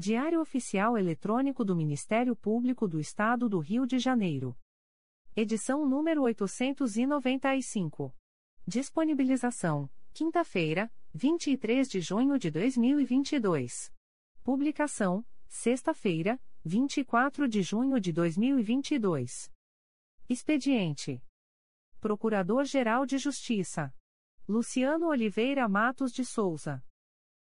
Diário Oficial Eletrônico do Ministério Público do Estado do Rio de Janeiro. Edição número 895. Disponibilização: quinta-feira, 23 de junho de 2022. Publicação: sexta-feira, 24 de junho de 2022. Expediente: Procurador-Geral de Justiça Luciano Oliveira Matos de Souza.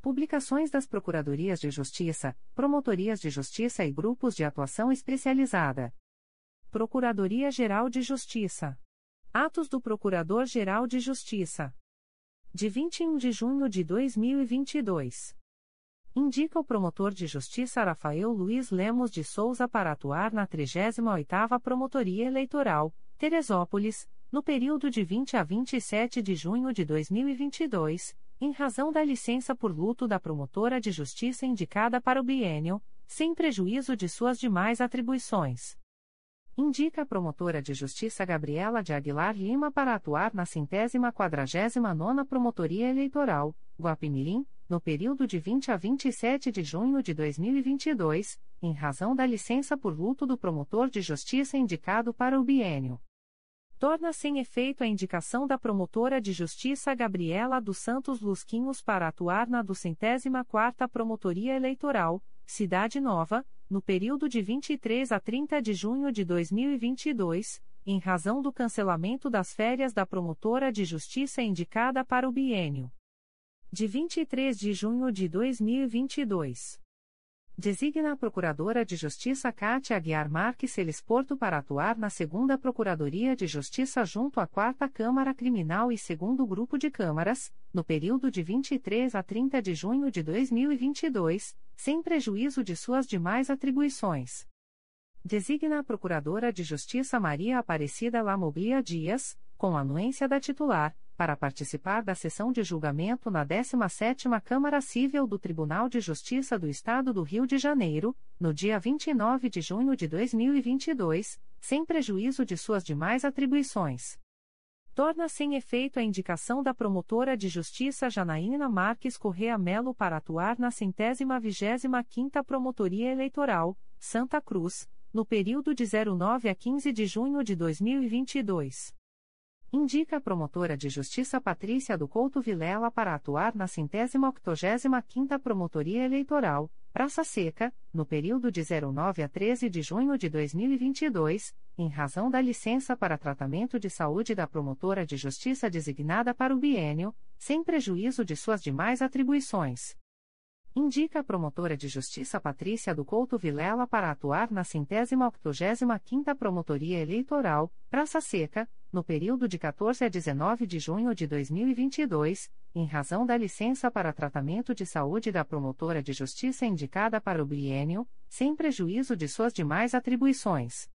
Publicações das Procuradorias de Justiça, Promotorias de Justiça e Grupos de Atuação Especializada. Procuradoria-Geral de Justiça. Atos do Procurador-Geral de Justiça. De 21 de junho de 2022. Indica o promotor de justiça Rafael Luiz Lemos de Souza para atuar na 38ª Promotoria Eleitoral, Teresópolis, no período de 20 a 27 de junho de 2022, em razão da licença por luto da promotora de justiça indicada para o biênio, sem prejuízo de suas demais atribuições indica a promotora de justiça Gabriela de Aguilar Lima para atuar na centésima quadragésima nona Promotoria Eleitoral, Guapimirim, no período de 20 a 27 de junho de 2022, em razão da licença por luto do promotor de justiça indicado para o biênio. Torna sem efeito a indicação da promotora de justiça Gabriela dos Santos Lusquinhos para atuar na duzentésima quarta Promotoria Eleitoral, Cidade Nova, no período de 23 a 30 de junho de 2022, em razão do cancelamento das férias da promotora de justiça indicada para o biênio. De 23 de junho de 2022. Designa a Procuradora de Justiça Cátia Aguiar Marques Porto para atuar na Segunda Procuradoria de Justiça junto à Quarta Câmara Criminal e Segundo Grupo de Câmaras, no período de 23 a 30 de junho de 2022, sem prejuízo de suas demais atribuições. Designa a Procuradora de Justiça Maria Aparecida Lamoglia Dias, com anuência da titular, para participar da sessão de julgamento na 17ª Câmara Civil do Tribunal de Justiça do Estado do Rio de Janeiro, no dia 29 de junho de 2022, sem prejuízo de suas demais atribuições. Torna sem efeito a indicação da promotora de justiça Janaína Marques Correa Melo para atuar na centésima vigésima quinta Promotoria Eleitoral, Santa Cruz, no período de 09 a 15 de junho de 2022. Indica a promotora de justiça Patrícia do Couto Vilela para atuar na centésima octogésima quinta Promotoria Eleitoral, Praça Seca, no período de 09 a 13 de junho de 2022, em razão da licença para tratamento de saúde da promotora de justiça designada para o biênio, sem prejuízo de suas demais atribuições. Indica a promotora de justiça Patrícia do Couto Vilela para atuar na centésima octogésima quinta Promotoria Eleitoral, Praça Seca, no período de 14 a 19 de junho de 2022, em razão da licença para tratamento de saúde da promotora de justiça indicada para o biênio, sem prejuízo de suas demais atribuições.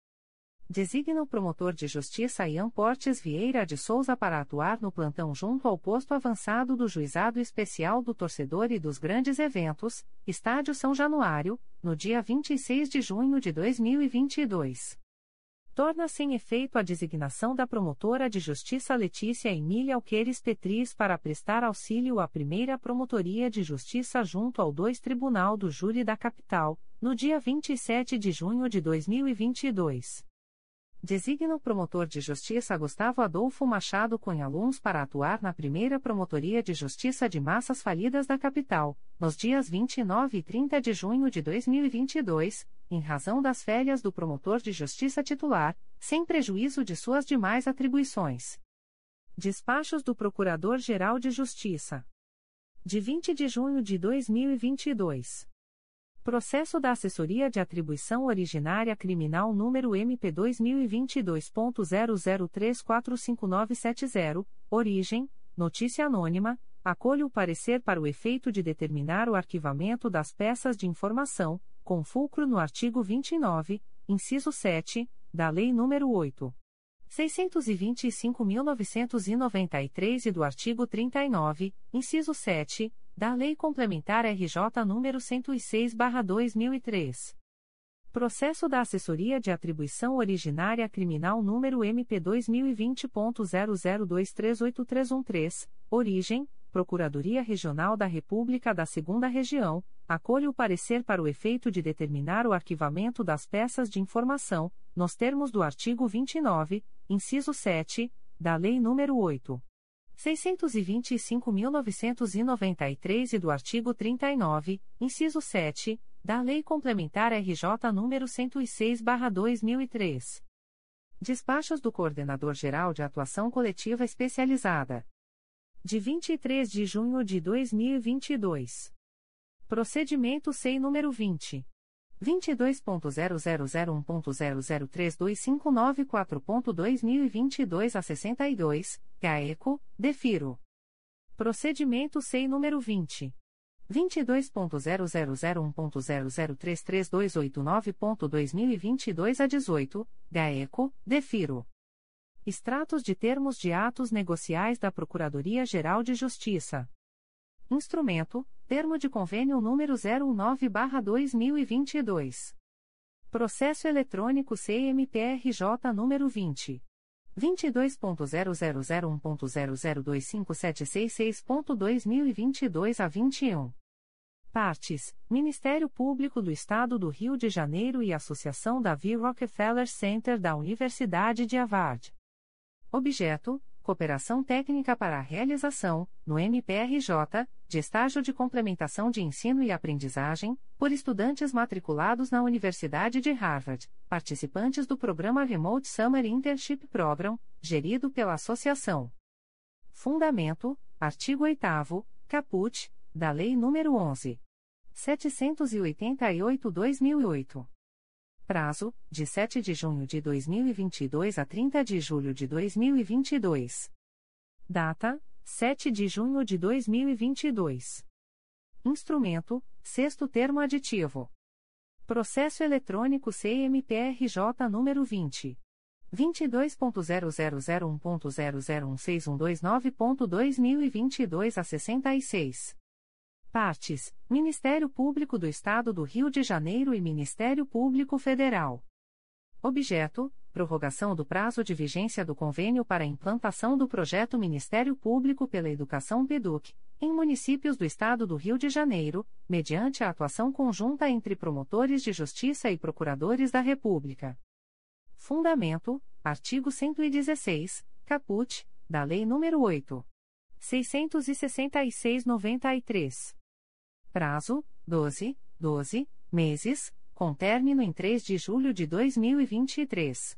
Designa o promotor de justiça Ian Portes Vieira de Souza para atuar no plantão junto ao posto avançado do Juizado Especial do Torcedor e dos Grandes Eventos, Estádio São Januário, no dia 26 de junho de 2022. Torna-se em efeito a designação da promotora de justiça Letícia Emília Alqueires Petris para prestar auxílio à primeira Promotoria de Justiça junto ao 2 Tribunal do Júri da Capital, no dia 27 de junho de 2022. Designa o promotor de justiça Gustavo Adolfo Machado Cunha Luns para atuar na primeira Promotoria de Justiça de Massas Falidas da Capital, nos dias 29 e 30 de junho de 2022, em razão das férias do promotor de justiça titular, sem prejuízo de suas demais atribuições. Despachos do Procurador-Geral de Justiça. De 20 de junho de 2022. Processo da Assessoria de Atribuição Originária Criminal número MP2022.00345970, origem, notícia anônima, acolho o parecer para o efeito de determinar o arquivamento das peças de informação, com fulcro no artigo 29, inciso 7, da Lei nº 8. 625.993 e do artigo 39, inciso 7, da Lei Complementar RJ nº 106/2003. Processo da Assessoria de Atribuição Originária Criminal número MP2020.00238313, origem Procuradoria Regional da República da Segunda Região, acolhe o parecer para o efeito de determinar o arquivamento das peças de informação, nos termos do artigo 29, inciso 7, da Lei nº 8. 625.993 e do artigo 39, inciso 7, da Lei Complementar RJ nº 106/2003. Despachos do Coordenador-Geral de Atuação Coletiva Especializada. De 23 de junho de 2022. Procedimento SEI número 20 22.0001.0032594.2022 a 62, GAECO, defiro. Procedimento SEI número 20. 22.0001.0033289.2022 a 18, GAECO, defiro. Extratos de termos de atos negociais da Procuradoria-Geral de Justiça. Instrumento: Termo de Convênio número 019/2022. Processo eletrônico CMPRJ número 20 22.0001.0025766.2022 a 21. Partes: Ministério Público do Estado do Rio de Janeiro e Associação Davi Rockefeller Center da Universidade de Harvard. Objeto: Cooperação técnica para a realização, no MPRJ, de estágio de complementação de ensino e aprendizagem, por estudantes matriculados na Universidade de Harvard, participantes do programa Remote Summer Internship Program, gerido pela Associação. Fundamento: Artigo 8, Caput, da Lei nº 11. 788-2008. Prazo: de 7 de junho de 2022 a 30 de julho de 2022. Data: 7 de junho de 2022. Instrumento: Sexto Termo Aditivo. Processo Eletrônico CMPRJ número 20. 22.0001.0016129.2022 a 66. Partes: Ministério Público do Estado do Rio de Janeiro e Ministério Público Federal. Objeto: prorrogação do prazo de vigência do convênio para implantação do projeto Ministério Público pela Educação PEDUC, em municípios do Estado do Rio de Janeiro, mediante a atuação conjunta entre promotores de justiça e procuradores da República. Fundamento: artigo 116, caput, da Lei nº 8. 666-93. Prazo: 12, 12 meses, com término em 3 de julho de 2023.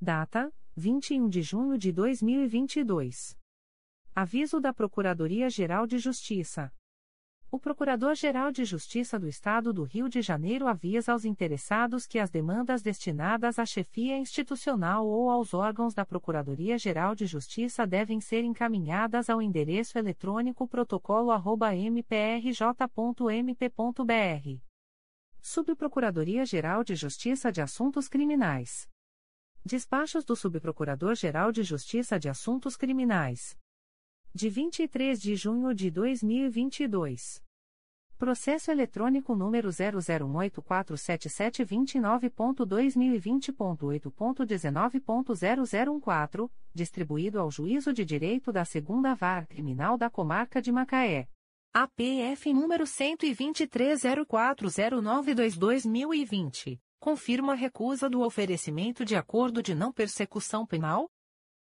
Data: 21 de junho de 2022. Aviso da Procuradoria-Geral de Justiça. O Procurador-Geral de Justiça do Estado do Rio de Janeiro avisa aos interessados que as demandas destinadas à chefia institucional ou aos órgãos da Procuradoria-Geral de Justiça devem ser encaminhadas ao endereço eletrônico protocolo@mprj.mp.br. Subprocuradoria-Geral de Justiça de Assuntos Criminais. Despachos do Subprocurador-Geral de Justiça de Assuntos Criminais de 23 de junho de 2022. Processo eletrônico número 001847729.2020.8.19.0014, distribuído ao Juízo de Direito da Segunda VAR Criminal da Comarca de Macaé. APF número 12304092-2020. Confirma a recusa do oferecimento de acordo de não persecução penal?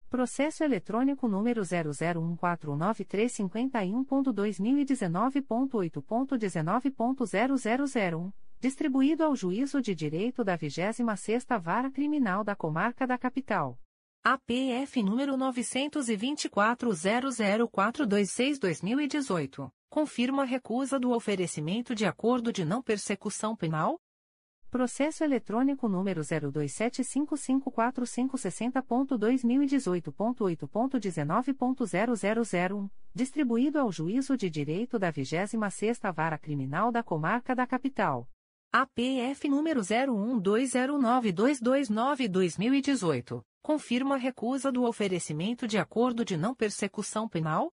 Processo eletrônico número 001493551.2019.8.19.0001, distribuído ao Juízo de Direito da 26ª Vara Criminal da Comarca da Capital. APF número 924.00426-2018, confirma a recusa do oferecimento de acordo de não persecução penal? Processo eletrônico número 027554560.2018.8.19.0001, distribuído ao Juízo de Direito da 26ª Vara Criminal da Comarca da Capital. APF número 01209229-2018, confirma a recusa do oferecimento de acordo de não persecução penal?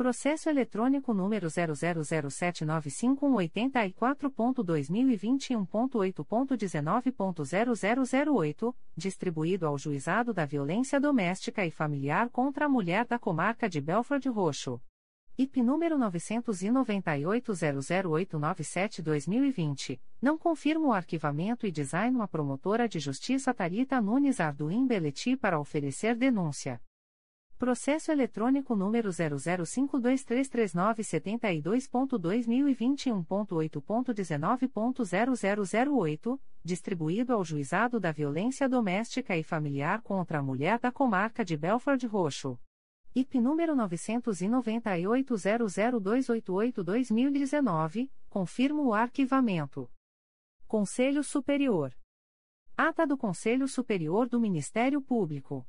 Processo eletrônico número 0007951.84.2021.8.19.0008, distribuído ao Juizado da Violência Doméstica e Familiar contra a Mulher da Comarca de Belford Roxo. IP número 998-00897-2020, não confirma o arquivamento e design a promotora de justiça Tarita Nunes Arduim Beleti para oferecer denúncia. Processo eletrônico número 005233972.2021.8.19.0008, distribuído ao Juizado da Violência Doméstica e Familiar contra a Mulher da Comarca de Belford Roxo. IP número 998-00288-2019, confirma o arquivamento. Conselho Superior. Ata do Conselho Superior do Ministério Público.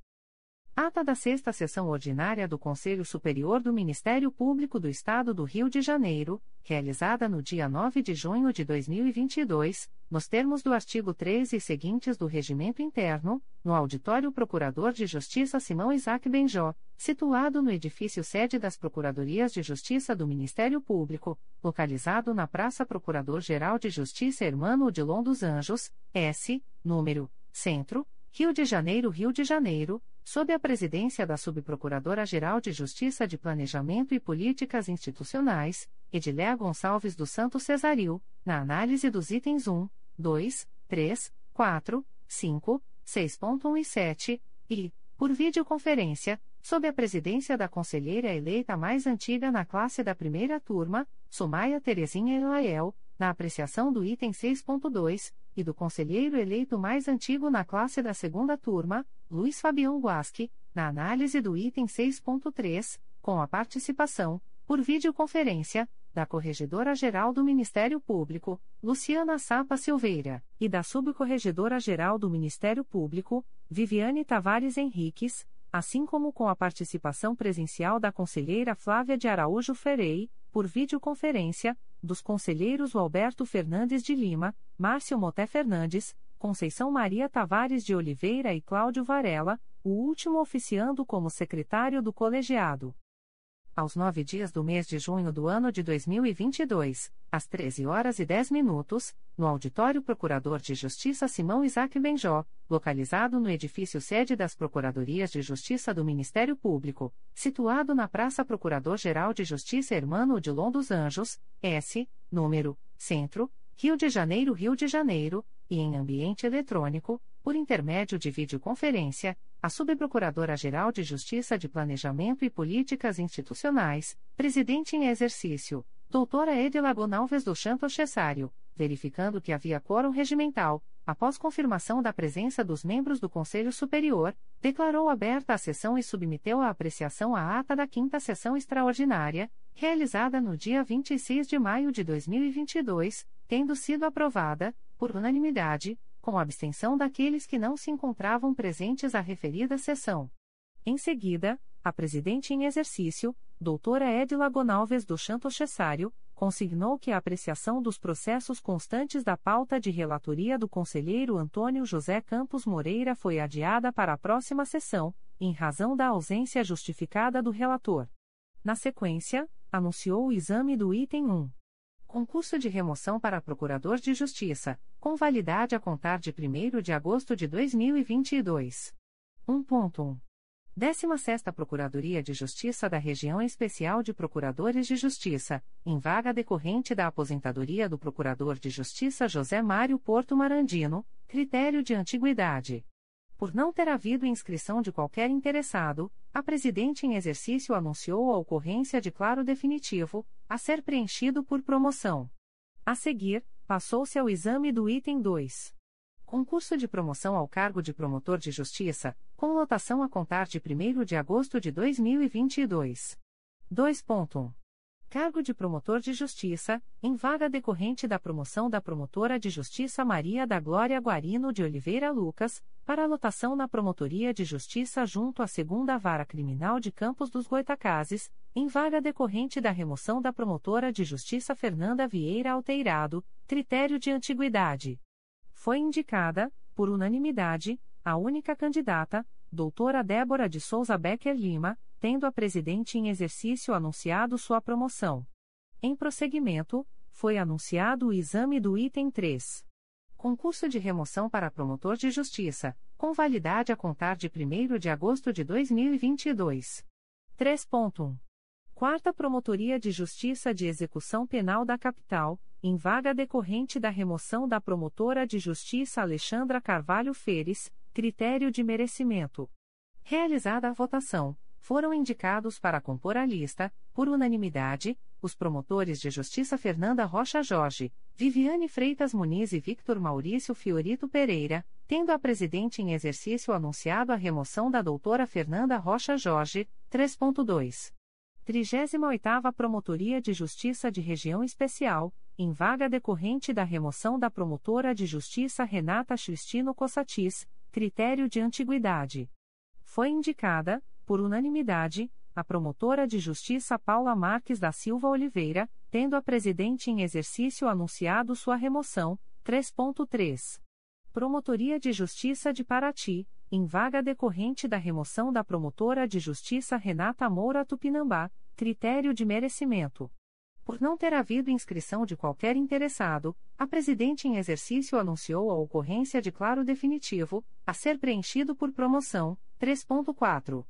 Ata da Sexta Sessão Ordinária do Conselho Superior do Ministério Público do Estado do Rio de Janeiro, realizada no dia 9 de junho de 2022, nos termos do artigo 13 e seguintes do Regimento Interno, no Auditório Procurador de Justiça Simão Isaac Benjó, situado no edifício sede das Procuradorias de Justiça do Ministério Público, localizado na Praça Procurador-Geral de Justiça Hermano Odilon dos Anjos, S, número, Centro, Rio de Janeiro, Rio de Janeiro, sob a presidência da Subprocuradora-Geral de Justiça de Planejamento e Políticas Institucionais, Ediléa Gonçalves do Santo Cesaril, na análise dos itens 1, 2, 3, 4, 5, 6.1 e 7, e, por videoconferência, sob a presidência da conselheira eleita mais antiga na classe da primeira turma, Sumaia Terezinha Elael, na apreciação do item 6.2, e do conselheiro eleito mais antigo na classe da segunda turma, Luiz Fabião Guasque, na análise do item 6.3, com a participação, por videoconferência, da Corregedora-Geral do Ministério Público, Luciana Sapa Silveira, e da Subcorregedora-Geral do Ministério Público, Viviane Tavares Henriques, assim como com a participação presencial da conselheira Flávia de Araújo Ferei, por videoconferência, dos conselheiros Alberto Fernandes de Lima, Márcio Moté Fernandes, Conceição Maria Tavares de Oliveira e Cláudio Varela, o último oficiando como secretário do colegiado aos nove dias do mês de junho do ano de 2022, às 13 horas e 10 minutos, no Auditório Procurador de Justiça Simão Isaac Benjó, localizado no edifício sede das Procuradorias de Justiça do Ministério Público, situado na Praça Procurador-Geral de Justiça Hermano Odilon dos Anjos, S, número, Centro, Rio de Janeiro, Rio de Janeiro, e em ambiente eletrônico, por intermédio de videoconferência, a Subprocuradora-Geral de Justiça de Planejamento e Políticas Institucionais, presidente em exercício, doutora Edila Gonalves do Chanto Cessário, verificando que havia quórum regimental, após confirmação da presença dos membros do Conselho Superior, declarou aberta a sessão e submeteu à apreciação a ata da quinta sessão extraordinária, realizada no dia 26 de maio de 2022, tendo sido aprovada, por unanimidade, com abstenção daqueles que não se encontravam presentes à referida sessão. Em seguida, a presidente em exercício, doutora Edila Gonalves do Chanto Cessário, consignou que a apreciação dos processos constantes da pauta de relatoria do conselheiro Antônio José Campos Moreira foi adiada para a próxima sessão, em razão da ausência justificada do relator. Na sequência, anunciou o exame do item 1. Concurso de remoção para Procurador de Justiça, com validade a contar de 1 de agosto de 2022. 1.1. 16 Procuradoria de Justiça da Região Especial de Procuradores de Justiça, em vaga decorrente da aposentadoria do Procurador de Justiça José Mário Porto Marandino, critério de antiguidade. Por não ter havido inscrição de qualquer interessado, a Presidente em exercício anunciou a ocorrência de claro definitivo, a ser preenchido por promoção. A seguir, passou-se ao exame do item 2. Concurso de promoção ao cargo de promotor de justiça, com lotação a contar de 1 de agosto de 2022. 2.1. Cargo de promotor de justiça, em vaga decorrente da promoção da promotora de justiça Maria da Glória Guarino de Oliveira Lucas, para lotação na Promotoria de Justiça junto à Segunda Vara Criminal de Campos dos Goitacazes, em vaga decorrente da remoção da promotora de justiça Fernanda Vieira Alteirado, critério de antiguidade foi indicada, por unanimidade, a única candidata, doutora Débora de Souza Becker Lima, tendo a presidente em exercício anunciado sua promoção. Em prosseguimento, foi anunciado o exame do item 3. Concurso de remoção para promotor de justiça, com validade a contar de 1 de agosto de 2022. 3.1. Quarta Promotoria de Justiça de Execução Penal da Capital, em vaga decorrente da remoção da promotora de justiça Alexandra Carvalho Feres, critério de merecimento. Realizada a votação, foram indicados para compor a lista, por unanimidade, os promotores de justiça Fernanda Rocha Jorge, Viviane Freitas Muniz e Victor Maurício Fiorito Pereira, tendo a presidente em exercício anunciado a remoção da doutora Fernanda Rocha Jorge, 3.2. 38ª Promotoria de Justiça de Região Especial, em vaga decorrente da remoção da promotora de justiça Renata Cristino Cossatis, critério de antiguidade. Foi indicada, por unanimidade, a promotora de justiça Paula Marques da Silva Oliveira, tendo a presidente em exercício anunciado sua remoção, 3.3. Promotoria de Justiça de Paraty, em vaga decorrente da remoção da promotora de justiça Renata Moura Tupinambá, critério de merecimento. Por não ter havido inscrição de qualquer interessado, a presidente em exercício anunciou a ocorrência de claro definitivo, a ser preenchido por promoção, 3.4.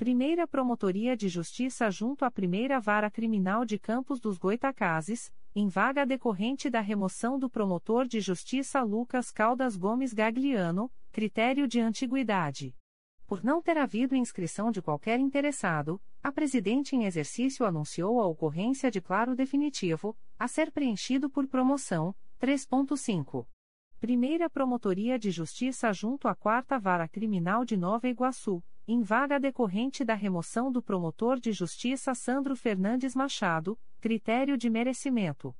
Primeira Promotoria de Justiça junto à Primeira Vara Criminal de Campos dos Goitacazes, em vaga decorrente da remoção do promotor de justiça Lucas Caldas Gomes Gagliano, critério de antiguidade. Por não ter havido inscrição de qualquer interessado, a presidente em exercício anunciou a ocorrência de claro definitivo, a ser preenchido por promoção, 3.5. Primeira Promotoria de Justiça junto à Quarta Vara Criminal de Nova Iguaçu, em vaga decorrente da remoção do promotor de justiça Sandro Fernandes Machado, critério de merecimento.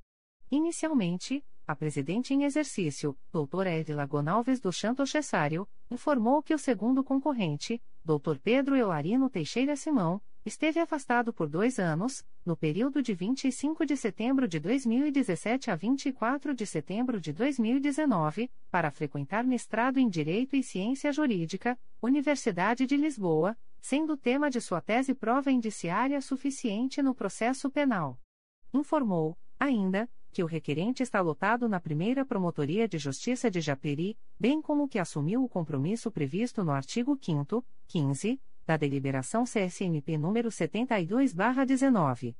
Inicialmente, a presidente em exercício, doutora Edila Gonalves do Chanto Cessário, informou que o segundo concorrente, doutor Pedro Eularino Teixeira Simão, esteve afastado por dois anos, no período de 25 de setembro de 2017 a 24 de setembro de 2019, para frequentar mestrado em Direito e Ciência Jurídica, Universidade de Lisboa, sendo tema de sua tese prova indiciária suficiente no processo penal. Informou, ainda, que o requerente está lotado na primeira Promotoria de Justiça de Japeri, bem como que assumiu o compromisso previsto no artigo 5 15, da deliberação CSMP número 72/19.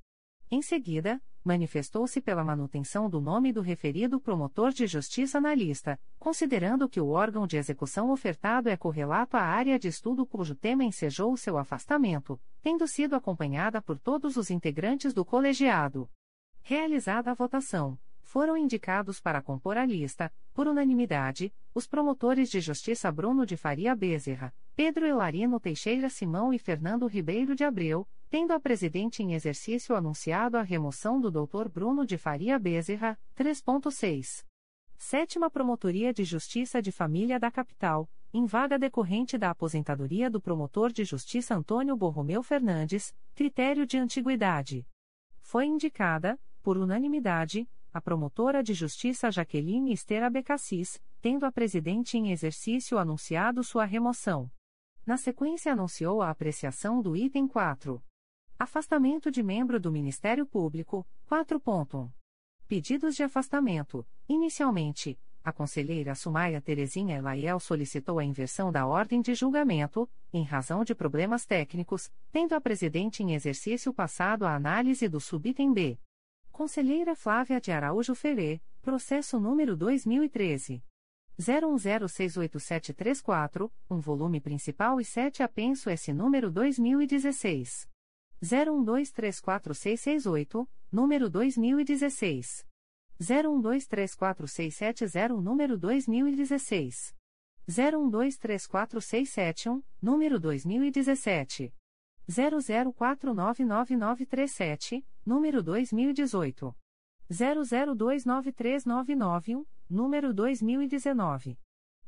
Em seguida, manifestou-se pela manutenção do nome do referido promotor de justiça na lista, considerando que o órgão de execução ofertado é correlato à área de estudo cujo tema ensejou seu afastamento, tendo sido acompanhada por todos os integrantes do colegiado. Realizada a votação, Foram indicados para compor a lista, por unanimidade, os promotores de justiça Bruno de Faria Bezerra, Pedro Elarino Teixeira Simão e Fernando Ribeiro de Abreu, tendo a presidente em exercício anunciado a remoção do Dr. Bruno de Faria Bezerra, 3.6. Sétima Promotoria de Justiça de Família da Capital, em vaga decorrente da aposentadoria do promotor de justiça Antônio Borromeu Fernandes, critério de antiguidade. Foi indicada, por unanimidade, a promotora de justiça Jaqueline Esther Abecassis, tendo a presidente em exercício anunciado sua remoção. Na sequência anunciou a apreciação do item 4. Afastamento de membro do Ministério Público, 4. Ponto. Pedidos de afastamento. Inicialmente, a conselheira Sumaia Terezinha Elaiel solicitou a inversão da ordem de julgamento, em razão de problemas técnicos, tendo a presidente em exercício passado a análise do subitem B. Conselheira Flávia de Araújo Ferê, processo número 2013. 01068734, um volume principal e 7 apenso S número 2016. 01234668, número 2016. 01234670, número 2016. 01234671, número 2017. 00499937, número 2018. 00293991, número 2019.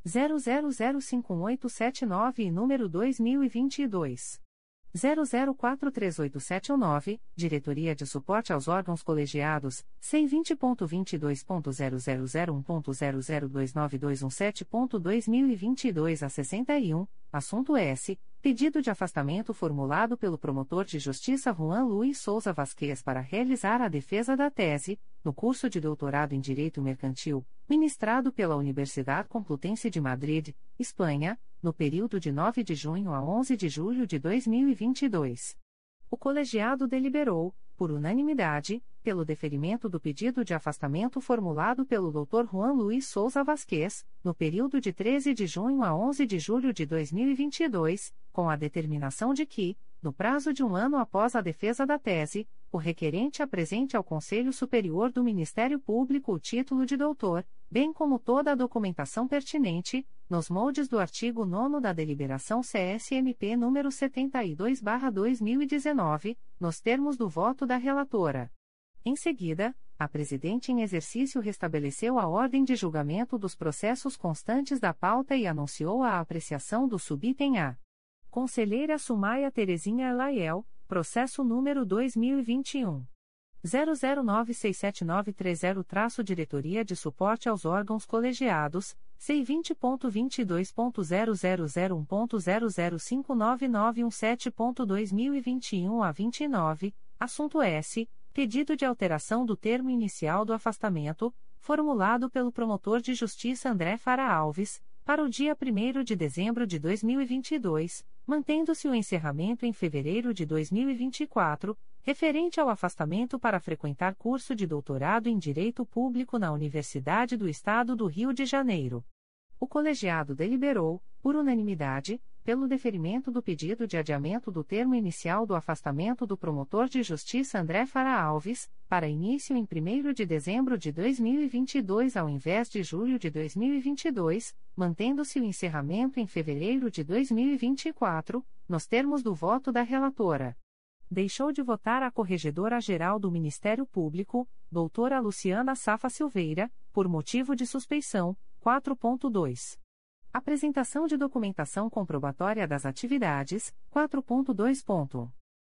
00051879 e número 2022. 00438719, Diretoria de Suporte aos Órgãos Colegiados, C20.22.0001.0029217.2022 a 61, assunto S. Pedido de afastamento formulado pelo promotor de justiça Juan Luiz Souza Vasquez para realizar a defesa da tese, no curso de doutorado em Direito Mercantil, ministrado pela Universidade Complutense de Madrid, Espanha, no período de 9 de junho a 11 de julho de 2022. O colegiado deliberou, por unanimidade, pelo deferimento do pedido de afastamento formulado pelo Dr. Juan Luiz Souza Vasquez, no período de 13 de junho a 11 de julho de 2022, com a determinação de que, no prazo de um ano após a defesa da tese, o requerente apresente ao Conselho Superior do Ministério Público o título de doutor, bem como toda a documentação pertinente, nos moldes do artigo 9 da Deliberação CSMP número 72/2019, nos termos do voto da relatora. Em seguida, a presidente em exercício restabeleceu a ordem de julgamento dos processos constantes da pauta e anunciou a apreciação do subitem A. Conselheira Sumaia Terezinha Elaiel, processo número 2021 00967930-Diretoria de Suporte aos Órgãos Colegiados, C20.22.0001.0059917.2021 a 29, assunto S. Pedido de alteração do termo inicial do afastamento, formulado pelo promotor de justiça André Fara Alves, para o dia 1 de dezembro de 2022, mantendo-se o encerramento em fevereiro de 2024, referente ao afastamento para frequentar curso de doutorado em Direito Público na Universidade do Estado do Rio de Janeiro. O colegiado deliberou, por unanimidade, pelo deferimento do pedido de adiamento do termo inicial do afastamento do promotor de justiça André Fara Alves, para início em 1 de dezembro de 2022 ao invés de julho de 2022, mantendo-se o encerramento em fevereiro de 2024, nos termos do voto da relatora deixou de votar a Corregedora-Geral do Ministério Público, doutora Luciana Safa Silveira, por motivo de suspeição, 4.2. Apresentação de documentação comprobatória das atividades, 4.2.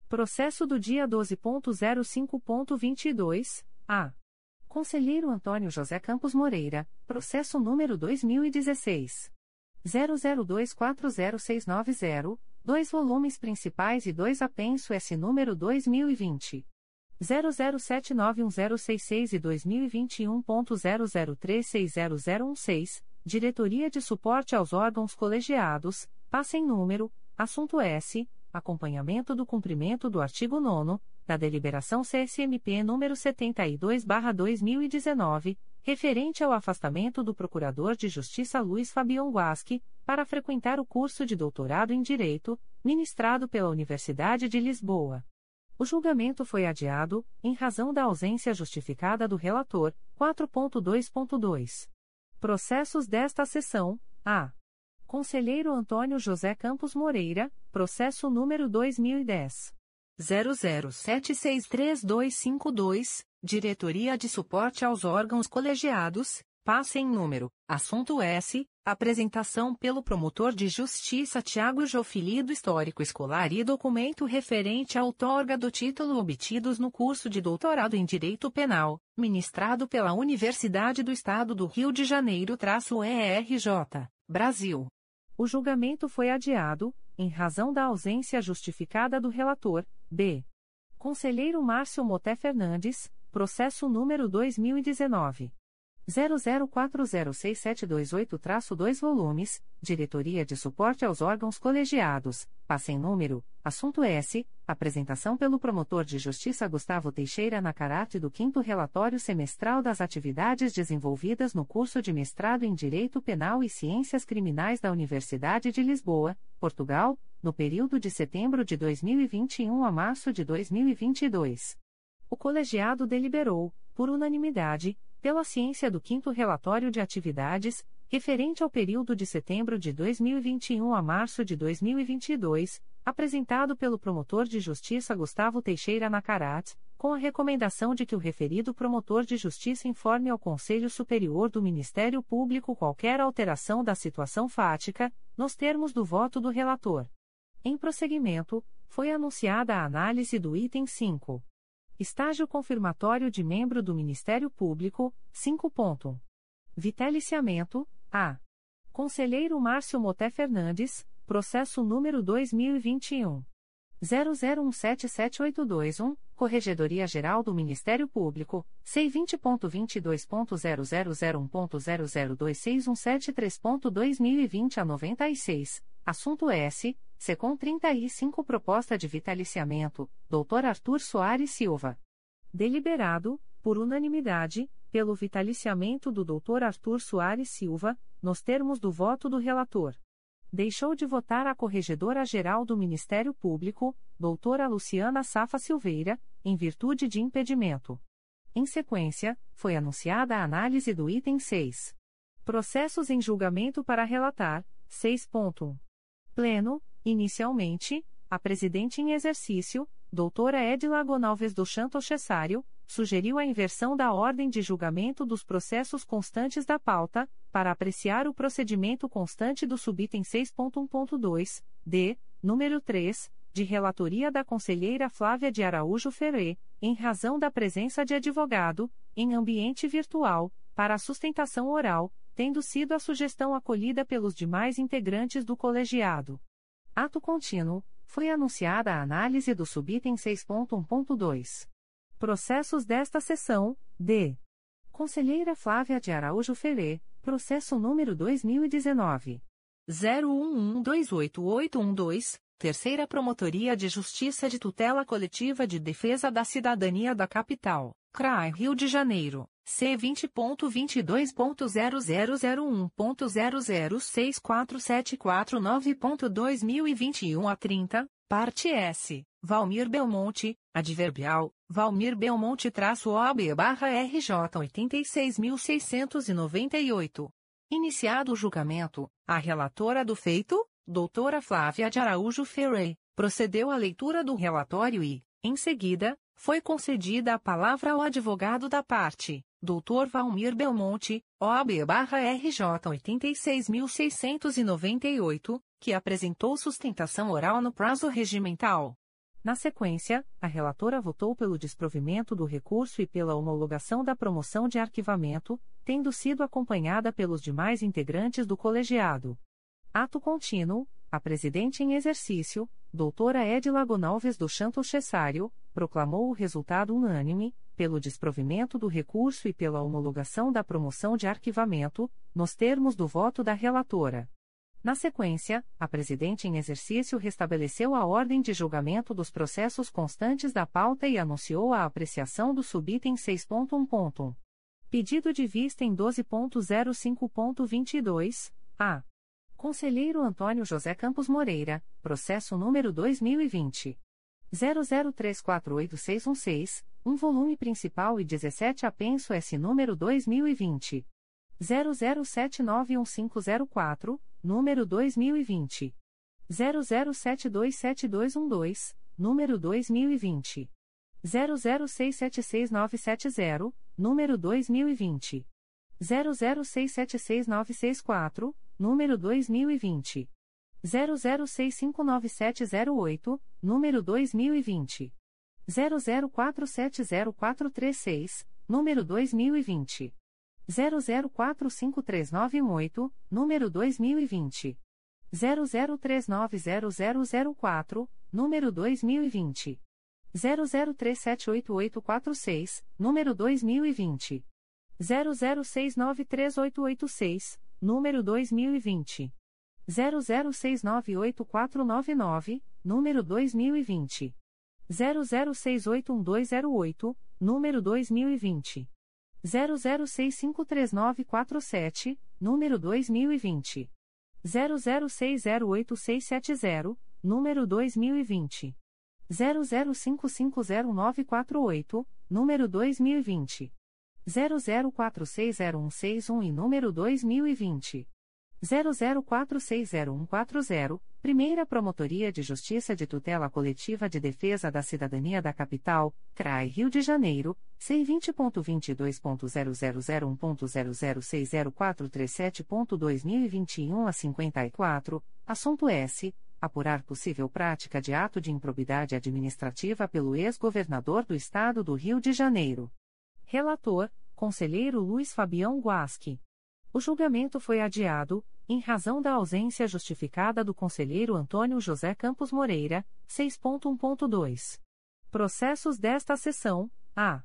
Processo do dia 12.05.22, a. Conselheiro Antônio José Campos Moreira, processo número 2016. 00240690, dois volumes principais e dois apenso S número 2020 00791066 e 2021.00360016, Diretoria de Suporte aos Órgãos Colegiados, passem número, assunto S, acompanhamento do cumprimento do artigo 9 da deliberação CSMP número 72/2019 referente ao afastamento do Procurador de Justiça Luiz Fabião Guasque, para frequentar o curso de doutorado em Direito, ministrado pela Universidade de Lisboa. O julgamento foi adiado, em razão da ausência justificada do relator, 4.2.2. Processos desta sessão, a. Conselheiro Antônio José Campos Moreira, processo número 2010. 00763252, Diretoria de Suporte aos Órgãos Colegiados, passe em número, assunto S, apresentação pelo promotor de justiça Tiago Jofili do histórico escolar e documento referente à outorga do título obtidos no curso de doutorado em Direito Penal, ministrado pela Universidade do Estado do Rio de Janeiro-ERJ, Brasil. O julgamento foi adiado, em razão da ausência justificada do relator, B. Conselheiro Márcio Moté Fernandes, processo número 2019 00406728-2 volumes, Diretoria de Suporte aos Órgãos Colegiados, passe em número, assunto S, apresentação pelo promotor de justiça Gustavo Teixeira na caráter do 5 relatório semestral das atividades desenvolvidas no curso de mestrado em Direito Penal e Ciências Criminais da Universidade de Lisboa, Portugal, no período de setembro de 2021 a março de 2022. O colegiado deliberou, por unanimidade, pela ciência do quinto relatório de atividades, referente ao período de setembro de 2021 a março de 2022, apresentado pelo promotor de justiça Gustavo Teixeira Nacarat, com a recomendação de que o referido promotor de justiça informe ao Conselho Superior do Ministério Público qualquer alteração da situação fática, nos termos do voto do relator. Em prosseguimento, foi anunciada a análise do item 5. Estágio confirmatório de membro do Ministério Público, 5 ponto. Viteliciamento, A. Conselheiro Márcio Moté Fernandes, processo número 2021. 00177821, Corregedoria Geral do Ministério Público, C20.22.0001.0026173.2020 a 96, assunto S. Secom 35 Proposta de vitaliciamento, Dr. Arthur Soares Silva. Deliberado, por unanimidade, pelo vitaliciamento do Dr. Arthur Soares Silva, nos termos do voto do relator. Deixou de votar a Corregedora-Geral do Ministério Público, doutora Luciana Safa Silveira, em virtude de impedimento. Em sequência, foi anunciada a análise do item 6. Processos em julgamento para relatar, 6.1. Pleno, Inicialmente, a presidente em exercício, doutora Edila Gonalves do Chanto Cessário, sugeriu a inversão da ordem de julgamento dos processos constantes da pauta, para apreciar o procedimento constante do subitem 6.1.2, d, número 3, de relatoria da conselheira Flávia de Araújo Ferré, em razão da presença de advogado, em ambiente virtual, para a sustentação oral, tendo sido a sugestão acolhida pelos demais integrantes do colegiado. Ato contínuo, foi anunciada a análise do subitem 6.1.2. Processos desta sessão, D. Conselheira Flávia de Araújo Ferê, processo número 2019. 01128812, Terceira Promotoria de Justiça de Tutela Coletiva de Defesa da Cidadania da Capital, CRAI Rio de Janeiro. C vinte ponto vinte dois ponto zero zero zero um ponto zero zero seis quatro sete quatro nove ponto dois mil e vinte e um a trinta parte S Valmir Belmonte adverbial Valmir Belmonte traço OB barra RJ oitenta e seis mil seiscentos e noventa e oito. Iniciado o julgamento a relatora do feito doutora Flávia de Araújo Ferrey procedeu à leitura do relatório e em seguida foi concedida a palavra ao advogado da parte Dr. Valmir Belmonte, OAB-RJ 86.698, que apresentou sustentação oral no prazo regimental. Na sequência, a relatora votou pelo desprovimento do recurso e pela homologação da promoção de arquivamento, tendo sido acompanhada pelos demais integrantes do colegiado. Ato contínuo, a presidente em exercício, doutora Edila Gonalves do Chanto Cessário, proclamou o resultado unânime, pelo desprovimento do recurso e pela homologação da promoção de arquivamento, nos termos do voto da relatora. Na sequência, a presidente em exercício restabeleceu a ordem de julgamento dos processos constantes da pauta e anunciou a apreciação do subitem 6.1. Pedido de vista em 12.05.22, a. Conselheiro Antônio José Campos Moreira, processo número 2020 00348616, um volume principal e 17 apenso S número 2020 00791504, número 2020 00727212, número 2020 00676970, número 2020 00676964, número 2020 00659708, número 2020 00470436, número 2020 00453918, número 2020 00390004, número 2020 00378846, número 2020 00693886, número 2020 00698499, número 2020 00681208, número 2020 00653947, número 2020 00608670, número 2020 00550948, número 2020 00460161 e número 2020 00460140, Primeira Promotoria de Justiça de Tutela Coletiva de Defesa da Cidadania da Capital, CRAI Rio de Janeiro, C20.22.0001.0060437.2021 a 54, assunto S. Apurar possível prática de ato de improbidade administrativa pelo ex-governador do Estado do Rio de Janeiro. Relator, Conselheiro Luiz Fabião Guasque. O julgamento foi adiado, em razão da ausência justificada do conselheiro Antônio José Campos Moreira, 6.1.2. Processos desta sessão: A.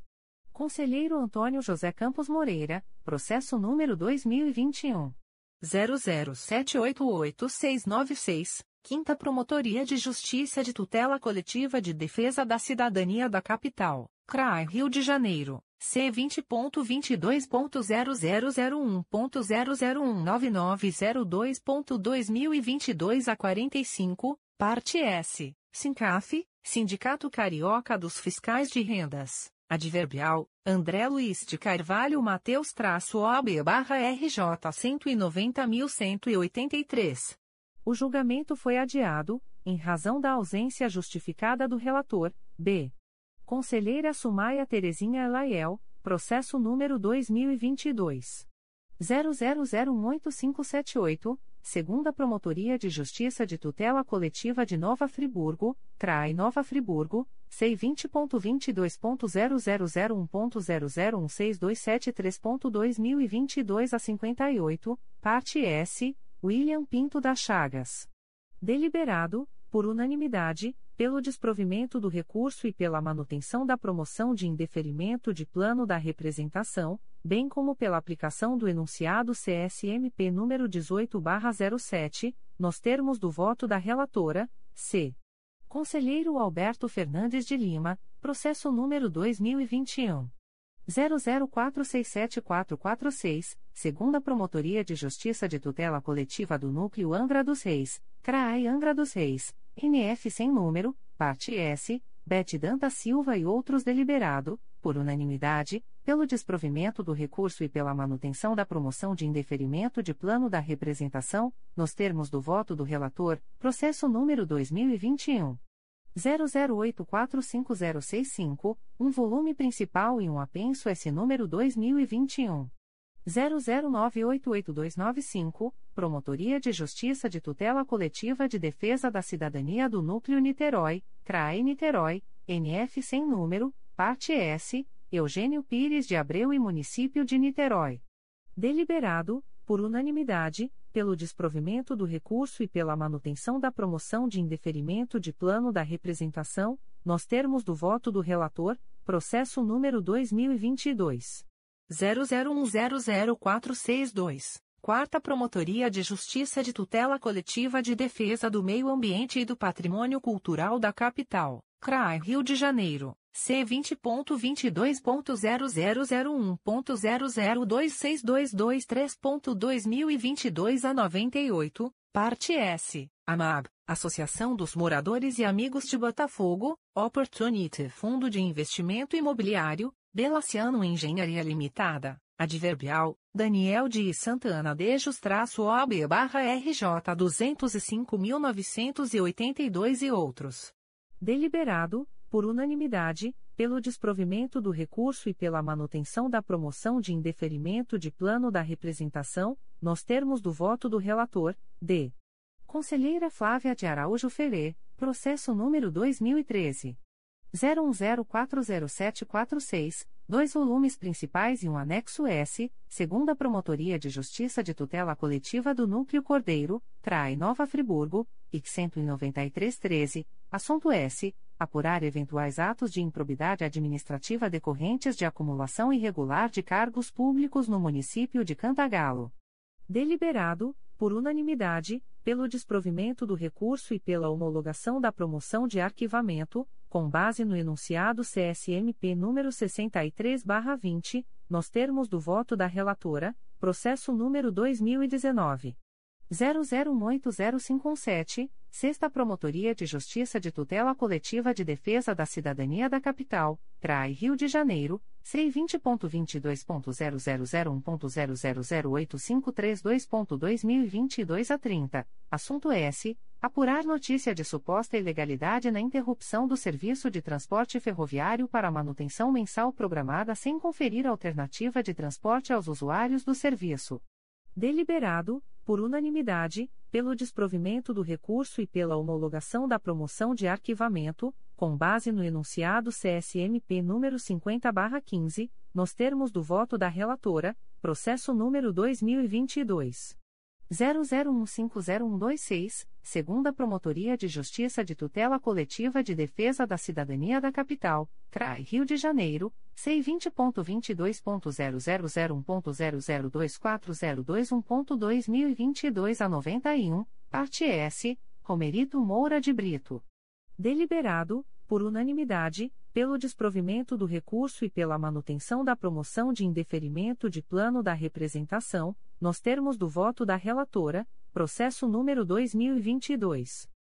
Conselheiro Antônio José Campos Moreira, processo número 2021 00788696, Quinta Promotoria de Justiça de Tutela Coletiva de Defesa da Cidadania da Capital, CRAI Rio de Janeiro. C vinte a quarenta e cinco parte S. Sincaf Sindicato Carioca dos Fiscais de Rendas. Adverbial André Luiz de Carvalho Mateus traço OB barra RJ cento e noventa mil cento e oitenta e três. O julgamento foi adiado em razão da ausência justificada do relator B Conselheira Sumaia Terezinha Elaiel, processo número 2022. 00018578, segunda Promotoria de Justiça de Tutela Coletiva de Nova Friburgo, CRAI Nova Friburgo, C20.22.0001.0016273.2022 a 58, parte S, William Pinto da Chagas. Deliberado, por unanimidade, pelo desprovimento do recurso e pela manutenção da promoção de indeferimento de plano da representação, bem como pela aplicação do enunciado CSMP número 18/07, nos termos do voto da relatora, C. Conselheiro Alberto Fernandes de Lima, processo número 2021 00467446, segunda Promotoria de Justiça de Tutela Coletiva do Núcleo Angra dos Reis, CRAI Angra dos Reis. NF sem número, parte S, Bete Danta Silva e outros deliberado, por unanimidade, pelo desprovimento do recurso e pela manutenção da promoção de indeferimento de plano da representação, nos termos do voto do relator, processo número 2021 00845065, um. volume principal e um apenso S número 2021 00988295, Promotoria de Justiça de Tutela Coletiva de Defesa da Cidadania do Núcleo Niterói, CRAE Niterói, NF sem número, parte S, Eugênio Pires de Abreu e Município de Niterói. Deliberado, por unanimidade, pelo desprovimento do recurso e pela manutenção da promoção de indeferimento de plano da representação, nos termos do voto do relator, processo número 2022 00100462. Quarta Promotoria de Justiça de Tutela Coletiva de Defesa do Meio Ambiente e do Patrimônio Cultural da Capital, CRAI Rio de Janeiro, C20.22.0001.0026223.2022 a 98, parte S, AMAB, Associação dos Moradores e Amigos de Botafogo, Opportunity Fundo de Investimento Imobiliário, Belaciano Engenharia Limitada, Adverbial, Daniel de Santana Dejos-OB barra RJ 205.982 e outros. Deliberado, por unanimidade, pelo desprovimento do recurso e pela manutenção da promoção de indeferimento de plano da representação, nos termos do voto do relator, D. Conselheira Flávia de Araújo Ferê, processo número 2013. 01040746, dois volumes principais e um anexo S, segunda Promotoria de Justiça de Tutela Coletiva do Núcleo Cordeiro, Trai Nova Friburgo, IC 19313, assunto S. Apurar eventuais atos de improbidade administrativa decorrentes de acumulação irregular de cargos públicos no município de Cantagalo. Deliberado, por unanimidade, pelo desprovimento do recurso e pela homologação da promoção de arquivamento, com base no enunciado CSMP número 63/20, nos termos do voto da relatora, processo número 2019 008057, Sexta Promotoria de Justiça de Tutela Coletiva de Defesa da Cidadania da Capital, CRAI Rio de Janeiro, C20.22.0001.0008532.2022 a 30, assunto S. Apurar notícia de suposta ilegalidade na interrupção do serviço de transporte ferroviário para manutenção mensal programada sem conferir alternativa de transporte aos usuários do serviço. Deliberado, por unanimidade, pelo desprovimento do recurso e pela homologação da promoção de arquivamento, com base no enunciado CSMP número 50/15, nos termos do voto da relatora, processo número 2022 00150126, segunda Promotoria de Justiça de Tutela Coletiva de Defesa da Cidadania da Capital, CRAI Rio de Janeiro, C20.22.0001.0024021.2022 a 91, parte S, Romerito Moura de Brito. Deliberado, por unanimidade, pelo desprovimento do recurso e pela manutenção da promoção de indeferimento de plano da representação, nos termos do voto da relatora, processo número 2022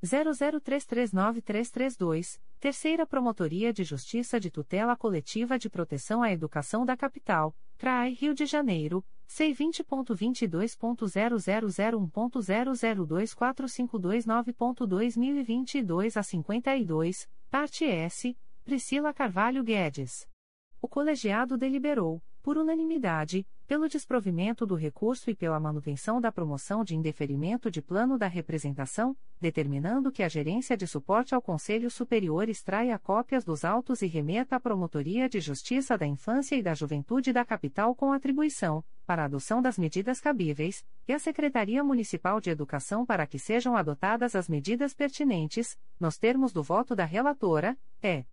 00339332, Terceira Promotoria de Justiça de Tutela Coletiva de Proteção à Educação da Capital, CRAI Rio de Janeiro, C20.22.0001.0024529.2022 a 52, parte S, Priscila Carvalho Guedes. O colegiado deliberou, por unanimidade, pelo desprovimento do recurso e pela manutenção da promoção de indeferimento de plano da representação, determinando que a Gerência de Suporte ao Conselho Superior extraia cópias dos autos e remeta à Promotoria de Justiça da Infância e da Juventude da Capital com atribuição, para adoção das medidas cabíveis, e à Secretaria Municipal de Educação para que sejam adotadas as medidas pertinentes, nos termos do voto da relatora, é.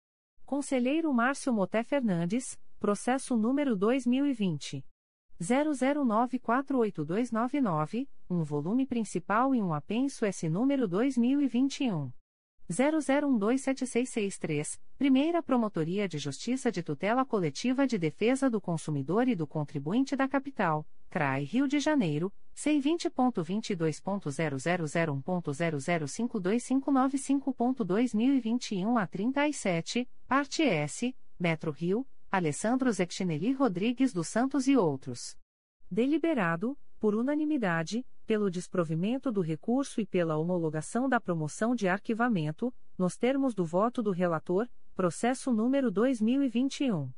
Conselheiro Márcio Moté Fernandes, processo número 2020. 00948299, um volume principal e um apenso S número 2021 00127663, Primeira Promotoria de Justiça de Tutela Coletiva de Defesa do Consumidor e do Contribuinte da Capital, CRAI Rio de Janeiro, C20.22.0001.0052595.2021 a 37, parte S, Metro Rio, Alessandro Zechinelli Rodrigues dos Santos e outros. Deliberado, por unanimidade, pelo desprovimento do recurso e pela homologação da promoção de arquivamento, nos termos do voto do relator, processo número 2021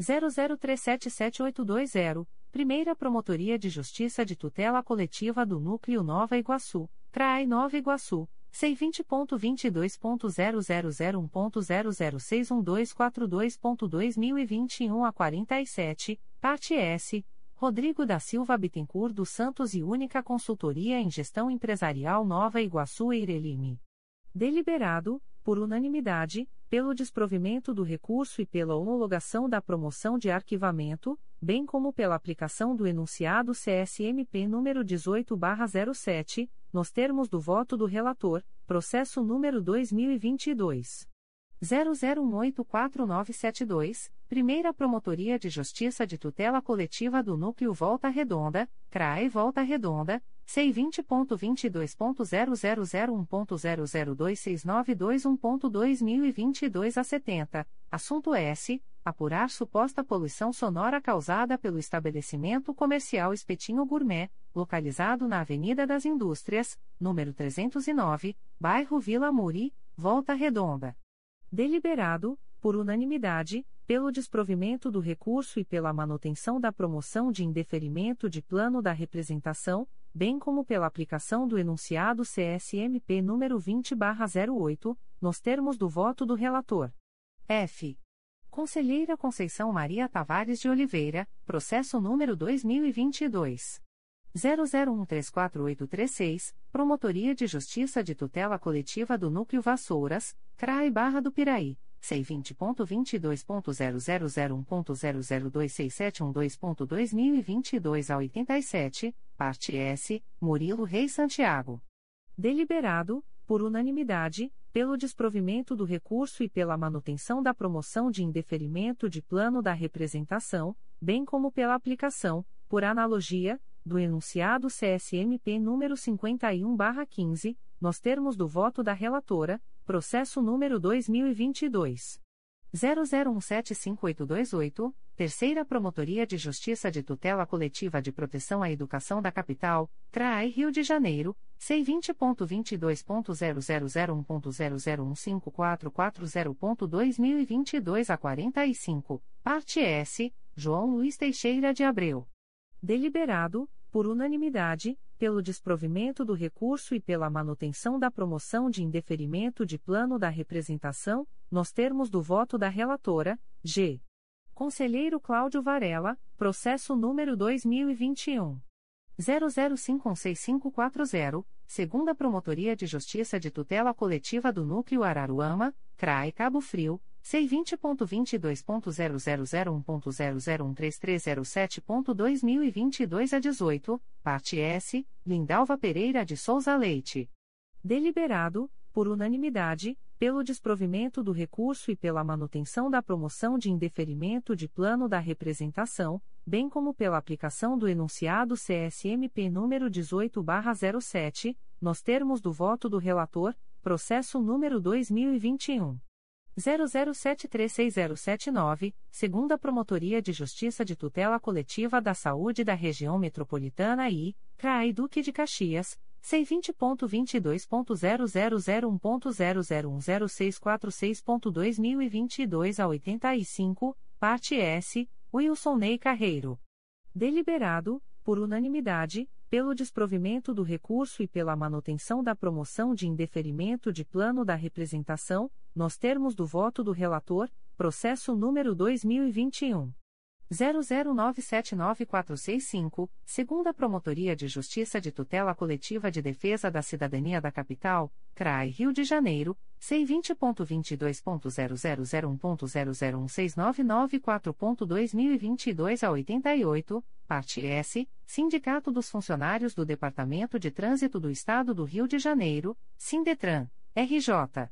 00377820, Primeira Promotoria de Justiça de Tutela Coletiva do Núcleo Nova Iguaçu, CRAI Nova Iguaçu. C20.22.0001.0061242.2021 a 47, parte S, Rodrigo da Silva Bittencourt dos Santos e Única Consultoria em Gestão Empresarial Nova Iguaçu e Irelime. Deliberado, por unanimidade, pelo desprovimento do recurso e pela homologação da promoção de arquivamento, bem como pela aplicação do enunciado CSMP número 18/07, nos termos do voto do relator, processo número 2022 00184972, Primeira Promotoria de Justiça de Tutela Coletiva do Núcleo Volta Redonda, CRAE Volta Redonda C20.22.0001.0026921.2022 a 70, assunto S. Apurar suposta poluição sonora causada pelo estabelecimento comercial Espetinho Gourmet, localizado na Avenida das Indústrias, número 309, bairro Vila Muri, Volta Redonda. Deliberado, por unanimidade, pelo desprovimento do recurso e pela manutenção da promoção de indeferimento de plano da representação, bem como pela aplicação do enunciado CSMP número 20/08, nos termos do voto do relator. F. Conselheira Conceição Maria Tavares de Oliveira, processo número 2022 00134836, Promotoria de Justiça de Tutela Coletiva do Núcleo Vassouras, CRAI Barra do Piraí. C20.22.0001.0026712.2022 a 87, parte S, Murilo Rei Santiago. Deliberado, por unanimidade, pelo desprovimento do recurso e pela manutenção da promoção de indeferimento de plano da representação, bem como pela aplicação, por analogia, do enunciado CSMP número 51/15, nos termos do voto da relatora, processo número 2022 00175828, Terceira Promotoria de Justiça de Tutela Coletiva de Proteção à Educação da Capital, CRAI Rio de Janeiro, C20.22.0001.0015440.2022 a 45, parte S, João Luiz Teixeira de Abreu. Deliberado, por unanimidade, pelo desprovimento do recurso e pela manutenção da promoção de indeferimento de plano da representação, nos termos do voto da relatora, G. Conselheiro Cláudio Varela, processo número 2021. 00516540, segunda Promotoria de Justiça de Tutela Coletiva do Núcleo Araruama, CRAE Cabo Frio, C20.22.0001.0013307.2022 a 18, parte S, Lindalva Pereira de Souza Leite. Deliberado, por unanimidade, pelo desprovimento do recurso e pela manutenção da promoção de indeferimento de plano da representação, bem como pela aplicação do enunciado CSMP número 18/07, nos termos do voto do relator, processo número 2021 00736079, segunda Promotoria de Justiça de Tutela Coletiva da Saúde da Região Metropolitana I, CRAI Duque de Caxias, C20.22.0001.0010646.2022 a 85, parte S, Wilson Ney Carreiro. Deliberado, por unanimidade, pelo desprovimento do recurso e pela manutenção da promoção de indeferimento de plano da representação, nos termos do voto do relator, processo número 2021 00979465, segunda Promotoria de Justiça de Tutela Coletiva de Defesa da Cidadania da Capital, CRAI Rio de Janeiro, C20.22.0001.0016994.2022 a 88, parte S, Sindicato dos Funcionários do Departamento de Trânsito do Estado do Rio de Janeiro, Sindetran, RJ.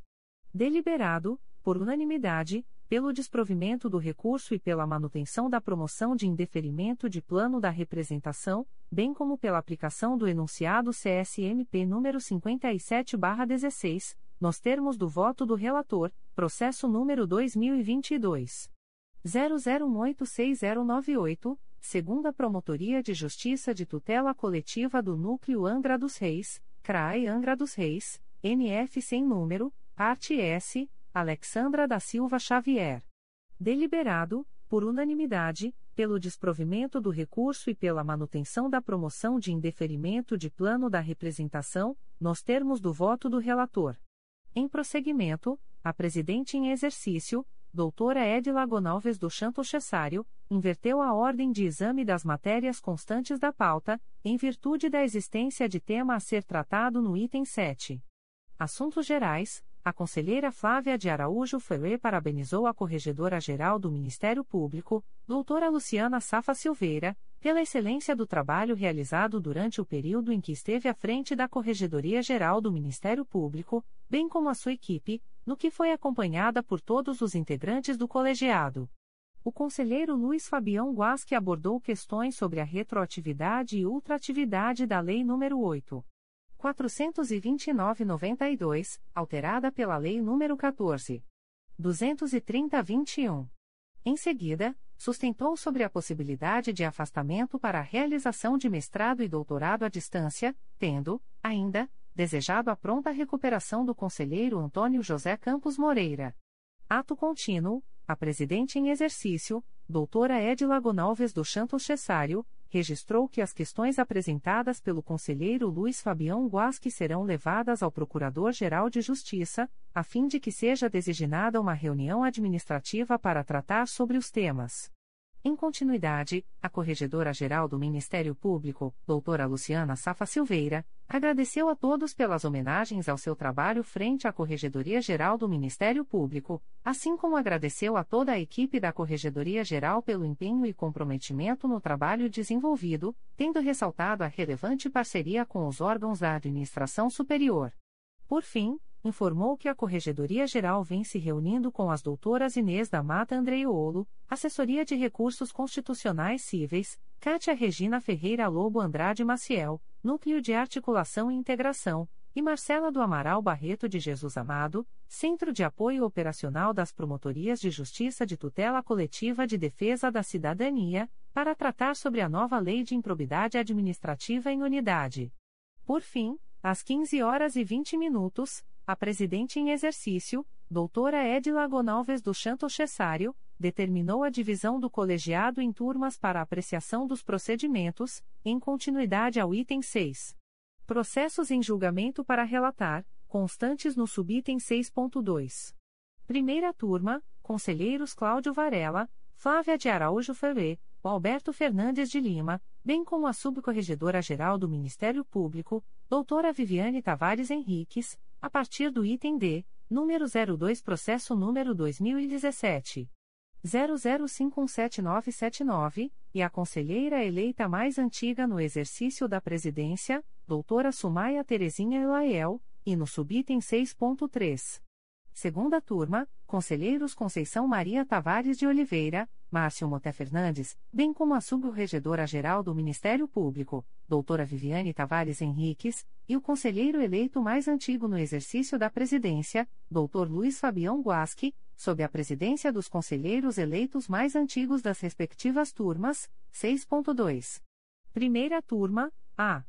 Deliberado, por unanimidade, pelo desprovimento do recurso e pela manutenção da promoção de indeferimento de plano da representação, bem como pela aplicação do enunciado CSMP número 57/16, nos termos do voto do relator, processo número 2022 00186098, segunda Promotoria de Justiça de Tutela Coletiva do Núcleo Angra dos Reis, CRAE Angra dos Reis, NF sem número, parte S Alexandra da Silva Xavier. Deliberado, por unanimidade, pelo desprovimento do recurso e pela manutenção da promoção de indeferimento de plano da representação, nos termos do voto do relator. Em prosseguimento, a presidente em exercício, doutora Edila Gonalves do Chanto Cessário, inverteu a ordem de exame das matérias constantes da pauta, em virtude da existência de tema a ser tratado no item 7. Assuntos Gerais, a conselheira Flávia de Araújo Ferrer parabenizou a Corregedora-Geral do Ministério Público, doutora Luciana Safa Silveira, pela excelência do trabalho realizado durante o período em que esteve à frente da Corregedoria-Geral do Ministério Público, bem como a sua equipe, no que foi acompanhada por todos os integrantes do colegiado. O conselheiro Luiz Fabião Guasque abordou questões sobre a retroatividade e ultratividade da Lei nº 8. 429-92, alterada pela Lei nº 14. 230-21. Em seguida, sustentou sobre a possibilidade de afastamento para a realização de mestrado e doutorado à distância, tendo, ainda, desejado a pronta recuperação do conselheiro Antônio José Campos Moreira. Ato contínuo, a presidente em exercício, doutora Edila Gonalves do Chanto Cessário, registrou que as questões apresentadas pelo conselheiro Luiz Fabião Guasque serão levadas ao Procurador-Geral de Justiça, a fim de que seja designada uma reunião administrativa para tratar sobre os temas. Em continuidade, a Corregedora-Geral do Ministério Público, doutora Luciana Safa Silveira, agradeceu a todos pelas homenagens ao seu trabalho frente à Corregedoria-Geral do Ministério Público, assim como agradeceu a toda a equipe da Corregedoria-Geral pelo empenho e comprometimento no trabalho desenvolvido, tendo ressaltado a relevante parceria com os órgãos da administração superior. Por fim, informou que a Corregedoria Geral vem se reunindo com as doutoras Inês da Mata Andreiolo, Assessoria de Recursos Constitucionais Cíveis, Cátia Regina Ferreira Lobo Andrade Maciel, Núcleo de Articulação e Integração, e Marcela do Amaral Barreto de Jesus Amado, Centro de Apoio Operacional das Promotorias de Justiça de Tutela Coletiva de Defesa da Cidadania, para tratar sobre a nova Lei de Improbidade Administrativa em Unidade. Por fim, às 15 horas e 20 minutos, a presidente em exercício, doutora Edila Gonalves do Chanto Cessário, determinou a divisão do colegiado em turmas para apreciação dos procedimentos, em continuidade ao item 6. Processos em julgamento para relatar, constantes no subitem 6.2. Primeira turma, conselheiros Cláudio Varela, Flávia de Araújo Ferré, Alberto Fernandes de Lima, bem como a subcorregedora-geral do Ministério Público, doutora Viviane Tavares Henriques, a partir do item D, número 02 processo número 2017 00517979, e a conselheira eleita mais antiga no exercício da presidência, doutora Sumaia Terezinha Elaiel, e no subitem 6.3. Segunda turma, conselheiros Conceição Maria Tavares de Oliveira, Márcio Moté Fernandes, bem como a subcorregedora-geral do Ministério Público, doutora Viviane Tavares Henriques, e o conselheiro eleito mais antigo no exercício da presidência, doutor Luiz Fabião Guasque, sob a presidência dos conselheiros eleitos mais antigos das respectivas turmas, 6.2. Primeira turma, A.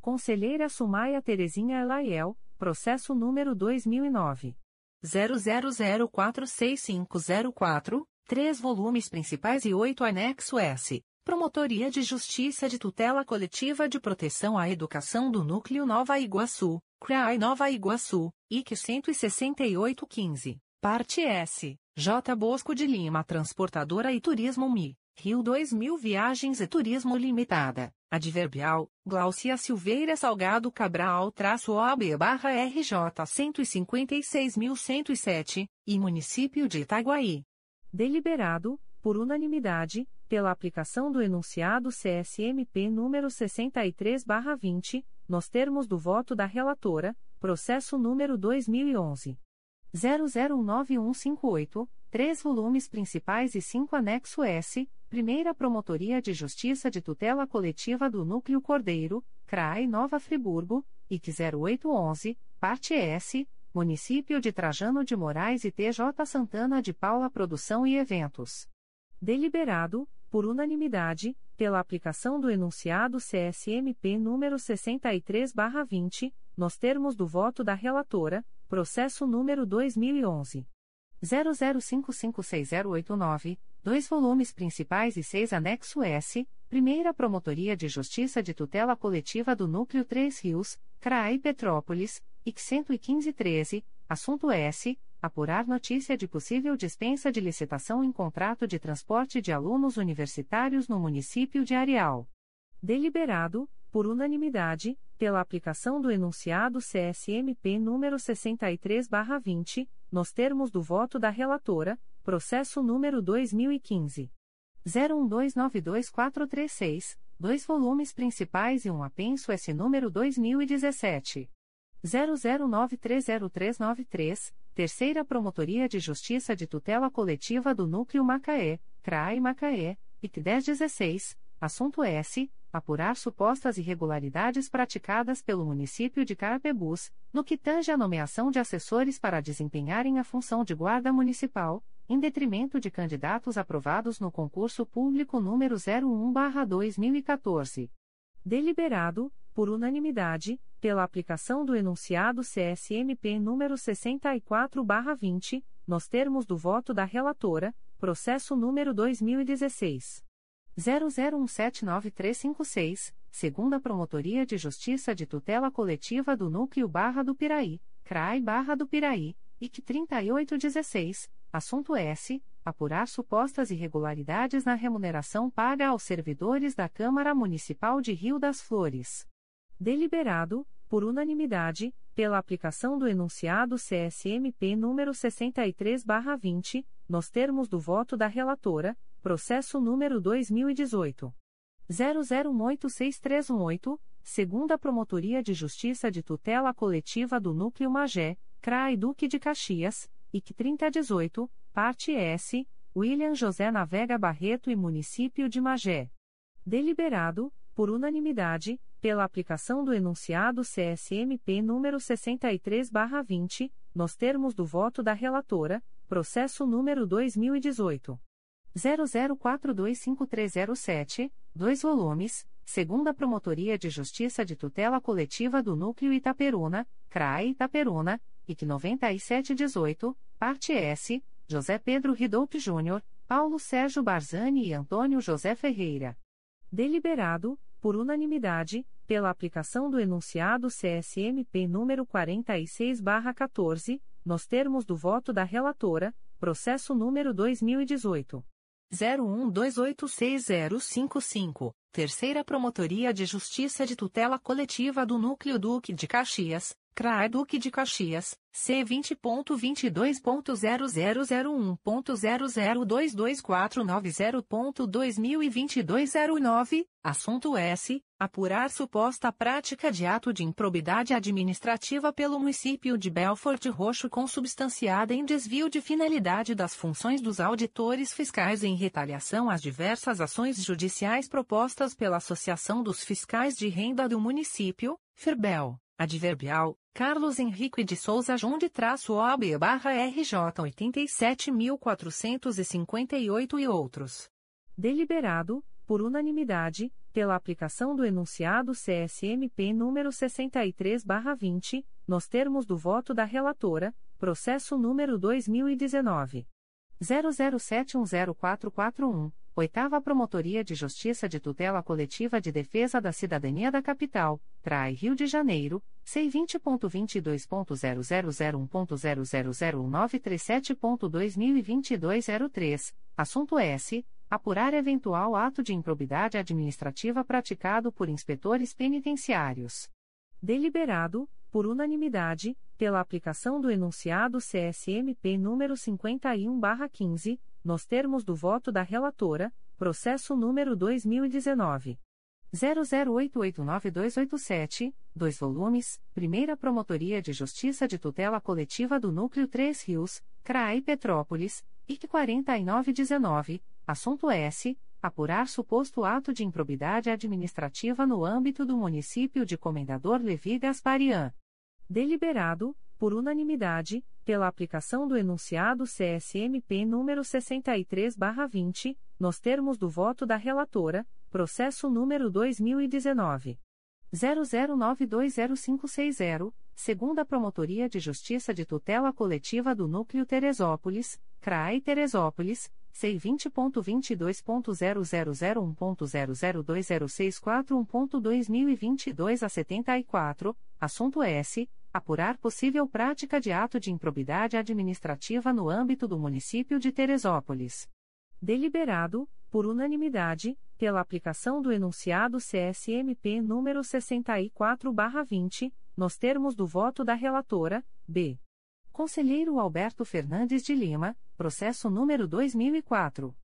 Conselheira Sumaia Terezinha Elaiel, processo número 2009. 00046504, três volumes principais e oito anexo S. Promotoria de Justiça de Tutela Coletiva de Proteção à Educação do Núcleo Nova Iguaçu, CRAI Nova Iguaçu, IC 16815, Parte S, J. Bosco de Lima Transportadora e Turismo MI, Rio 2000 Viagens e Turismo Limitada, Adverbial, Glaucia Silveira Salgado Cabral traço OAB barra RJ 156.107, e Município de Itaguaí. Deliberado, por unanimidade, pela aplicação do enunciado CSMP número 63/20, nos termos do voto da relatora, processo número 2011 009158, três volumes principais e cinco anexo S, Primeira Promotoria de Justiça de Tutela Coletiva do Núcleo Cordeiro, CRAI Nova Friburgo, IC 0811, parte S, Município de Trajano de Moraes e TJ Santana de Paula Produção e Eventos. Deliberado, por unanimidade, pela aplicação do enunciado CSMP número 63/20, nos termos do voto da relatora, processo número 2011 00556089, dois volumes principais e seis anexo S, Primeira Promotoria de Justiça de Tutela Coletiva do Núcleo 3 Rios, CRAI Petrópolis, IC 11513, assunto S apurar notícia de possível dispensa de licitação em contrato de transporte de alunos universitários no município de Areal. Deliberado, por unanimidade, pela aplicação do enunciado CSMP número 63/20, nos termos do voto da relatora, processo número 2015 01292436, dois volumes principais e um apenso S número 2017 00930393, Terceira Promotoria de Justiça de Tutela Coletiva do Núcleo Macaé, CRAI Macaé, IC 1016, assunto S. Apurar supostas irregularidades praticadas pelo município de Carapebus, no que tange a nomeação de assessores para desempenharem a função de guarda municipal, em detrimento de candidatos aprovados no concurso público número 01/2014. Deliberado, por unanimidade, pela aplicação do enunciado CSMP número 64/20, nos termos do voto da relatora, processo número 2016 00179356, segunda Promotoria de Justiça de Tutela Coletiva do Núcleo Barra do Piraí, CRAI Barra do Piraí, IC 3816, assunto S. Apurar supostas irregularidades na remuneração paga aos servidores da Câmara Municipal de Rio das Flores. Deliberado, por unanimidade, pela aplicação do enunciado CSMP número 63/20, nos termos do voto da relatora, processo número 2018 00186318, segunda Promotoria de Justiça de Tutela Coletiva do Núcleo Magé, CRAI Duque de Caxias, IC 3018, parte S, William José Navega Barreto e Município de Magé. Deliberado, por unanimidade, pela aplicação do enunciado CSMP número 63/20, nos termos do voto da relatora, processo número 2018 00425307, dois volumes, segunda Promotoria de Justiça de Tutela Coletiva do Núcleo Itaperuna, CRAE Itaperuna, IC 9718, parte S, José Pedro Ridolph Júnior, Paulo Sérgio Barzani e Antônio José Ferreira. Deliberado, por unanimidade, pela aplicação do enunciado CSMP número 46/14, nos termos do voto da relatora, processo número 2018 01286055, Terceira Promotoria de Justiça de Tutela Coletiva do Núcleo Duque de Caxias, CRAE Duque de Caxias, C20.22.0001.0022490.2022 09, assunto S. Apurar suposta prática de ato de improbidade administrativa pelo município de Belfort Roxo consubstanciada em desvio de finalidade das funções dos auditores fiscais em retaliação às diversas ações judiciais propostas pela Associação dos Fiscais de Renda do Município, FIRBEL. Adverbial, Carlos Henrique de Souza Jonde traço OAB barra RJ 87.458 e outros. Deliberado, por unanimidade, pela aplicação do enunciado CSMP número 63 barra 20, nos termos do voto da relatora, processo número 2019. 00710441. Oitava Promotoria de Justiça de Tutela Coletiva de Defesa da Cidadania da Capital, Trai Rio de Janeiro, C20.22.0001.0001937.2022 03, assunto S. Apurar eventual ato de improbidade administrativa praticado por inspetores penitenciários. Deliberado, por unanimidade, pela aplicação do enunciado CSMP número 51/15, nos termos do voto da relatora, processo número 2019 00889287, dois volumes, Primeira Promotoria de Justiça de Tutela Coletiva do Núcleo 3 Rios, CRAI Petrópolis, IC 4919, assunto S apurar suposto ato de improbidade administrativa no âmbito do município de Comendador Levi Gasparian. Deliberado, por unanimidade, pela aplicação do enunciado CSMP número 63/20, nos termos do voto da relatora, processo número 2019 00920560, segunda Promotoria de Justiça de Tutela Coletiva do Núcleo Teresópolis, CRAI Teresópolis. C20.22.0001.0020641.2022 a 74, assunto S. Apurar possível prática de ato de improbidade administrativa no âmbito do município de Teresópolis. Deliberado, por unanimidade, pela aplicação do enunciado CSMP número 64/20, nos termos do voto da relatora, B. Conselheiro Alberto Fernandes de Lima, processo número 2004.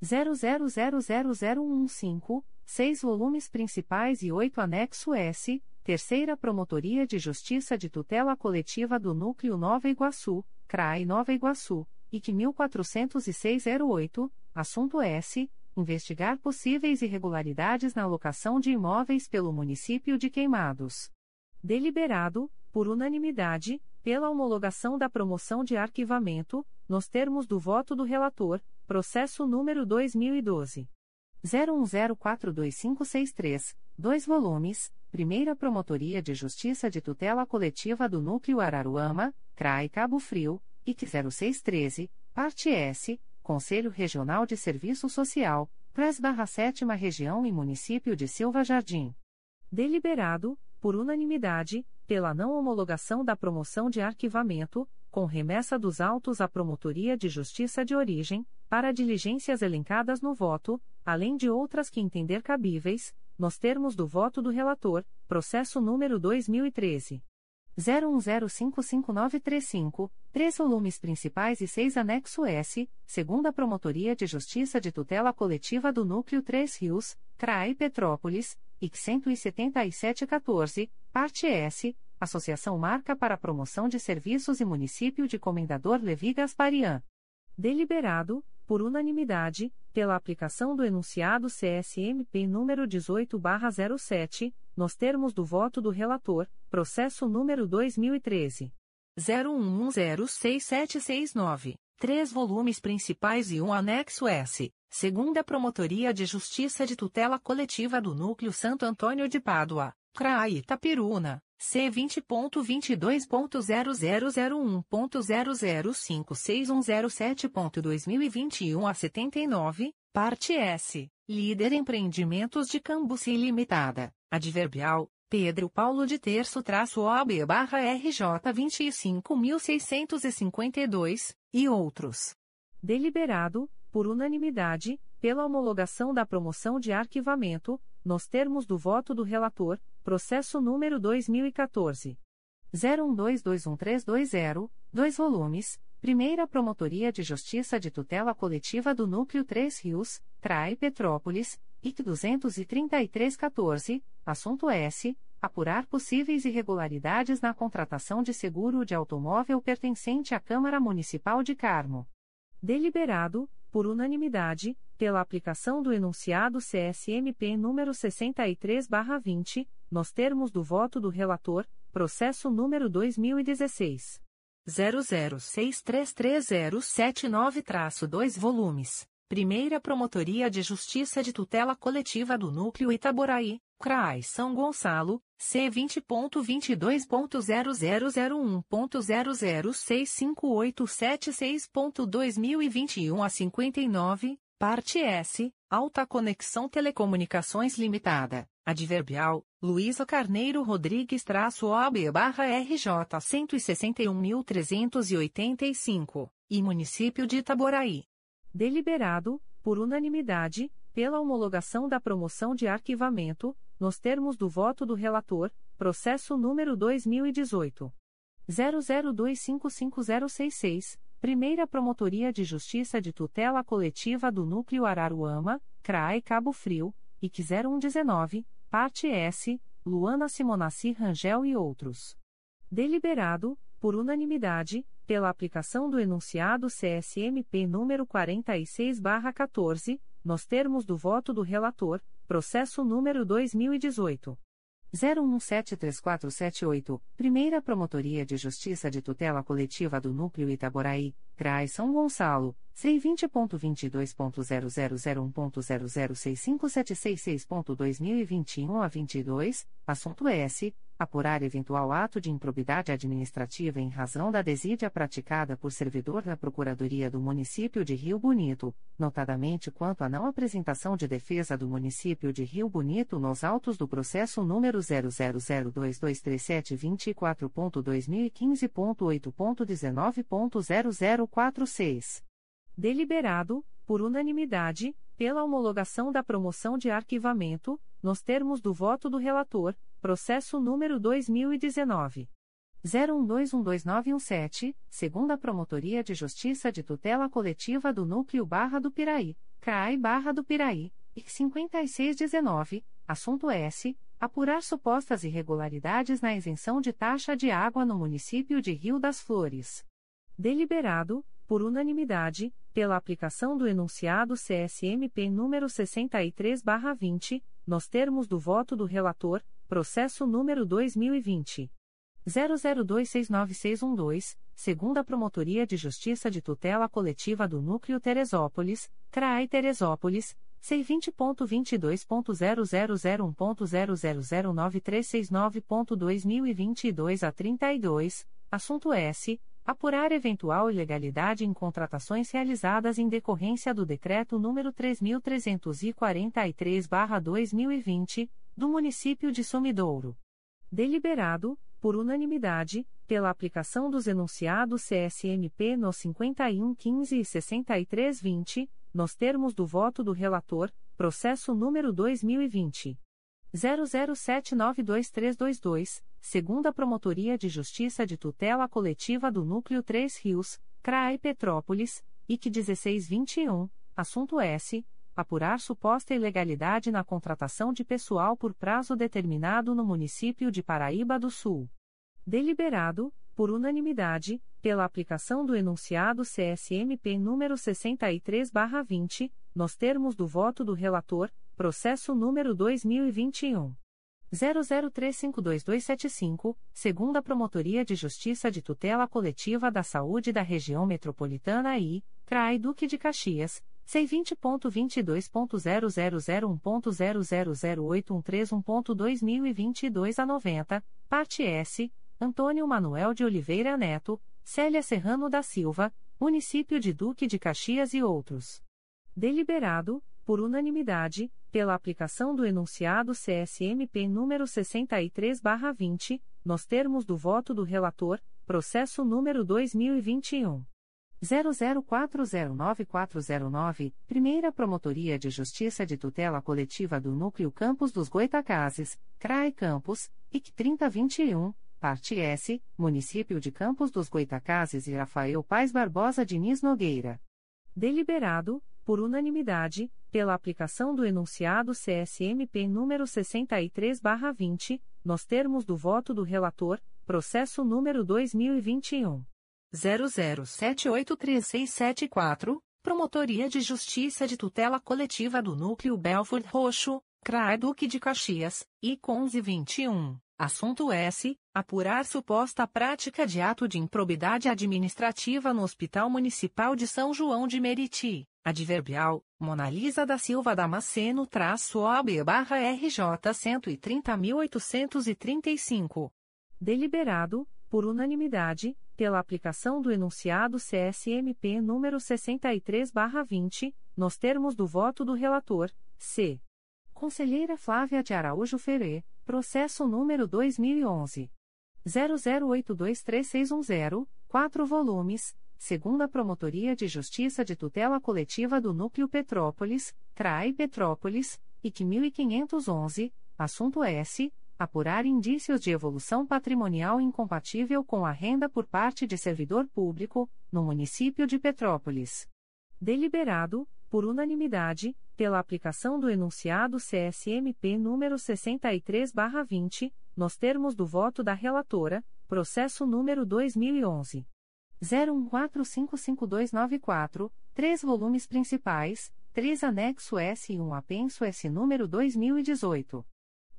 00000115, seis volumes principais e oito anexo S, Terceira Promotoria de Justiça de Tutela Coletiva do Núcleo Nova Iguaçu, CRAI Nova Iguaçu, IC 140608, Assunto S. Investigar possíveis irregularidades na locação de imóveis pelo município de Queimados. Deliberado, por unanimidade, pela homologação da promoção de arquivamento, nos termos do voto do relator, processo número 2012. 01042563, dois volumes, Primeira Promotoria de Justiça de Tutela Coletiva do Núcleo Araruama, CRAI Cabo Frio, IC 0613, parte S, Conselho Regional de Serviço Social, Pres barra 7 Região e Município de Silva Jardim. Deliberado, por unanimidade, pela não homologação da promoção de arquivamento, com remessa dos autos à Promotoria de Justiça de Origem, para diligências elencadas no voto, além de outras que entender cabíveis, nos termos do voto do relator, processo número 2013. 01055935, três volumes principais e seis anexo S, segunda Promotoria de Justiça de Tutela Coletiva do Núcleo 3 Rios, CRAI Petrópolis, IC 17714, parte S, Associação Marca para Promoção de Serviços e Município de Comendador Levi Gasparian. Deliberado, por unanimidade, pela aplicação do enunciado CSMP número 18/07, nos termos do voto do relator, processo número 2013 01106769, três volumes principais e um anexo S, segunda Promotoria de Justiça de Tutela Coletiva do Núcleo Santo Antônio de Pádua, CRAI Itapiruna. C vinte ponto vinte dois ponto zero zero zero um ponto zero zero cinco seis um zero sete ponto dois mil e vinte e um a setenta e nove parte S. Líder empreendimentos de Cambuci Limitada. Adverbial Pedro Paulo de Terço traço OB barra RJ vinte e cinco mil seiscentos e cinquenta e dois e outros. Deliberado por unanimidade pela homologação da promoção de arquivamento nos termos do voto do relator, processo número 2014. 01221320, dois volumes, Primeira Promotoria de Justiça de Tutela Coletiva do Núcleo 3 Rios, CRAI Petrópolis, IC 23314, assunto S. Apurar possíveis irregularidades na contratação de seguro de automóvel pertencente à Câmara Municipal de Carmo. Deliberado, por unanimidade, pela aplicação do enunciado CSMP número 63/20, nos termos do voto do relator, processo número 2016 00633079-2 volumes. Primeira Promotoria de Justiça de Tutela Coletiva do Núcleo Itaboraí, CRAI São Gonçalo, C20.22.0001.0065876.2021 a 59, parte S, Alta Conexão Telecomunicações Limitada, Adverbial, Luísa Carneiro Rodrigues traço OAB barra RJ 161.385, e Município de Itaboraí. Deliberado, por unanimidade, pela homologação da promoção de arquivamento, nos termos do voto do relator, processo número 2018. 00255066, Primeira Promotoria de Justiça de Tutela Coletiva do Núcleo Araruama, CRAE Cabo Frio, IC 0119, parte S, Luana Simonassi Rangel e outros. Deliberado, por unanimidade, pela aplicação do enunciado CSMP número 46/14, nos termos do voto do relator, processo número 2018 01173478, Primeira Promotoria de Justiça de Tutela Coletiva do Núcleo Itaboraí, CRAI São Gonçalo, C20.22.0001.0065766.2021 a 22, assunto S apurar eventual ato de improbidade administrativa em razão da desídia praticada por servidor da Procuradoria do Município de Rio Bonito, notadamente quanto à não apresentação de defesa do Município de Rio Bonito nos autos do processo número 000223724.2015.8.19.0046. Deliberado, por unanimidade, pela homologação da promoção de arquivamento, nos termos do voto do relator, Processo número 2019. 01212917, segunda Promotoria de Justiça de Tutela Coletiva do Núcleo Barra do Piraí, CRAI Barra do Piraí, IC 5619, assunto S. Apurar supostas irregularidades na isenção de taxa de água no município de Rio das Flores. Deliberado, por unanimidade, pela aplicação do enunciado CSMP número 63/20, nos termos do voto do relator, processo número 2020 00269612, segunda Promotoria de Justiça de Tutela Coletiva do Núcleo Teresópolis, CRAI Teresópolis. C20.22.0001.0009369.2022 a 32, assunto S apurar eventual ilegalidade em contratações realizadas em decorrência do Decreto nº 3.343-2020, do município de Sumidouro. Deliberado, por unanimidade, pela aplicação dos enunciados CSMP no 5115 e 6320, nos termos do voto do relator, processo número 2020. 00792322, segunda Promotoria de Justiça de Tutela Coletiva do Núcleo 3 Rios, CRAE Petrópolis, IC 1621, assunto S. Apurar suposta ilegalidade na contratação de pessoal por prazo determinado no município de Paraíba do Sul. Deliberado, por unanimidade, pela aplicação do enunciado CSMP número 63/20, nos termos do voto do relator, processo número 2021 00352275, segunda Promotoria de Justiça de Tutela Coletiva da Saúde da Região Metropolitana I, CRAI Duque de Caxias. C20.22.0001.0008131.2022 a 90, parte S, Antônio Manuel de Oliveira Neto, Célia Serrano da Silva, Município de Duque de Caxias e outros. Deliberado, por unanimidade, pela aplicação do enunciado CSMP número 63/20, nos termos do voto do relator, processo número 2021 00409409, Primeira Promotoria de Justiça de Tutela Coletiva do Núcleo Campos dos Goitacazes, CRAE Campos, IC 3021, parte S, Município de Campos dos Goitacazes e Rafael Paz Barbosa Diniz Nogueira. Deliberado, por unanimidade, pela aplicação do enunciado CSMP número 63/20, nos termos do voto do relator, processo número 2021 00783674, Promotoria de Justiça de Tutela Coletiva do Núcleo Belford Roxo, CRAE Duque de Caxias, IC 1121. Assunto S. Apurar suposta prática de ato de improbidade administrativa no Hospital Municipal de São João de Meriti. Adverbial, Monalisa da Silva Damasceno traço OB barra RJ 130.835. Deliberado, por unanimidade, pela aplicação do enunciado CSMP número 63 barra 20, nos termos do voto do relator, C. Conselheira Flávia de Araújo Ferê, processo número 2011. 00823610, 4 volumes, segunda Promotoria de Justiça de Tutela Coletiva do Núcleo Petrópolis, CRAI Petrópolis, IC 1511, assunto S. Apurar indícios de evolução patrimonial incompatível com a renda por parte de servidor público, no município de Petrópolis. Deliberado, por unanimidade, pela aplicação do enunciado CSMP número 63/20, nos termos do voto da relatora, processo número 2011 01455294, três volumes principais, três anexo S e um apenso S número 2018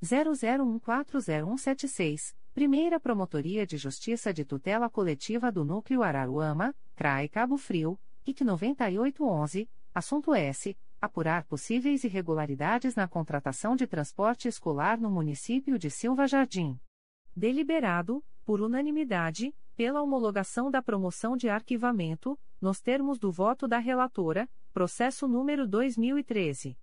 00140176, Primeira Promotoria de Justiça de Tutela Coletiva do Núcleo Araruama, CRAE Cabo Frio, IC 9811, assunto S. Apurar possíveis irregularidades na contratação de transporte escolar no município de Silva Jardim. Deliberado, por unanimidade, pela homologação da promoção de arquivamento, nos termos do voto da relatora, processo número 2013.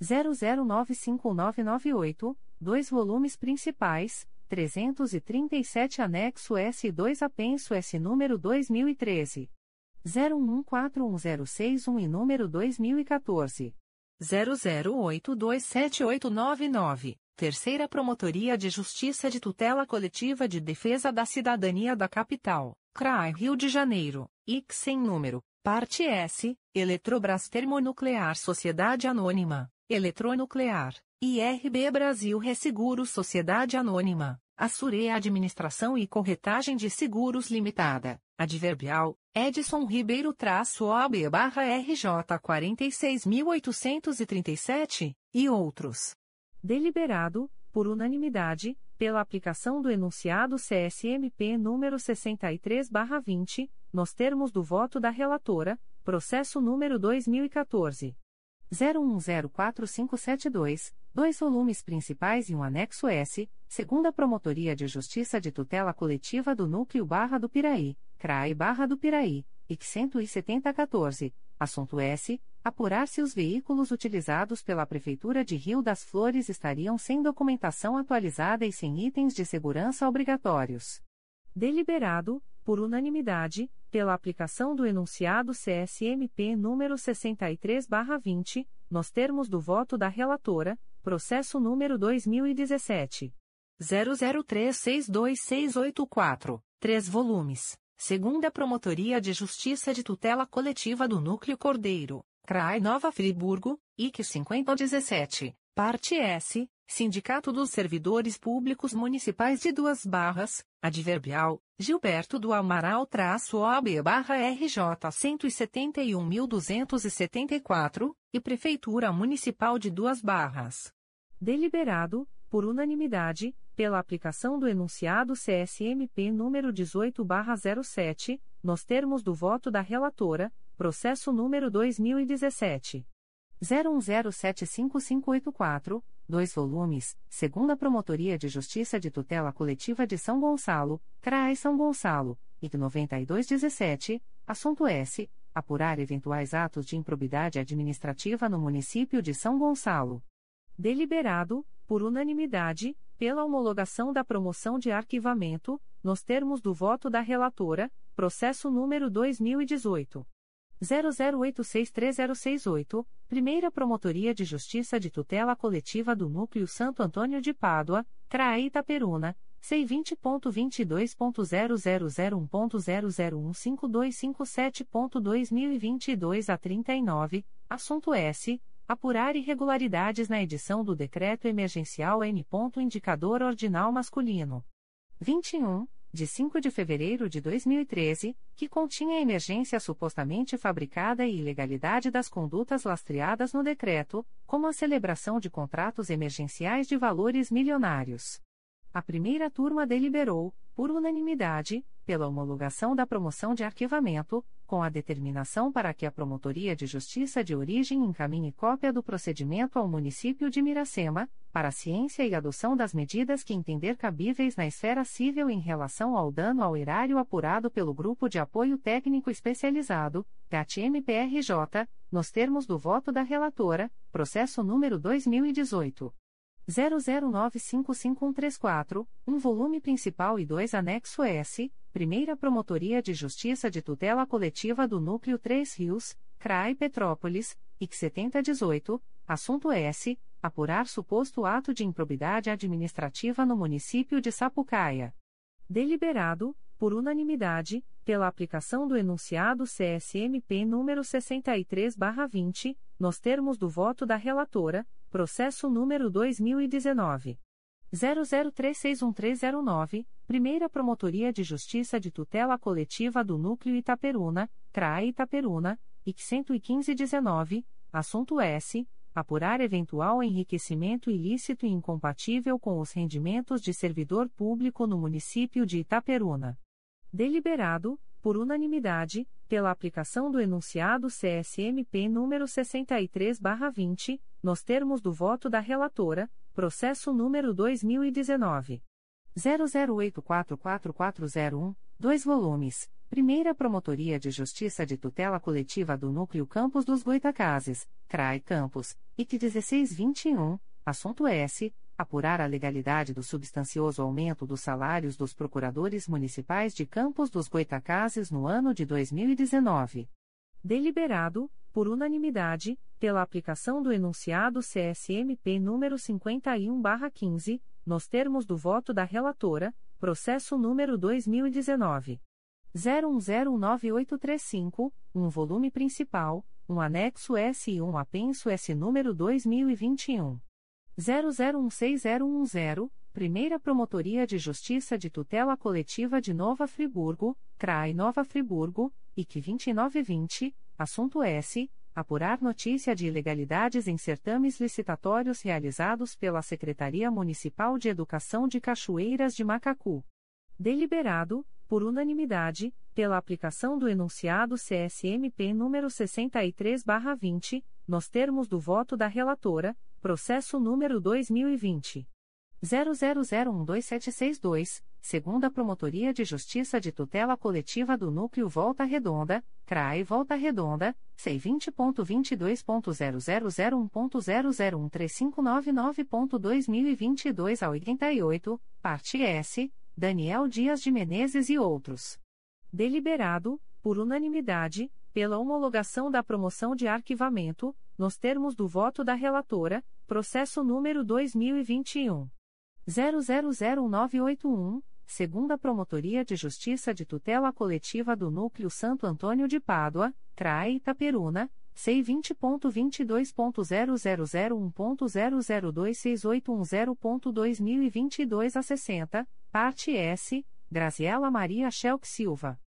00951998, dois volumes principais, 337 anexo S e 2 apenso S número 2013. 01141061 e número 2014. 00827899, Terceira Promotoria de Justiça de Tutela Coletiva de Defesa da Cidadania da Capital, CRAI Rio de Janeiro, IC sem número, parte S, Eletrobras Termonuclear Sociedade Anônima, Eletronuclear, IRB Brasil Resseguro Sociedade Anônima, Assure Administração e Corretagem de Seguros Limitada. adverbial, Edson Ribeiro traço OB barra RJ 46.837, e outros. Deliberado, por unanimidade, pela aplicação do enunciado CSMP número 63/20, nos termos do voto da relatora, processo número 2014 01045572, dois volumes principais e um anexo S, segunda Promotoria de Justiça de Tutela Coletiva do Núcleo Barra do Piraí, CRAI Barra do Piraí, IC 17014, assunto S, apurar se os veículos utilizados pela Prefeitura de Rio das Flores estariam sem documentação atualizada e sem itens de segurança obrigatórios. Deliberado, por unanimidade, pela aplicação do enunciado CSMP número 63/20, nos termos do voto da relatora, processo número 2017 00362684, três volumes. Segunda Promotoria de Justiça de Tutela Coletiva do Núcleo Cordeiro, CRAI Nova Friburgo, IC 5017, parte S, Sindicato dos Servidores Públicos Municipais de Duas Barras, adverbial, Gilberto do Amaral-OB barra RJ 171.274, e Prefeitura Municipal de Duas Barras. Deliberado, por unanimidade, pela aplicação do enunciado CSMP número 18 barra 07, nos termos do voto da relatora, processo número 2017. 01075584, dois volumes, segunda Promotoria de Justiça de Tutela Coletiva de São Gonçalo, CRAE São Gonçalo, IC 9217, assunto S. Apurar eventuais atos de improbidade administrativa no município de São Gonçalo. Deliberado, por unanimidade, pela homologação da promoção de arquivamento, nos termos do voto da relatora, processo número 2018. 00863068, Primeira Promotoria de Justiça de Tutela Coletiva do Núcleo Santo Antônio de Pádua, CRAE Itaperuna, C20.22.0001.0015257.2022 a 39, assunto S. Apurar irregularidades na edição do Decreto Emergencial N. Indicador Ordinal Masculino. 21, de 5 de fevereiro de 2013, que continha emergência supostamente fabricada e ilegalidade das condutas lastreadas no decreto, como a celebração de contratos emergenciais de valores milionários. A primeira turma deliberou, por unanimidade, pela homologação da promoção de arquivamento, com a determinação para que a Promotoria de Justiça de Origem encaminhe cópia do procedimento ao município de Miracema, para ciência e adoção das medidas que entender cabíveis na esfera civil em relação ao dano ao erário apurado pelo Grupo de Apoio Técnico Especializado, GAT-MPRJ, nos termos do voto da relatora, processo número 2018. 00955134, um volume principal e dois anexo S, Primeira Promotoria de Justiça de Tutela Coletiva do Núcleo 3 Rios, CRAI Petrópolis, IC 7018, assunto S. Apurar suposto ato de improbidade administrativa no município de Sapucaia. Deliberado, por unanimidade, pela aplicação do enunciado CSMP número 63/20, nos termos do voto da relatora, Processo número 2019. 00361309, Primeira Promotoria de Justiça de Tutela Coletiva do Núcleo Itaperuna, CRAE Itaperuna, IC 11519, assunto S. Apurar eventual enriquecimento ilícito e incompatível com os rendimentos de servidor público no município de Itaperuna. Deliberado, por unanimidade, pela aplicação do enunciado CSMP número 63/20, nos termos do voto da relatora, processo número 2019 00844401, dois volumes. Primeira Promotoria de Justiça de Tutela Coletiva do Núcleo Campos dos Goitacazes, CRAI Campos, IC 1621, assunto S apurar a legalidade do substancioso aumento dos salários dos procuradores municipais de Campos dos Goitacazes no ano de 2019. Deliberado, por unanimidade, pela aplicação do enunciado CSMP número 51/15, nos termos do voto da relatora, processo número 2019 01098835, um volume principal, um anexo S e um apenso S número 2021 00161010, Primeira Promotoria de Justiça de Tutela Coletiva de Nova Friburgo, CRAI Nova Friburgo, IC 2920, assunto S. Apurar notícia de ilegalidades em certames licitatórios realizados pela Secretaria Municipal de Educação de Cachoeiras de Macacu. Deliberado, por unanimidade, pela aplicação do enunciado CSMP número 63/20, nos termos do voto da relatora, processo número 2020 00012762, segunda Promotoria de Justiça de Tutela Coletiva do Núcleo Volta Redonda, CRAE Volta Redonda, C20.22.0001.0013599.2022 a 88, parte S, Daniel Dias de Menezes e outros. Deliberado, por unanimidade, pela homologação da promoção de arquivamento, nos termos do voto da relatora, processo número 2021 000981, segunda Promotoria de Justiça de Tutela Coletiva do Núcleo Santo Antônio de Pádua, CRAE Itaperuna, C20.22.0001.0026810.2022 a 60, parte S, Graziela Maria Schelk Silva.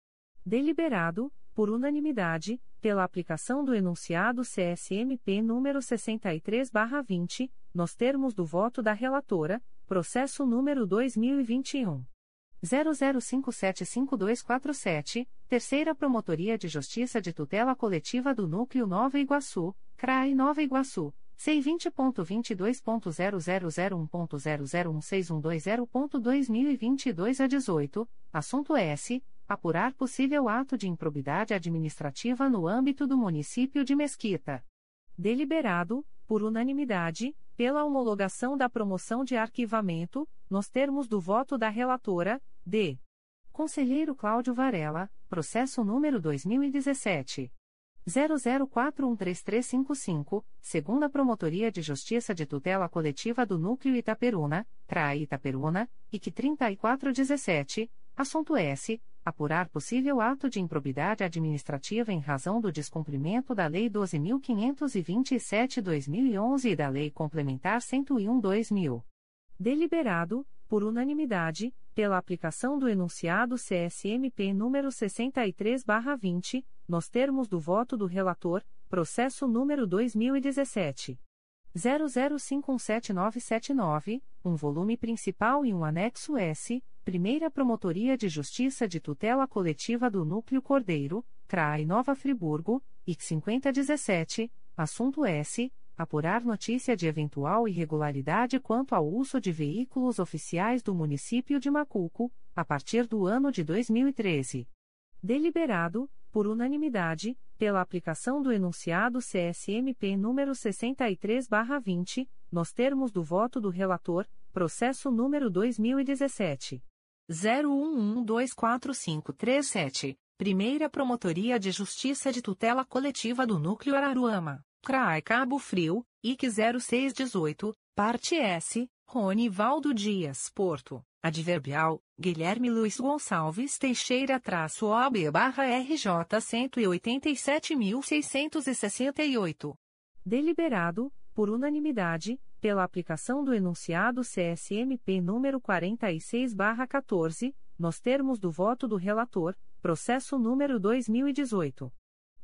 Deliberado, por unanimidade, pela aplicação do enunciado CSMP número 63/20, nos termos do voto da relatora, processo número 2021 00575247, Terceira Promotoria de Justiça de Tutela Coletiva do Núcleo Nova Iguaçu, CRAI Nova Iguaçu. C20.22.0001.0016120.2022 a 18, assunto S apurar possível ato de improbidade administrativa no âmbito do município de Mesquita. Deliberado, por unanimidade, pela homologação da promoção de arquivamento, nos termos do voto da relatora, D. Conselheiro Cláudio Varela, processo número 2017. 00413355, segunda Promotoria de Justiça de Tutela Coletiva do Núcleo Itaperuna, CRAI Itaperuna, IC 3417, assunto S apurar possível ato de improbidade administrativa em razão do descumprimento da Lei 12.527-2011 e da Lei Complementar 101-2000. Deliberado, por unanimidade, pela aplicação do enunciado CSMP número 63/20, nos termos do voto do relator, processo número 2017 00517979, um volume principal e um anexo S Primeira Promotoria de Justiça de Tutela Coletiva do Núcleo Cordeiro, CRAI Nova Friburgo, IC 5017, assunto S. Apurar notícia de eventual irregularidade quanto ao uso de veículos oficiais do município de Macuco, a partir do ano de 2013. Deliberado, por unanimidade, pela aplicação do enunciado CSMP número 63/20, nos termos do voto do relator, processo número 2017 01124537, Primeira Promotoria de Justiça de Tutela Coletiva do Núcleo Araruama, CRAI Cabo Frio, IC 0618, Parte S, Rony Valdo Dias Porto, Adverbial, Guilherme Luiz Gonçalves Teixeira traço OB barra RJ 187.668. Deliberado, por unanimidade, pela aplicação do enunciado CSMP número 46/14, nos termos do voto do relator, processo número 2018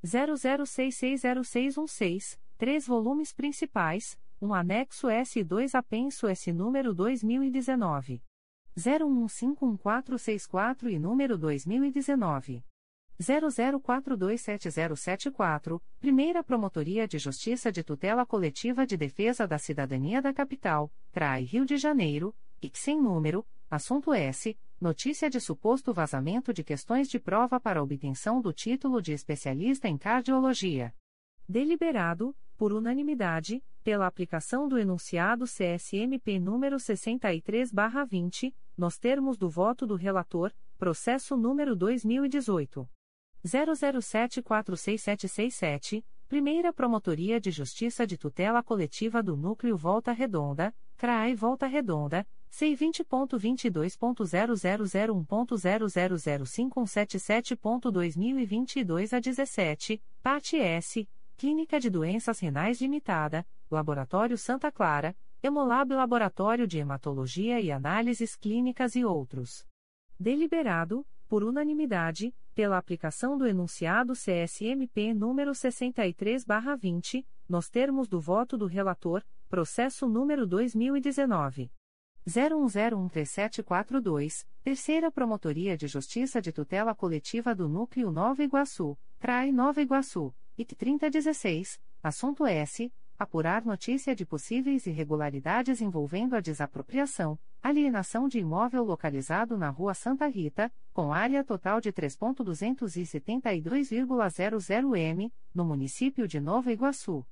00660616, três volumes principais, um anexo S2 apenso S número 2019 01151464 e número 2019 00427074, Primeira Promotoria de Justiça de Tutela Coletiva de Defesa da Cidadania da Capital, CRAI Rio de Janeiro, e sem número, assunto S. Notícia de suposto vazamento de questões de prova para obtenção do título de especialista em cardiologia. Deliberado, por unanimidade, pela aplicação do enunciado CSMP número 63/20, nos termos do voto do relator, processo número 2018 00746767, Primeira Promotoria de Justiça de Tutela Coletiva do Núcleo Volta Redonda, CRAE Volta Redonda, C20.22.0001.0005177.2022 a 17, parte S, Clínica de Doenças Renais Limitada, Laboratório Santa Clara, Hemolab Laboratório de Hematologia e Análises Clínicas e outros. Deliberado, por unanimidade, pela aplicação do enunciado CSMP número 63/20, nos termos do voto do relator, processo número 2019 01013742, Terceira Promotoria de Justiça de Tutela Coletiva do Núcleo Nova Iguaçu, CRAI Nova Iguaçu, IC 3016, assunto S apurar notícia de possíveis irregularidades envolvendo a desapropriação, alienação de imóvel localizado na Rua Santa Rita, com área total de 3.272,00 m, no município de Nova Iguaçu.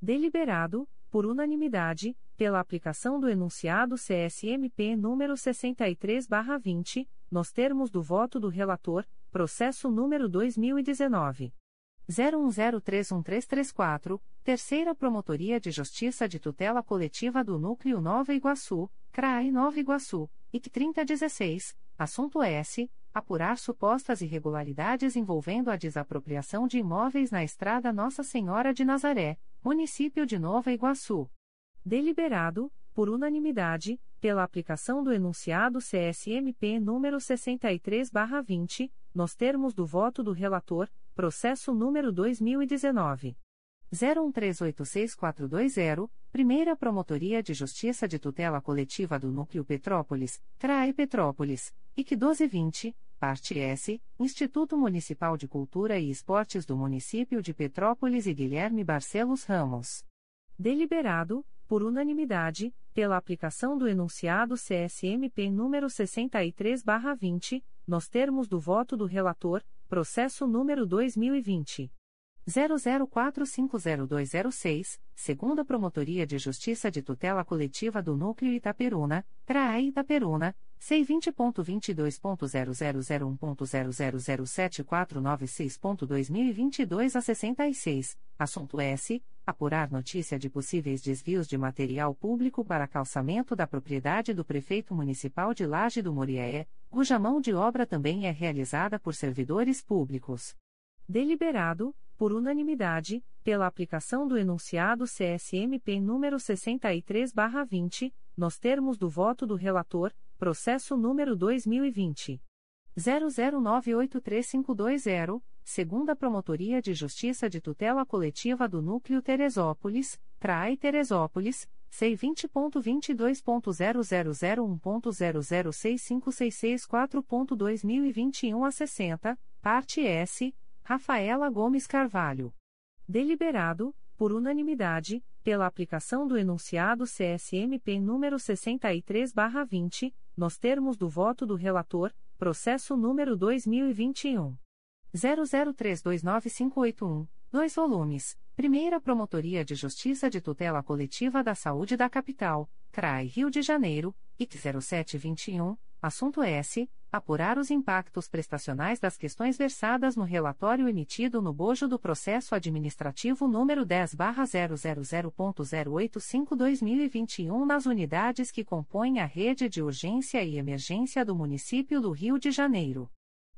Deliberado, por unanimidade, pela aplicação do enunciado CSMP número 63/20, nos termos do voto do relator, processo número 2019 01031334, Terceira Promotoria de Justiça de Tutela Coletiva do Núcleo Nova Iguaçu, CRAI Nova Iguaçu, IC 3016, assunto S. Apurar supostas irregularidades envolvendo a desapropriação de imóveis na Estrada Nossa Senhora de Nazaré, município de Nova Iguaçu. Deliberado, por unanimidade, pela aplicação do enunciado CSMP número 63/20, nos termos do voto do relator, processo número 2019 01386420, Primeira Promotoria de Justiça de Tutela Coletiva do Núcleo Petrópolis, CRAE Petrópolis, IC 1220, parte S, Instituto Municipal de Cultura e Esportes do Município de Petrópolis e Guilherme Barcelos Ramos. Deliberado, por unanimidade, pela aplicação do enunciado CSMP número 63/20, nos termos do voto do relator, processo número 2020 00450206, segunda Promotoria de Justiça de Tutela Coletiva do Núcleo Itaperuna, CRAE Itaperuna, C20.22.0001.0007496.2022 a 66, assunto S. Apurar notícia de possíveis desvios de material público para calçamento da propriedade do Prefeito Municipal de Laje do Moriaé, cuja mão de obra também é realizada por servidores públicos. Deliberado, por unanimidade, pela aplicação do enunciado CSMP número 63/20, nos termos do voto do relator, processo número 2020 00983520, segunda Promotoria de Justiça de Tutela Coletiva do Núcleo Teresópolis, CRAI Teresópolis, C20.22.0001.0065664.2021 a 60, parte S Rafaela Gomes Carvalho. Deliberado, por unanimidade, pela aplicação do enunciado CSMP número 63/20, nos termos do voto do relator, processo número 2021 00329581, dois volumes. Primeira Promotoria de Justiça de Tutela Coletiva da Saúde da Capital, CRAI Rio de Janeiro, IC 0721 Assunto S. Apurar os impactos prestacionais das questões versadas no relatório emitido no bojo do processo administrativo número 10-000.085-2021 nas unidades que compõem a rede de urgência e emergência do município do Rio de Janeiro.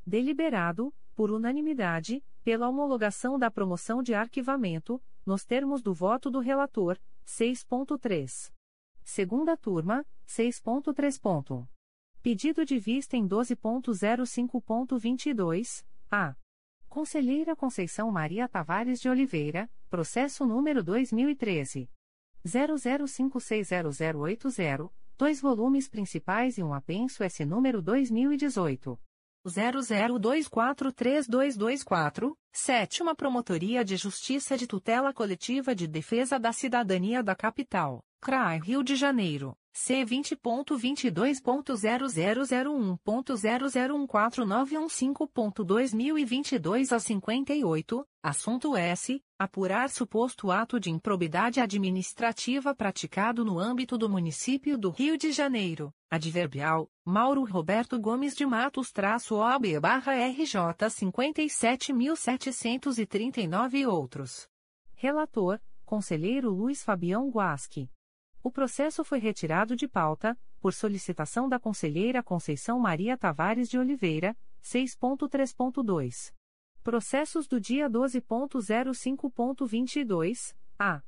Deliberado, por unanimidade, pela homologação da promoção de arquivamento, nos termos do voto do relator, 6.3. Segunda turma, 6.3. Pedido de vista em 12.05.22, a. Conselheira Conceição Maria Tavares de Oliveira, processo número 2013. 00560080, dois volumes principais e um apenso S número 2018. 00243224, sétima Promotoria de Justiça de Tutela Coletiva de Defesa da Cidadania da Capital, CRAI Rio de Janeiro. C vinte ponto vinte dois ponto zero zero zero um ponto zero zero um quatro nove um cinco ponto dois mil e vinte dois a cinquenta e oito assunto S apurar suposto ato de improbidade administrativa praticado no âmbito do município do Rio de Janeiro adverbial Mauro Roberto Gomes de Matos traço OAB barra RJ cinquenta e outros relator conselheiro Luiz Fabião Guasque o processo foi retirado de pauta, por solicitação da conselheira Conceição Maria Tavares de Oliveira, 6.3.2. Processos do dia 12.05.22, a.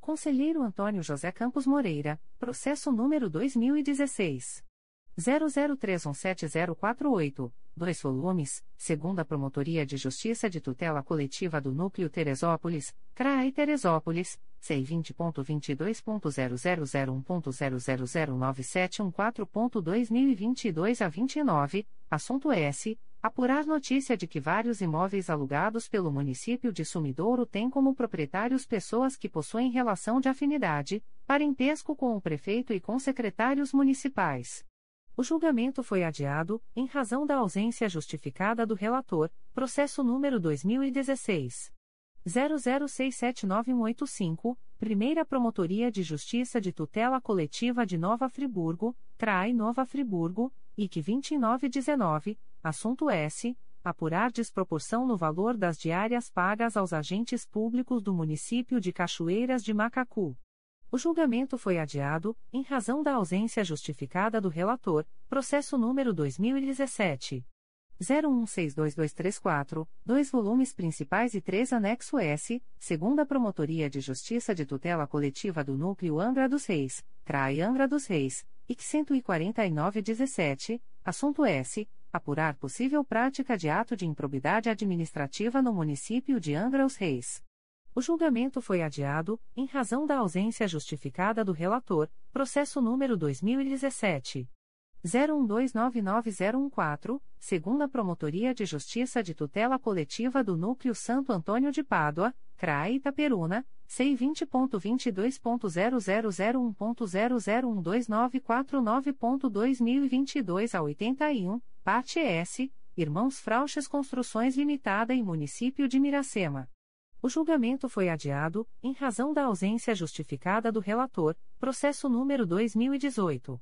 Conselheiro Antônio José Campos Moreira, processo número 2016. 00317048, 2 volumes, segunda Promotoria de Justiça de Tutela Coletiva do Núcleo Teresópolis, CRAE Teresópolis, C20.22.0001.0009714.2022 a 29, assunto S. Apurar notícia de que vários imóveis alugados pelo município de Sumidouro têm como proprietários pessoas que possuem relação de afinidade, parentesco com o prefeito e com secretários municipais. O julgamento foi adiado, em razão da ausência justificada do relator, processo número 2016. 00679185, Primeira Promotoria de Justiça de Tutela Coletiva de Nova Friburgo, CRAI Nova Friburgo, IC 2919, assunto S. Apurar desproporção no valor das diárias pagas aos agentes públicos do município de Cachoeiras de Macacu. O julgamento foi adiado, em razão da ausência justificada do relator, processo número 2017. 01622234, dois volumes principais e três anexo S, segunda Promotoria de Justiça de Tutela Coletiva do Núcleo Angra dos Reis, CRAI Angra dos Reis, IC 14917, assunto S. Apurar possível prática de ato de improbidade administrativa no município de Angra dos Reis. O julgamento foi adiado, em razão da ausência justificada do relator, processo número 2017. 01299014, segunda Promotoria de Justiça de Tutela Coletiva do Núcleo Santo Antônio de Pádua, CRAE Itaperuna, C20.22.0001.0012949.2022 a 81, parte S, Irmãos Frauches Construções Limitada e Município de Miracema. O julgamento foi adiado, em razão da ausência justificada do relator, processo número 2018.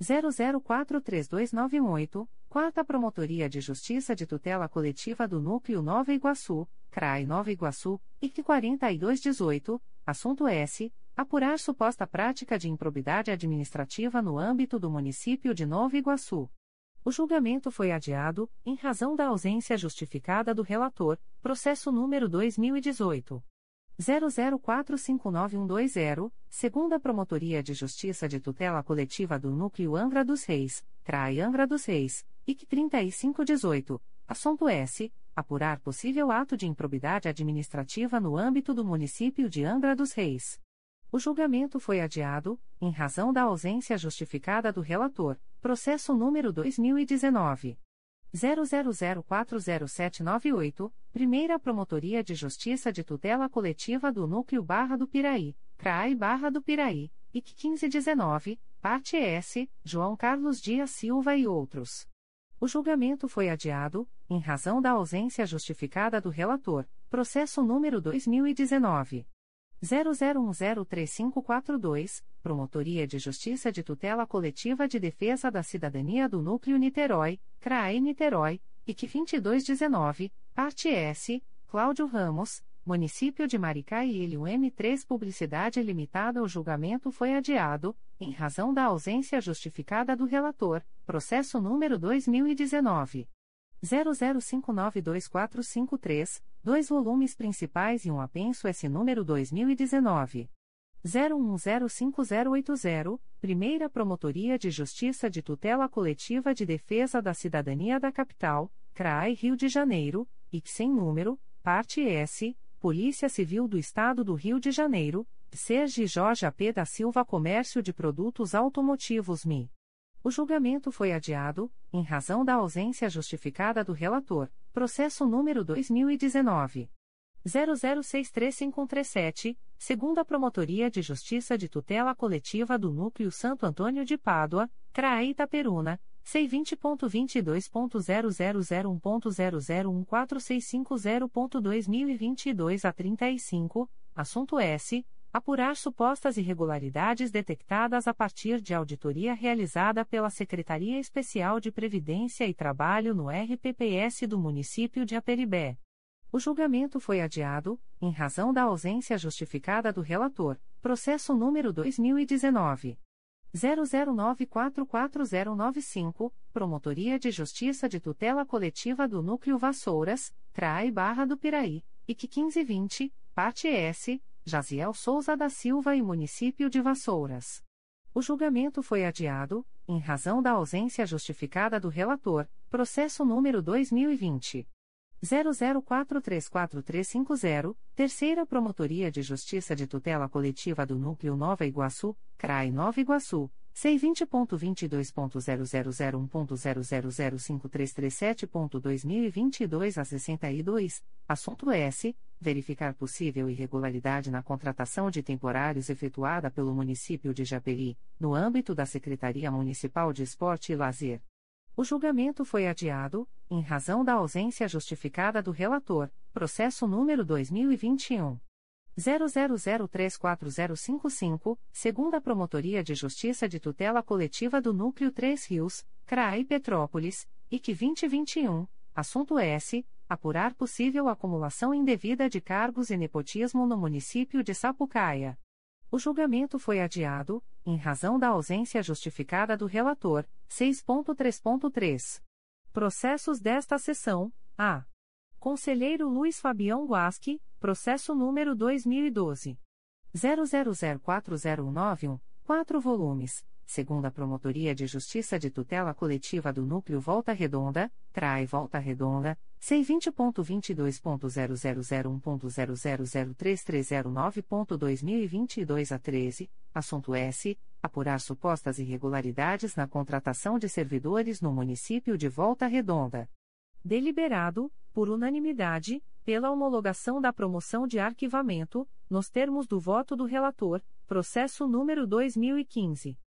00432918, Quarta Promotoria de Justiça de Tutela Coletiva do Núcleo Nova Iguaçu, CRAI Nova Iguaçu, IC 4218, assunto S. Apurar suposta prática de improbidade administrativa no âmbito do município de Nova Iguaçu. O julgamento foi adiado, em razão da ausência justificada do relator, processo número 2018. 00459120, segunda Promotoria de Justiça de Tutela Coletiva do Núcleo Angra dos Reis, CRAI Angra dos Reis, IC 3518, assunto S. Apurar possível ato de improbidade administrativa no âmbito do município de Angra dos Reis. O julgamento foi adiado, em razão da ausência justificada do relator, processo número 2019. 00040798, Primeira Promotoria de Justiça de Tutela Coletiva do Núcleo Barra do Piraí, CRAI Barra do Piraí, IC 1519, Parte S, João Carlos Dias Silva e outros. O julgamento foi adiado, em razão da ausência justificada do relator, processo número 2019. 00103542, Promotoria de Justiça de Tutela Coletiva de Defesa da Cidadania do Núcleo Niterói, CRAE Niterói, IC 2219, Parte S, Cláudio Ramos, Município de Maricá e Ilho M3 Publicidade Limitada O julgamento foi adiado, em razão da ausência justificada do relator, processo número 2019. 00592453, dois volumes principais e um apenso S número 2019 01105080, Primeira Promotoria de Justiça de Tutela Coletiva de Defesa da Cidadania da Capital, CRAI Rio de Janeiro, e sem número, parte S, Polícia Civil do Estado do Rio de Janeiro, Sergi Jorge AP da Silva Comércio de Produtos Automotivos MI. O julgamento foi adiado, em razão da ausência justificada do relator, processo número 2019. 00635137, segunda Promotoria de Justiça de Tutela Coletiva do Núcleo Santo Antônio de Pádua, CRAE Itaperuna, C20.22.0001.0014650.2022 a 35, assunto S apurar supostas irregularidades detectadas a partir de auditoria realizada pela Secretaria Especial de Previdência e Trabalho no RPPS do município de Aperibé. O julgamento foi adiado, em razão da ausência justificada do relator, processo número 2019 00944095, Promotoria de Justiça de Tutela Coletiva do Núcleo Vassouras, CRAI Barra do Piraí, IC 1520, parte S Jaziel Souza da Silva e Município de Vassouras. O julgamento foi adiado, em razão da ausência justificada do relator, processo número 2020. 00434350, Terceira Promotoria de Justiça de Tutela Coletiva do Núcleo Nova Iguaçu, CRAI Nova Iguaçu, C20.22.0001.0005337.2022 a 62, assunto S. Verificar possível irregularidade na contratação de temporários efetuada pelo município de Japeri, no âmbito da Secretaria Municipal de Esporte e Lazer. O julgamento foi adiado, em razão da ausência justificada do relator, processo número 2021. 00034055, segunda Promotoria de Justiça de Tutela Coletiva do Núcleo 3 Rios, CRAI Petrópolis, IC 2021, assunto S. Apurar possível acumulação indevida de cargos e nepotismo no município de Sapucaia. O julgamento foi adiado, em razão da ausência justificada do relator, 6.3.3. Processos desta sessão: A. Conselheiro Luiz Fabião Guasque, processo número 2012. 00040191, 4 volumes segunda Promotoria de Justiça de Tutela Coletiva do Núcleo Volta Redonda, CRAI Volta Redonda, C20.22.0001.0003309.2022 a 13, assunto S. Apurar supostas irregularidades na contratação de servidores no município de Volta Redonda. Deliberado, por unanimidade, pela homologação da promoção de arquivamento, nos termos do voto do relator, processo número 2015.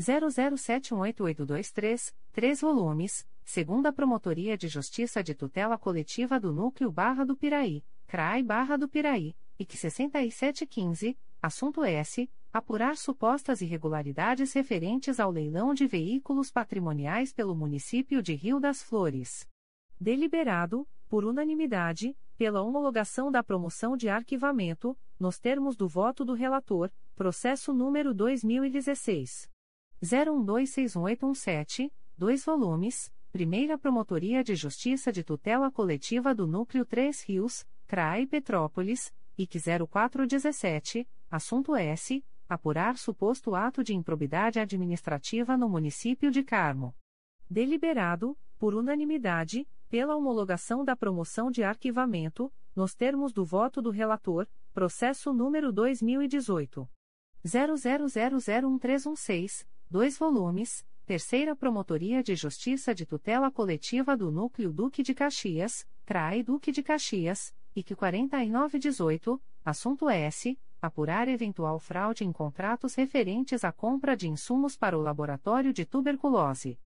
00718823, 3 volumes, segunda Promotoria de Justiça de Tutela Coletiva do Núcleo Barra do Piraí, CRAI Barra do Piraí, IC 6715, assunto S. Apurar supostas irregularidades referentes ao leilão de veículos patrimoniais pelo município de Rio das Flores. Deliberado, por unanimidade, pela homologação da promoção de arquivamento, nos termos do voto do relator, processo número 2016. 01261817, 2 volumes, Primeira Promotoria de Justiça de Tutela Coletiva do Núcleo 3 Rios, CRAI Petrópolis, IC 0417, assunto S. Apurar suposto ato de improbidade administrativa no município de Carmo. Deliberado, por unanimidade, pela homologação da promoção de arquivamento, nos termos do voto do relator, processo número 2018. 00001316, 2 volumes, Terceira Promotoria de Justiça de Tutela Coletiva do Núcleo Duque de Caxias, CRAI Duque de Caxias, IC 4918, assunto S. Apurar eventual fraude em contratos referentes à compra de insumos para o laboratório de tuberculose.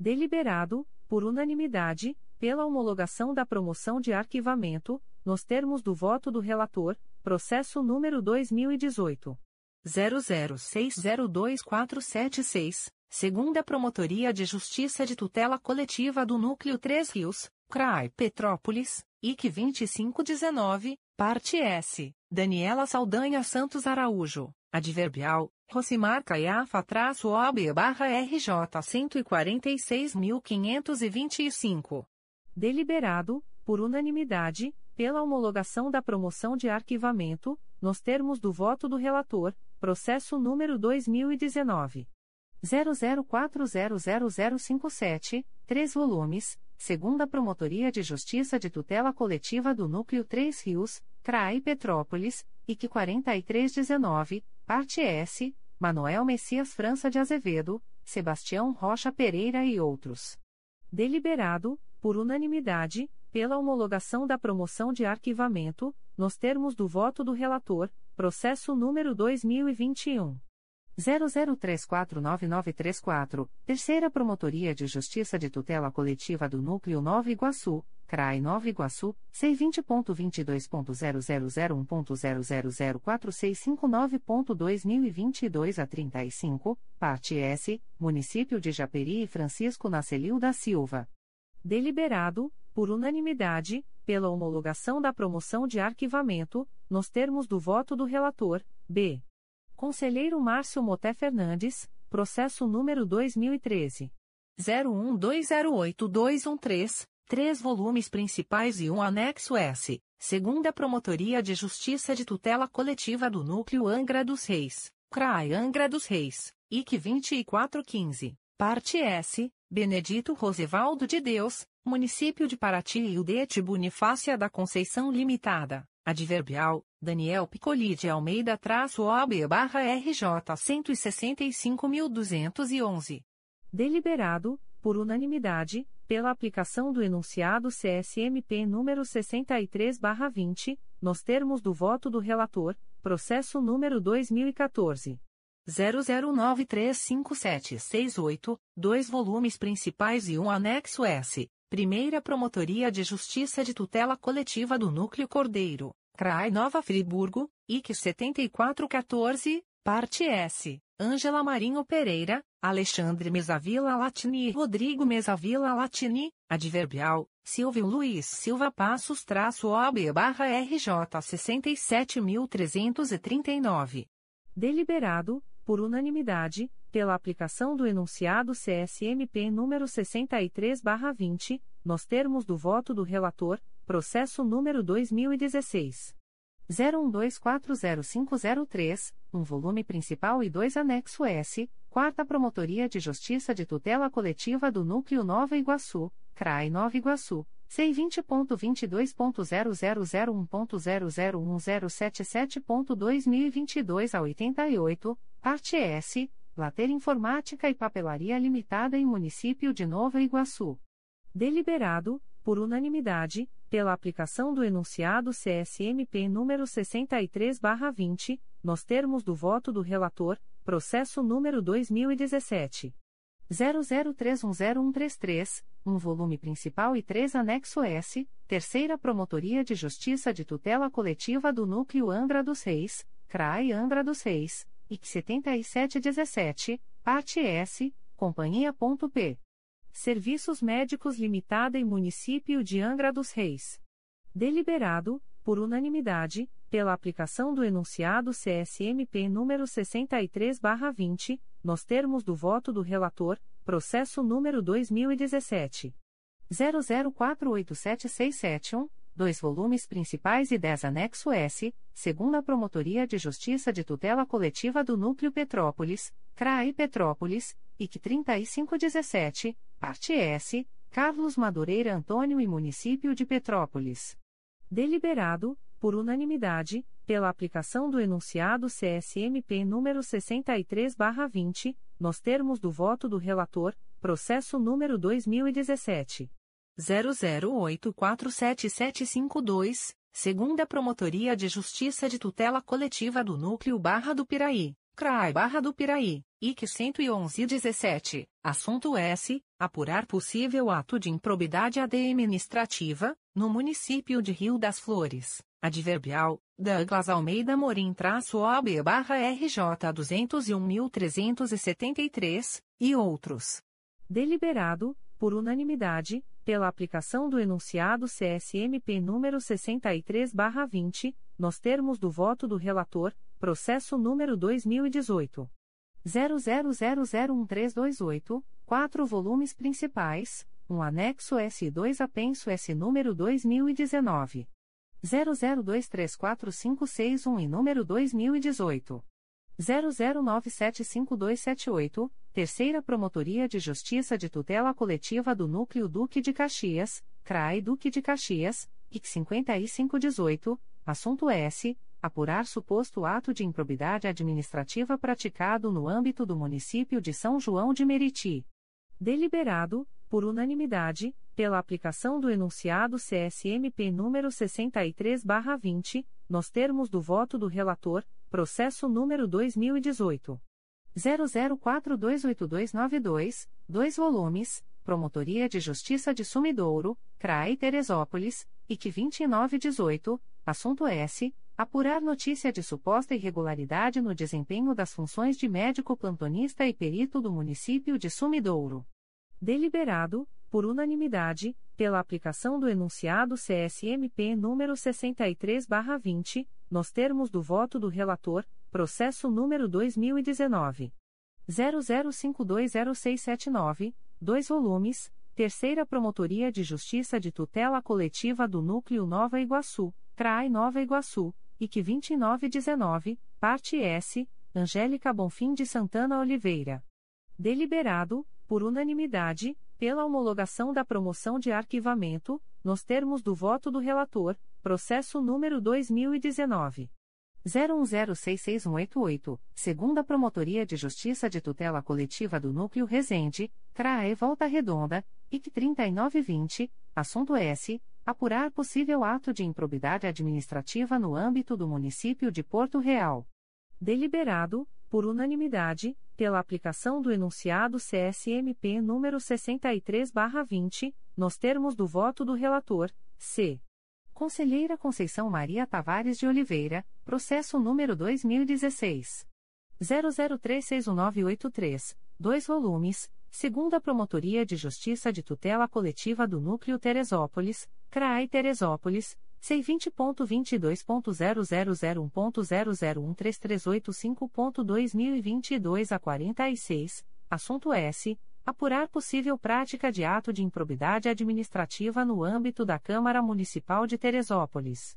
Deliberado, por unanimidade, pela homologação da promoção de arquivamento, nos termos do voto do relator, processo número 2018. 00602476, segunda Promotoria de Justiça de Tutela Coletiva do Núcleo 3 Rios, CRAI Petrópolis, IC 2519, parte S, Daniela Saldanha Santos Araújo, adverbial, Rosimar Caiafa-OB barra RJ 146.525. Deliberado, por unanimidade, pela homologação da promoção de arquivamento, nos termos do voto do relator, Processo número 2019. 00400057, 3 volumes, segunda Promotoria de Justiça de Tutela Coletiva do Núcleo 3 Rios, CRAI Petrópolis, IC 4319, parte S, Manuel Messias França de Azevedo, Sebastião Rocha Pereira e outros. Deliberado, por unanimidade, pela homologação da promoção de arquivamento, nos termos do voto do relator, Processo número 2021. 00349934, Terceira Promotoria de Justiça de Tutela Coletiva do Núcleo Nova Iguaçu, CRAI Nova Iguaçu, C20.22.0001.0004659.2022 a 35, parte S, Município de Japeri e Francisco Nacelil da Silva. Deliberado, por unanimidade, pela homologação da promoção de arquivamento, nos termos do voto do relator, B. Conselheiro Márcio Moté Fernandes, processo número 2013. 01208213, três volumes principais e um anexo S, Segunda Promotoria de Justiça de Tutela Coletiva do Núcleo Angra dos Reis, CRAI Angra dos Reis, IC 2415, Parte S, Benedito Rosevaldo de Deus, Município de Paraty e Udete Bonifácia da Conceição Limitada, Adverbial, Daniel Piccoli de Almeida traço OB barra RJ 165.211. Deliberado, por unanimidade, pela aplicação do enunciado CSMP número 63/20, nos termos do voto do relator, processo número 2014 00935768, dois volumes principais e um anexo S. Primeira Promotoria de Justiça de Tutela Coletiva do Núcleo Cordeiro, CRAI Nova Friburgo, IC 7414, parte S. Ângela Marinho Pereira, Alexandre Mesavila Latini e Rodrigo Mesavila Latini, adverbial, Silvio Luiz Silva Passos traço OB barra RJ 67.339. Deliberado, por unanimidade, pela aplicação do enunciado CSMP número 63/20, nos termos do voto do relator, processo número 2016 01240503, um volume principal e dois anexo S, Quarta Promotoria de Justiça de Tutela Coletiva do Núcleo Nova Iguaçu, CRAI Nova Iguaçu. C20.22.0001.00177.2022 a 88, parte S, Later Informática e Papelaria Limitada em Município de Nova Iguaçu. Deliberado, por unanimidade, pela aplicação do enunciado CSMP número 63/20, nos termos do voto do relator, processo número 2017 00310133, um volume principal e três anexo S, Terceira Promotoria de Justiça de Tutela Coletiva do Núcleo Angra dos Reis, CRAI Angra dos Reis, IC 7717, parte S, Companhia.p. Serviços Médicos Limitada e Município de Angra dos Reis. Deliberado, por unanimidade, pela aplicação do enunciado CSMP número 63/20, nos termos do voto do relator, processo número 2017 00487671, dois volumes principais e 10 anexo S, segunda Promotoria de Justiça de Tutela Coletiva do Núcleo Petrópolis, CRAI Petrópolis, IC 3517, parte S, Carlos Madureira Antônio e Município de Petrópolis. Deliberado, por unanimidade, pela aplicação do enunciado CSMP número 63/20, nos termos do voto do relator, processo número 2017 00847752, segunda Promotoria de Justiça de Tutela Coletiva do Núcleo Barra do Piraí. CRAI Barra do Piraí, IC 11117, assunto S. Apurar possível ato de improbidade administrativa, no município de Rio das Flores. Adverbial, Douglas Almeida Morim traço OB barra RJ 201.373, e outros. Deliberado, por unanimidade, pela aplicação do enunciado CSMP número 63 barra 20, nos termos do voto do relator, Processo número 2018. 00001328, quatro volumes principais, um anexo S2 apenso S número 2019. 00234561 e número 2018. 00975278, Terceira Promotoria de Justiça de Tutela Coletiva do Núcleo Duque de Caxias, CRAI Duque de Caxias, IC 5518, assunto S apurar suposto ato de improbidade administrativa praticado no âmbito do município de São João de Meriti. Deliberado, por unanimidade, pela aplicação do enunciado CSMP número 63/20, nos termos do voto do relator, processo número 2018 00428292, dois volumes, Promotoria de Justiça de Sumidouro, CRAI Teresópolis, IC 2918, assunto S Apurar notícia de suposta irregularidade no desempenho das funções de médico plantonista e perito do município de Sumidouro. Deliberado, por unanimidade, pela aplicação do enunciado CSMP número 63/20, nos termos do voto do relator, processo número 2019 00520679, dois volumes, Terceira Promotoria de Justiça de Tutela Coletiva do Núcleo Nova Iguaçu CRAI Nova Iguaçu, IC 2919, parte S, Angélica Bonfim de Santana Oliveira. Deliberado, por unanimidade, pela homologação da promoção de arquivamento, nos termos do voto do relator, processo número 2019. 01066188, segunda Promotoria de Justiça de Tutela Coletiva do Núcleo Resende, CRAE Volta Redonda, IC 3920, assunto S. Apurar possível ato de improbidade administrativa no âmbito do município de Porto Real. Deliberado, por unanimidade, pela aplicação do enunciado CSMP número 63/20, nos termos do voto do relator, C. Conselheira Conceição Maria Tavares de Oliveira, processo número 2016 00361983, dois volumes, segunda Promotoria de Justiça de Tutela Coletiva do Núcleo Teresópolis, CRAI Teresópolis, C20.22.0001.0013385.2022 a 46, assunto S. Apurar possível prática de ato de improbidade administrativa no âmbito da Câmara Municipal de Teresópolis.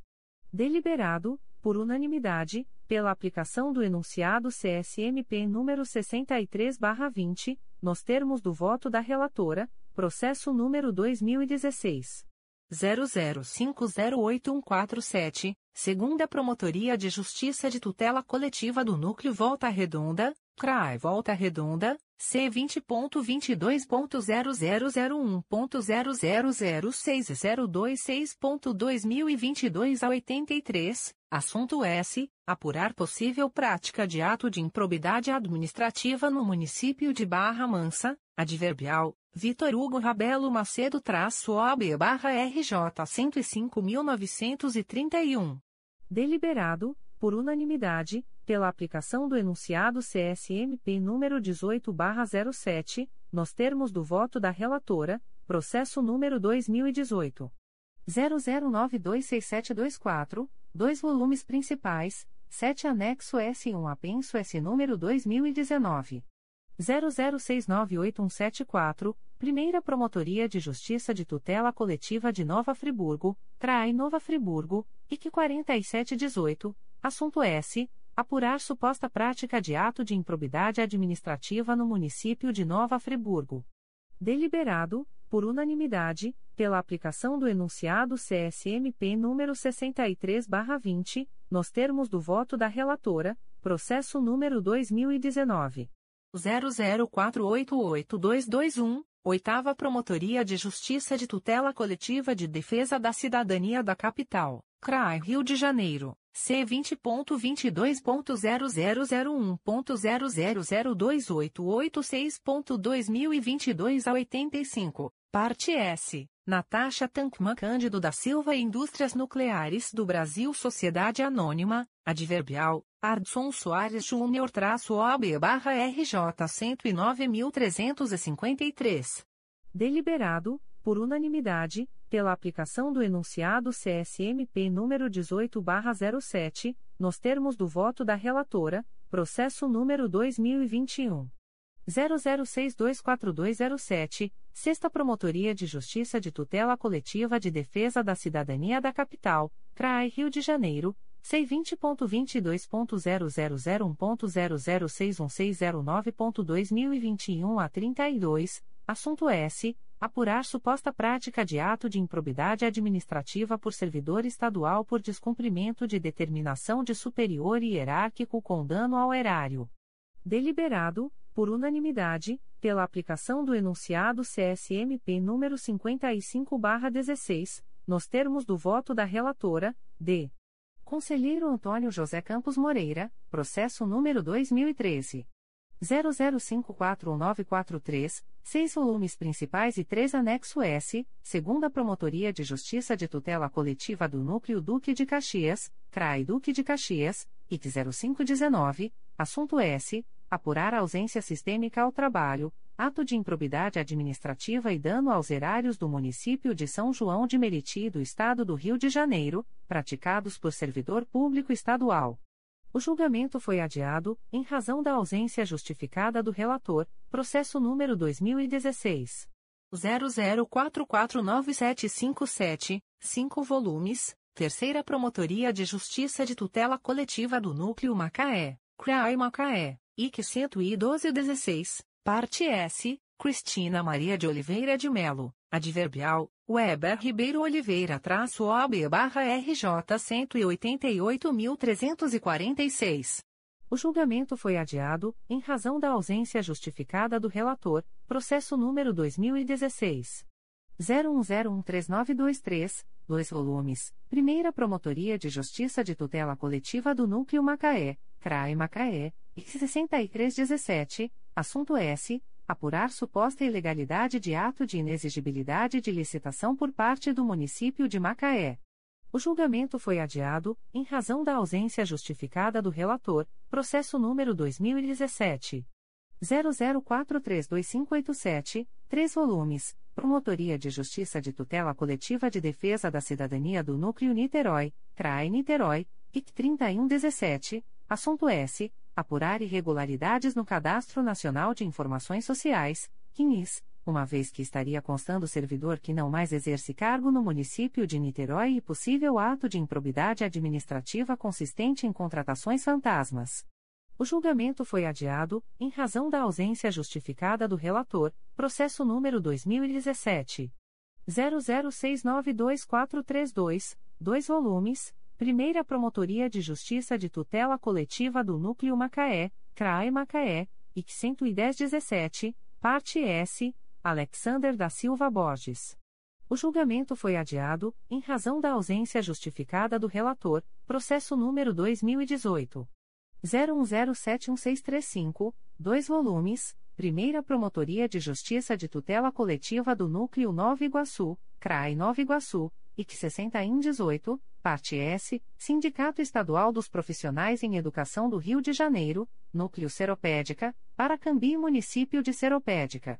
Deliberado, por unanimidade, pela aplicação do enunciado CSMP número 63/20, nos termos do voto da relatora, processo número 2016 00508147, segunda Promotoria de Justiça de Tutela Coletiva do Núcleo Volta Redonda, CRAI Volta Redonda, C20.22.0001.0006026.2022 a 83, assunto S. Apurar possível prática de ato de improbidade administrativa no município de Barra Mansa, adverbial, Vitor Hugo Rabelo Macedo traço OB barra RJ 105.931. Deliberado, por unanimidade, pela aplicação do enunciado CSMP número 18/07, nos termos do voto da relatora, processo número 2018 00926724, dois volumes principais, 7 anexo S1 apenso S número 2019 00698174, Primeira Promotoria de Justiça de Tutela Coletiva de Nova Friburgo, CRAI Nova Friburgo, IC 4718, assunto S apurar suposta prática de ato de improbidade administrativa no município de Nova Friburgo. Deliberado, por unanimidade, pela aplicação do enunciado CSMP número 63/20, nos termos do voto da relatora, processo número 2019 00488221, Oitava Promotoria de Justiça de Tutela Coletiva de Defesa da Cidadania da Capital, CRAI Rio de Janeiro. C vinte ponto vinte dois ponto zero zero zero um ponto zero zero zero dois oito oito seis ponto dois mil e vinte e dois a oitenta e cinco parte S Natasha Tankman Cândido da Silva Indústrias Nucleares do Brasil Sociedade Anônima Adverbial Ardson Soares Júnior traço OB barra RJ cento e nove mil trezentos e cinquenta e três. Deliberado por unanimidade pela aplicação do enunciado CSMP número 18/07, nos termos do voto da relatora, processo número 2021 00624207, Sexta Promotoria de Justiça de Tutela Coletiva de Defesa da Cidadania da Capital, CRAI Rio de Janeiro. C20.22.0001.0061609.2021 a 32, assunto S apurar suposta prática de ato de improbidade administrativa por servidor estadual por descumprimento de determinação de superior hierárquico com dano ao erário. Deliberado, por unanimidade, pela aplicação do enunciado CSMP número 55/16, nos termos do voto da relatora, D. Conselheiro Antônio José Campos Moreira, processo número 2013 00541943, seis volumes principais e três anexo S, segunda Promotoria de Justiça de Tutela Coletiva do Núcleo Duque de Caxias, CRAI Duque de Caxias, IT 0519, assunto S, apurar ausência sistêmica ao trabalho, ato de improbidade administrativa e dano aos erários do município de São João de Meriti do Estado do Rio de Janeiro, praticados por servidor público estadual. O julgamento foi adiado, em razão da ausência justificada do relator, processo número 2016. 00449757, 5 volumes, Terceira Promotoria de Justiça de Tutela Coletiva do Núcleo Macaé, CRAI Macaé, IC 11216, Parte S, Cristina Maria de Oliveira de Melo, Adverbial, Weber Ribeiro Oliveira traço OB barra RJ 188.346. O julgamento foi adiado, em razão da ausência justificada do relator, processo número 2016. 01013923, 2 volumes, Primeira Promotoria de Justiça de Tutela Coletiva do Núcleo Macaé, CRAE Macaé, IC 6317, assunto S. Apurar suposta ilegalidade de ato de inexigibilidade de licitação por parte do município de Macaé. O julgamento foi adiado, em razão da ausência justificada do relator, processo número 2017. 00432587, 3 volumes, Promotoria de Justiça de Tutela Coletiva de Defesa da Cidadania do Núcleo Niterói, CRAE Niterói, IC 3117, assunto S apurar irregularidades no Cadastro Nacional de Informações Sociais, CNIS, uma vez que estaria constando servidor que não mais exerce cargo no município de Niterói e possível ato de improbidade administrativa consistente em contratações fantasmas. O julgamento foi adiado, em razão da ausência justificada do relator, processo número 2017. 00692432, 2 volumes Primeira Promotoria de Justiça de Tutela Coletiva do Núcleo Macaé, CRAE Macaé, IC 11017, Parte S, Alexander da Silva Borges. O julgamento foi adiado, em razão da ausência justificada do relator, processo número 2018. 01071635, 2 volumes, Primeira Promotoria de Justiça de Tutela Coletiva do Núcleo Nova Iguaçu, CRAE Nova Iguaçu, IC 6018, Parte S, Sindicato Estadual dos Profissionais em Educação do Rio de Janeiro, Núcleo Seropédica, Paracambi Município de Seropédica.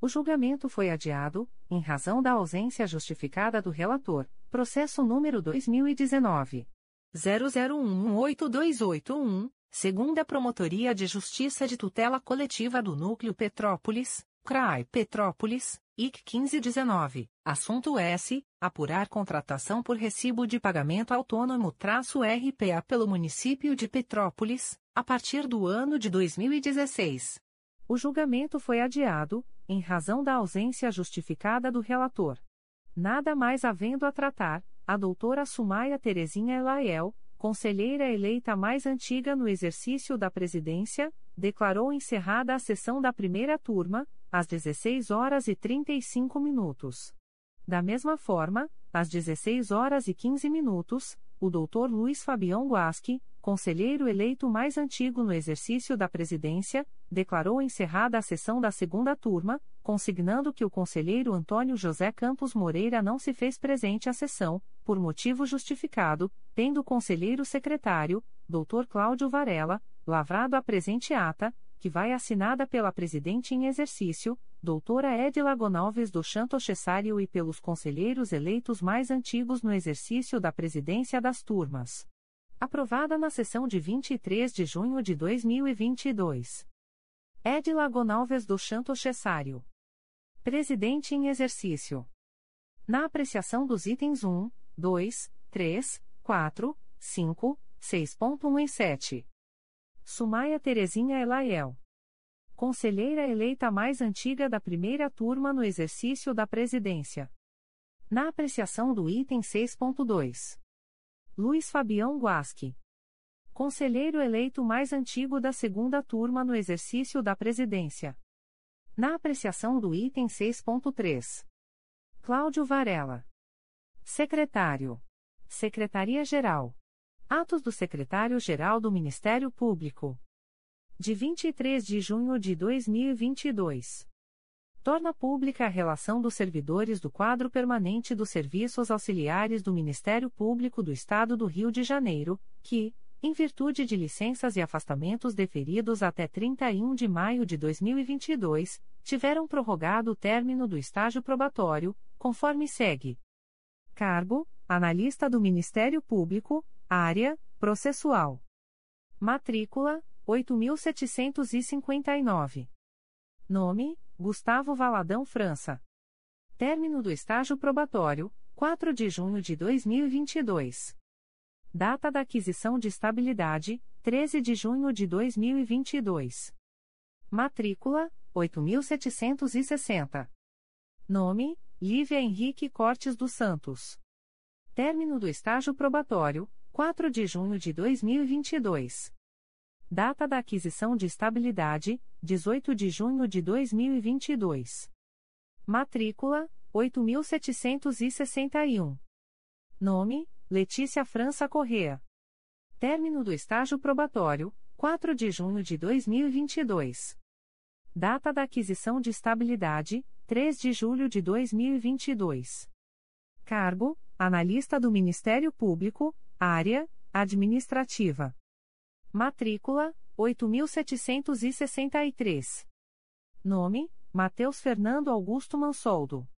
O julgamento foi adiado, em razão da ausência justificada do relator, processo número 2019. 00118281, segunda Promotoria de Justiça de Tutela Coletiva do Núcleo Petrópolis, CRAI Petrópolis, IC 1519, assunto S. Apurar contratação por recibo de pagamento autônomo traço RPA pelo município de Petrópolis, a partir do ano de 2016. O julgamento foi adiado, em razão da ausência justificada do relator. Nada mais havendo a tratar, a doutora Sumaia Terezinha Elaiel, conselheira eleita mais antiga no exercício da presidência, declarou encerrada a sessão da primeira turma, às 16 horas e 35 minutos. Da mesma forma, às 16 horas e 15 minutos, o Dr. Luiz Fabião Guasque, conselheiro eleito mais antigo no exercício da presidência, declarou encerrada a sessão da segunda turma, consignando que o conselheiro Antônio José Campos Moreira não se fez presente à sessão, por motivo justificado, tendo o conselheiro secretário, Dr. Cláudio Varela, lavrado a presente ata, que vai assinada pela presidente em exercício, doutora Edila Gonalves do Chanto Cessário e pelos conselheiros eleitos mais antigos no exercício da presidência das turmas. Aprovada na sessão de 23 de junho de 2022. Edila Gonalves do Chanto Cessário. Presidente em exercício. Na apreciação dos itens 1, 2, 3, 4, 5, 6.1 e 7. Sumaia Terezinha Elaiel. Conselheira eleita mais antiga da primeira turma no exercício da presidência. Na apreciação do item 6.2. Luiz Fabião Guasque. Conselheiro eleito mais antigo da segunda turma no exercício da presidência. Na apreciação do item 6.3. Cláudio Varela. Secretário. Secretaria-Geral. Atos do Secretário-Geral do Ministério Público. De 23 de junho de 2022. Torna pública a relação dos servidores do quadro permanente dos serviços auxiliares do Ministério Público do Estado do Rio de Janeiro, que, em virtude de licenças e afastamentos deferidos até 31 de maio de 2022, tiveram prorrogado o término do estágio probatório, conforme segue: Cargo: Analista do Ministério Público Área: Processual. Matrícula: 8.759. Nome: Gustavo Valadão França. Término do estágio probatório: 4 de junho de 2022. Data da aquisição de estabilidade: 13 de junho de 2022. Matrícula: 8.760. Nome: Lívia Henrique Cortes dos Santos. Término do estágio probatório: 4 de junho de 2022. Data da aquisição de estabilidade: 18 de junho de 2022. Matrícula: 8.761. Nome: Letícia França Correa. Término do estágio probatório: 4 de junho de 2022. Data da aquisição de estabilidade: 3 de julho de 2022. Cargo: Analista do Ministério Público, Área: Administrativa. Matrícula: 8.763. Nome: Mateus Fernando Augusto Mansoldo.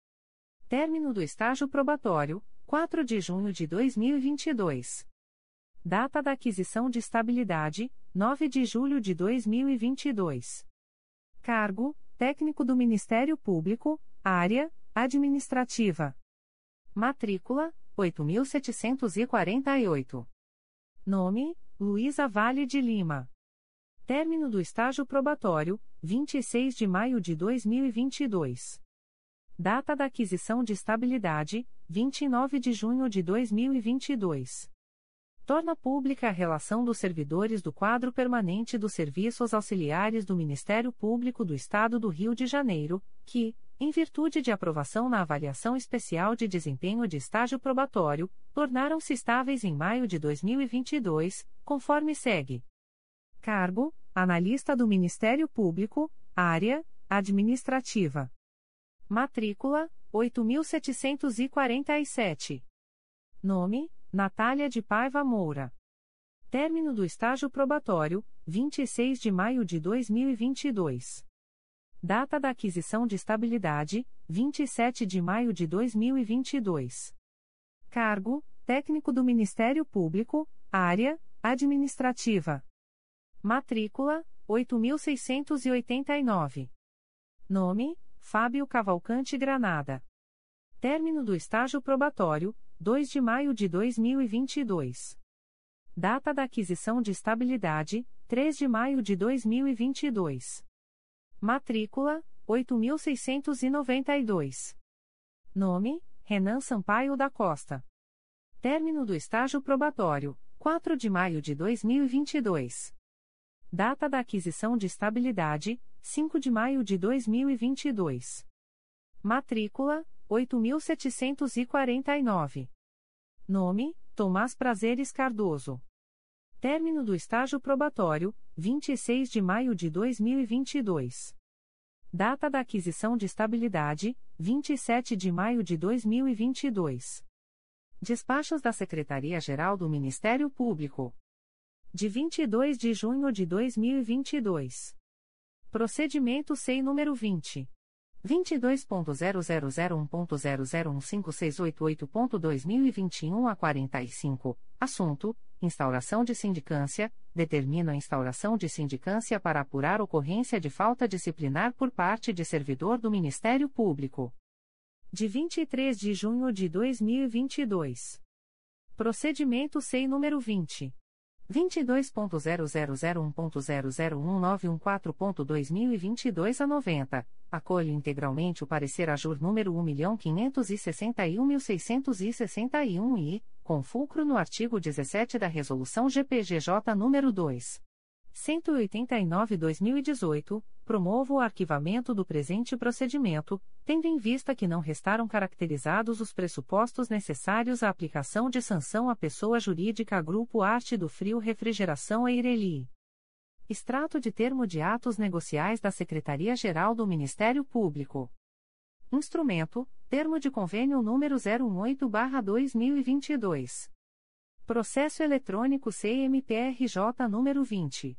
Término do estágio probatório: 4 de junho de 2022. Data da aquisição de estabilidade: 9 de julho de 2022. Cargo: Técnico do Ministério Público, Área: Administrativa. Matrícula: 8.748. Nome: Luísa Vale de Lima. Término do estágio probatório: 26 de maio de 2022. Data da aquisição de estabilidade: 29 de junho de 2022. Torna pública a relação dos servidores do quadro permanente dos serviços auxiliares do Ministério Público do Estado do Rio de Janeiro, que, em virtude de aprovação na avaliação especial de desempenho de estágio probatório, tornaram-se estáveis em maio de 2022, conforme segue: Cargo: Analista do Ministério Público, Área: Administrativa. Matrícula: 8.747. Nome: Natália de Paiva Moura. Término do estágio probatório: 26 de maio de 2022. Data da aquisição de estabilidade: 27 de maio de 2022. Cargo: Técnico do Ministério Público, Área: Administrativa. Matrícula: 8.689. Nome: Fábio Cavalcante Granada. Término do estágio probatório, 2 de maio de 2022. Data da aquisição de estabilidade, 3 de maio de 2022. Matrícula, 8.692. Nome, Renan Sampaio da Costa. Término do estágio probatório, 4 de maio de 2022. Data da aquisição de estabilidade, 5 de maio de 2022. Matrícula: 8.749. Nome: Tomás Prazeres Cardoso. Término do estágio probatório: 26 de maio de 2022. Data da aquisição de estabilidade: 27 de maio de 2022. Despachos da Secretaria-Geral do Ministério Público. De 22 de junho de 2022. Procedimento SEI número 20. 22.0001.0015688.2021 a 45, assunto: instauração de sindicância, determina a instauração de sindicância para apurar ocorrência de falta disciplinar por parte de servidor do Ministério Público. De 23 de junho de 2022. Procedimento SEI número 20. 22.0001.0019114.2022 a 90, acolhe integralmente o parecer AJUR número 1.561.661 e, com fulcro no artigo 17 da Resolução GPGJ número 2. 189-2018, promovo o arquivamento do presente procedimento, tendo em vista que não restaram caracterizados os pressupostos necessários à aplicação de sanção à pessoa jurídica Grupo Arte do Frio Refrigeração Eireli. Extrato de termo de atos negociais da Secretaria-Geral do Ministério Público. Instrumento: Termo de Convênio número 018/2022. Processo eletrônico CMPRJ número 20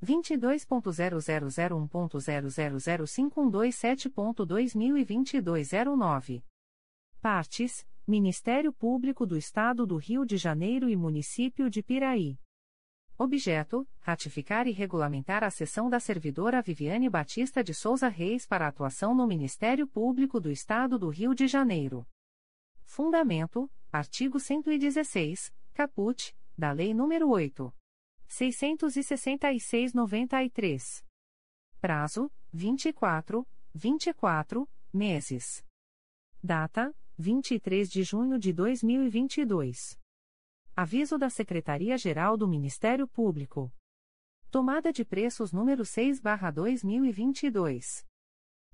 22.0001.0005127.2022 09. Partes: Ministério Público do Estado do Rio de Janeiro e Município de Piraí. Objeto: ratificar e regulamentar a cessão da servidora Viviane Batista de Souza Reis para atuação no Ministério Público do Estado do Rio de Janeiro. Fundamento: artigo 116, caput, da Lei nº 8. 666-93. Prazo: 24, 24 meses. Data: 23 de junho de 2022. Aviso da Secretaria-Geral do Ministério Público. Tomada de preços número 6/2022.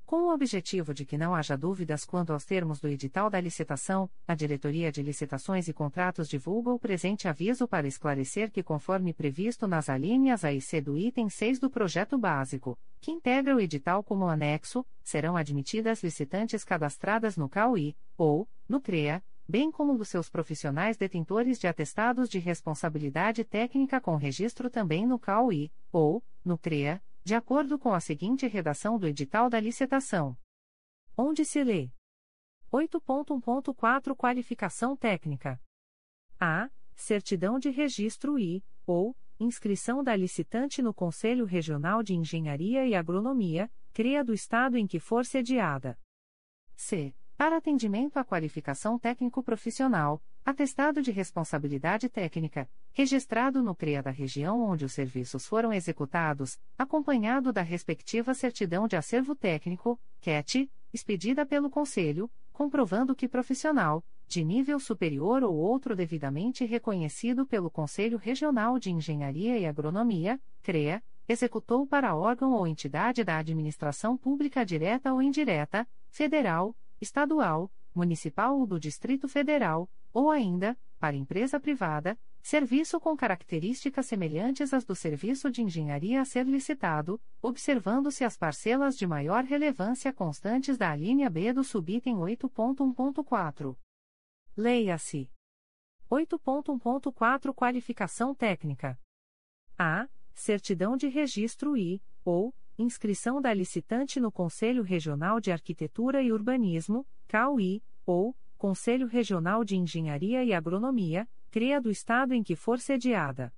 Com o objetivo de que não haja dúvidas quanto aos termos do edital da licitação, a Diretoria de Licitações e Contratos divulga o presente aviso para esclarecer que, conforme previsto nas alíneas A e C do item 6 do projeto básico, que integra o edital como anexo, serão admitidas licitantes cadastradas no CAUI, ou, no CREA, bem como dos seus profissionais detentores de atestados de responsabilidade técnica com registro também no CAUI, ou, no CREA, de acordo com a seguinte redação do edital da licitação. Onde se lê: 8.1.4 Qualificação técnica. A. Certidão de registro e, ou, inscrição da licitante no Conselho Regional de Engenharia e Agronomia, CREA do Estado em que for sediada. C. Para atendimento à qualificação técnico-profissional, atestado de responsabilidade técnica, registrado no CREA da região onde os serviços foram executados, acompanhado da respectiva certidão de acervo técnico, CAT, expedida pelo Conselho, comprovando que profissional, de nível superior ou outro devidamente reconhecido pelo Conselho Regional de Engenharia e Agronomia, CREA, executou para órgão ou entidade da administração pública direta ou indireta, federal, estadual, municipal ou do Distrito Federal, ou ainda, para empresa privada, serviço com características semelhantes às do serviço de engenharia a ser licitado, observando-se as parcelas de maior relevância constantes da alínea B do subitem 8.1.4. Leia-se. 8.1.4 Qualificação técnica. A. Certidão de registro e, ou, inscrição da licitante no Conselho Regional de Arquitetura e Urbanismo, CAUI, ou, Conselho Regional de Engenharia e Agronomia, CREA do Estado em que for sediada.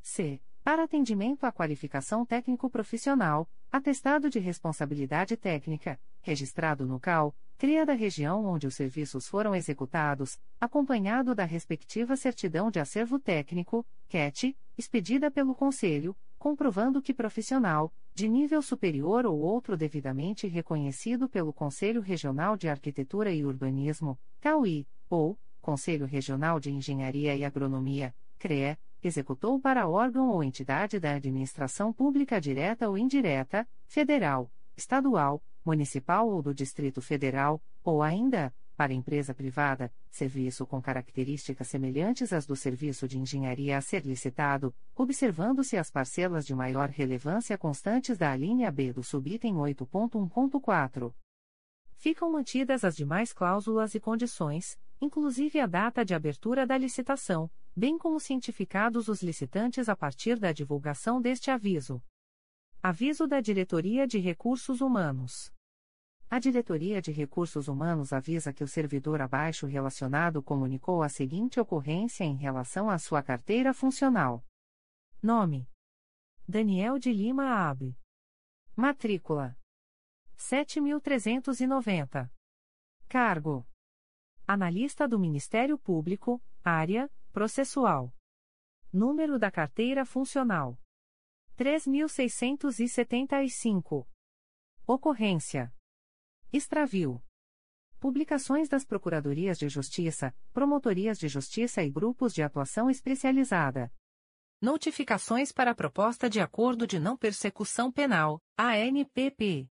C. Para atendimento à qualificação técnico-profissional, atestado de responsabilidade técnica, registrado no CAL, CREA da região onde os serviços foram executados, acompanhado da respectiva certidão de acervo técnico, CAT, expedida pelo Conselho, comprovando que profissional, de nível superior ou outro devidamente reconhecido pelo Conselho Regional de Arquitetura e Urbanismo, CAUI, ou Conselho Regional de Engenharia e Agronomia, CREA, executou para órgão ou entidade da administração pública direta ou indireta, federal, estadual, municipal ou do Distrito Federal, ou ainda, para empresa privada, serviço com características semelhantes às do serviço de engenharia a ser licitado, observando-se as parcelas de maior relevância constantes da alínea B do subitem 8.1.4. Ficam mantidas as demais cláusulas e condições, inclusive a data de abertura da licitação, bem como cientificados os licitantes a partir da divulgação deste aviso. Aviso da Diretoria de Recursos Humanos. A Diretoria de Recursos Humanos avisa que o servidor abaixo relacionado comunicou a seguinte ocorrência em relação à sua carteira funcional. Nome: Daniel de Lima Abe. Matrícula: 7390. Cargo: Analista do Ministério Público, área processual. Número da carteira funcional: 3675. Ocorrência: Extravio. Publicações das Procuradorias de Justiça, Promotorias de Justiça e Grupos de Atuação Especializada. Notificações para a Proposta de Acordo de Não Persecução Penal, ANPP.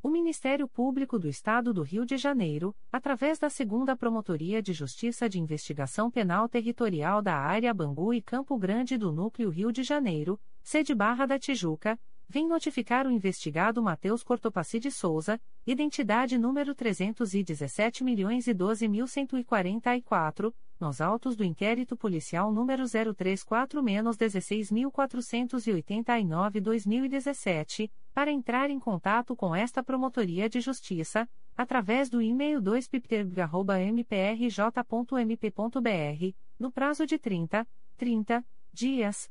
O Ministério Público do Estado do Rio de Janeiro, através da Segunda Promotoria de Justiça de Investigação Penal Territorial da Área Bangu e Campo Grande do Núcleo Rio de Janeiro, sede Barra da Tijuca, vem notificar o investigado Matheus Cortopaci de Souza, identidade número 317.012.144, nos autos do inquérito policial número 034-16489-2017, para entrar em contato com esta Promotoria de Justiça, através do e-mail 2pipterg.mprj.mp.br, no prazo de 30, 30 dias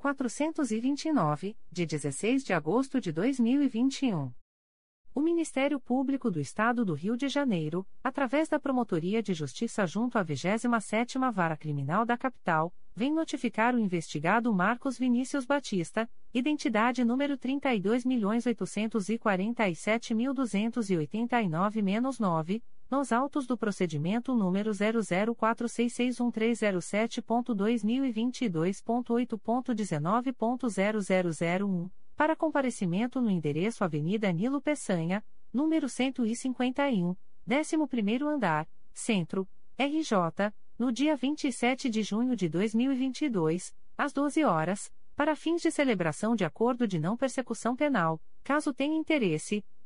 429, de 16 de agosto de 2021. O Ministério Público do Estado do Rio de Janeiro, através da Promotoria de Justiça junto à 27ª Vara Criminal da Capital, vem notificar o investigado Marcos Vinícius Batista, identidade número 32.847.289-9, nos autos do procedimento número 00461307.2022.8.19.0001 para comparecimento no endereço Avenida Nilo Peçanha, número 151, 11º andar, Centro, RJ, no dia 27 de junho de 2022, às 12 horas, para fins de celebração de acordo de não persecução penal, caso tenha interesse,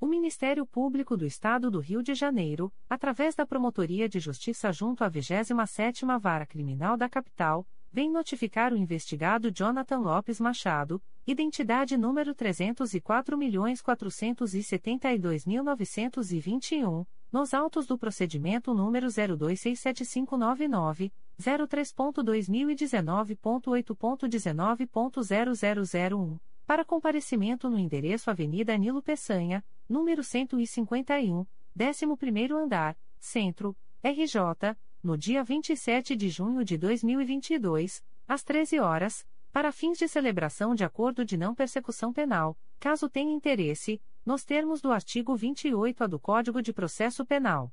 O Ministério Público do Estado do Rio de Janeiro, através da Promotoria de Justiça junto à 27ª Vara Criminal da Capital, vem notificar o investigado Jonathan Lopes Machado, identidade número 304.472.921, nos autos do procedimento número 02675999, 03.2019.8.19.0001 para comparecimento no endereço Avenida Nilo Peçanha, número 151, 11º andar, Centro, RJ, no dia 27 de junho de 2022, às 13 horas, para fins de celebração de acordo de não persecução penal, caso tenha interesse, nos termos do artigo 28A do Código de Processo Penal.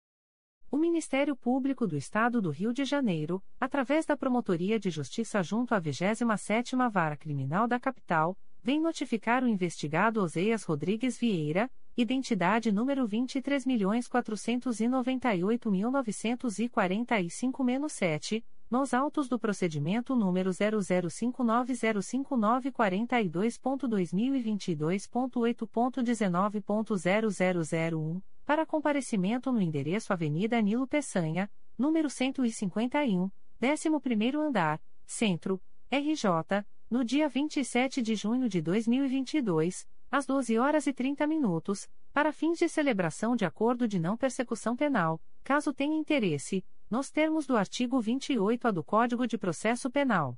O Ministério Público do Estado do Rio de Janeiro, através da Promotoria de Justiça junto à 27ª Vara Criminal da Capital, vem notificar o investigado Oseias Rodrigues Vieira, identidade número 23.498.945-7, nos autos do procedimento número 0059059542.2022.8.19.0001 para comparecimento no endereço Avenida Nilo Peçanha, número 151, 11º andar, Centro, RJ, no dia 27 de junho de 2022, às 12 horas e 30 minutos, para fins de celebração de acordo de não persecução penal, caso tenha interesse, nos termos do artigo 28A do Código de Processo Penal.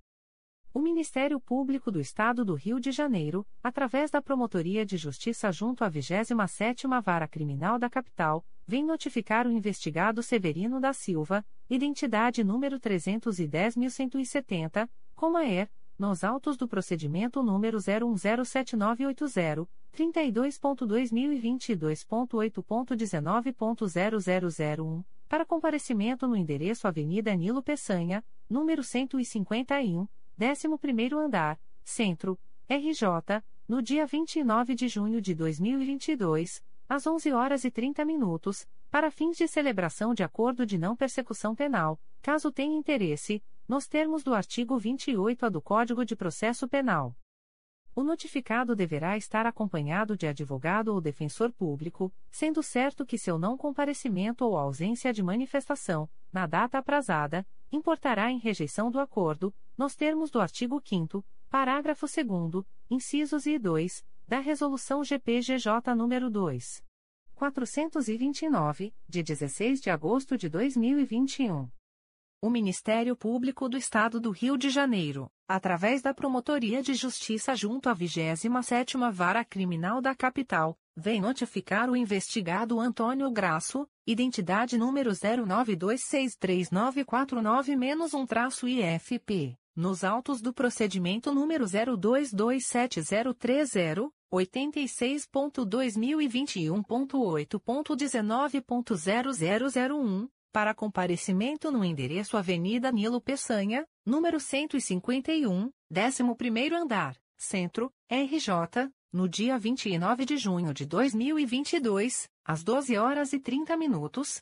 O Ministério Público do Estado do Rio de Janeiro, através da Promotoria de Justiça junto à 27ª Vara Criminal da Capital, vem notificar o investigado Severino da Silva, identidade número 310.170, Comaer, nos autos do procedimento número 01079880, 32.2022.8.19.0001, para comparecimento no endereço Avenida Nilo Peçanha, número 151, 11º andar, Centro, RJ, no dia 29 de junho de 2022, às 11 horas e 30 minutos, para fins de celebração de acordo de não persecução penal, caso tenha interesse, nos termos do artigo 28A do Código de Processo Penal. O notificado deverá estar acompanhado de advogado ou defensor público, sendo certo que seu não comparecimento ou ausência de manifestação, na data aprazada, importará em rejeição do acordo, nos termos do artigo 5 parágrafo 2 incisos e 2, da Resolução GPGJ nº 2. 429, de 16 de agosto de 2021. O Ministério Público do Estado do Rio de Janeiro, através da Promotoria de Justiça junto à 27ª Vara Criminal da Capital, vem notificar o investigado Antônio Graço, identidade número 09263949-1-IFP, nos autos do procedimento número 02270030, 86.2021.8.19.0001 para comparecimento no endereço Avenida Nilo Peçanha, número 151, 11º andar, Centro, RJ, no dia 29 de junho de 2022, às 12 horas e 30 minutos,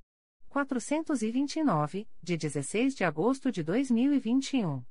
429, de 16 de agosto de 2021.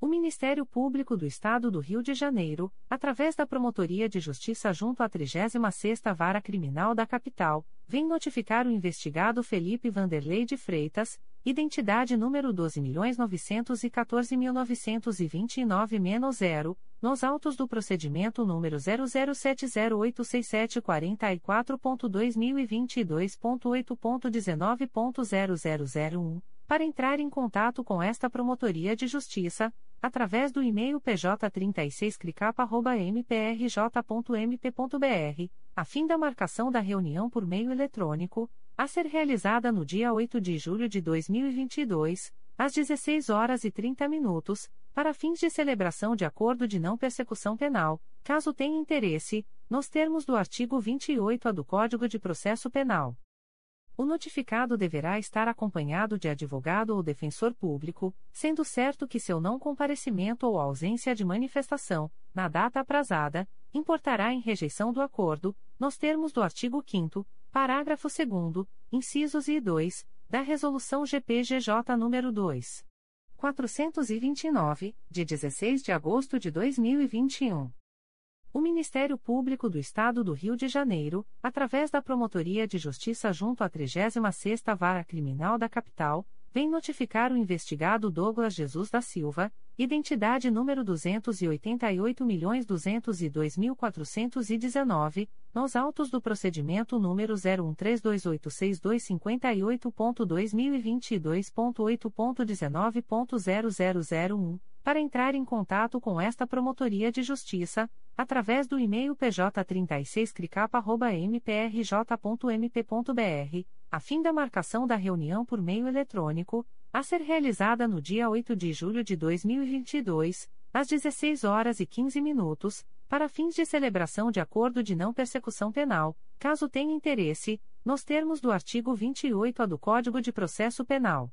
O Ministério Público do Estado do Rio de Janeiro, através da Promotoria de Justiça junto à 36ª Vara Criminal da Capital, vem notificar o investigado Felipe Vanderlei de Freitas, identidade número 12.914.929-0, nos autos do procedimento número 007086744.2022.8.19.0001, para entrar em contato com esta Promotoria de Justiça, através do e-mail pj36cricapa.mprj.mp.br, a fim da marcação da reunião por meio eletrônico, a ser realizada no dia 8 de julho de 2022, às 16 horas e 30 minutos, para fins de celebração de acordo de não persecução penal, caso tenha interesse, nos termos do artigo 28-A do Código de Processo Penal. O notificado deverá estar acompanhado de advogado ou defensor público, sendo certo que seu não comparecimento ou ausência de manifestação, na data aprazada, importará em rejeição do acordo, nos termos do artigo 5 parágrafo 2 incisos e 2, da Resolução GPGJ nº 2. 429, de 16 de agosto de 2021. O Ministério Público do Estado do Rio de Janeiro, através da Promotoria de Justiça junto à 36ª Vara Criminal da Capital, vem notificar o investigado Douglas Jesus da Silva, identidade número 288.202.419, nos autos do procedimento número 0132862528.2022.8.19.0001, para entrar em contato com esta Promotoria de Justiça, através do e-mail pj36cricapa.mprj.mp.br, a fim da marcação da reunião por meio eletrônico, a ser realizada no dia 8 de julho de 2022, às 16 horas e 15 minutos, para fins de celebração de acordo de não persecução penal, caso tenha interesse, nos termos do artigo 28-A do Código de Processo Penal.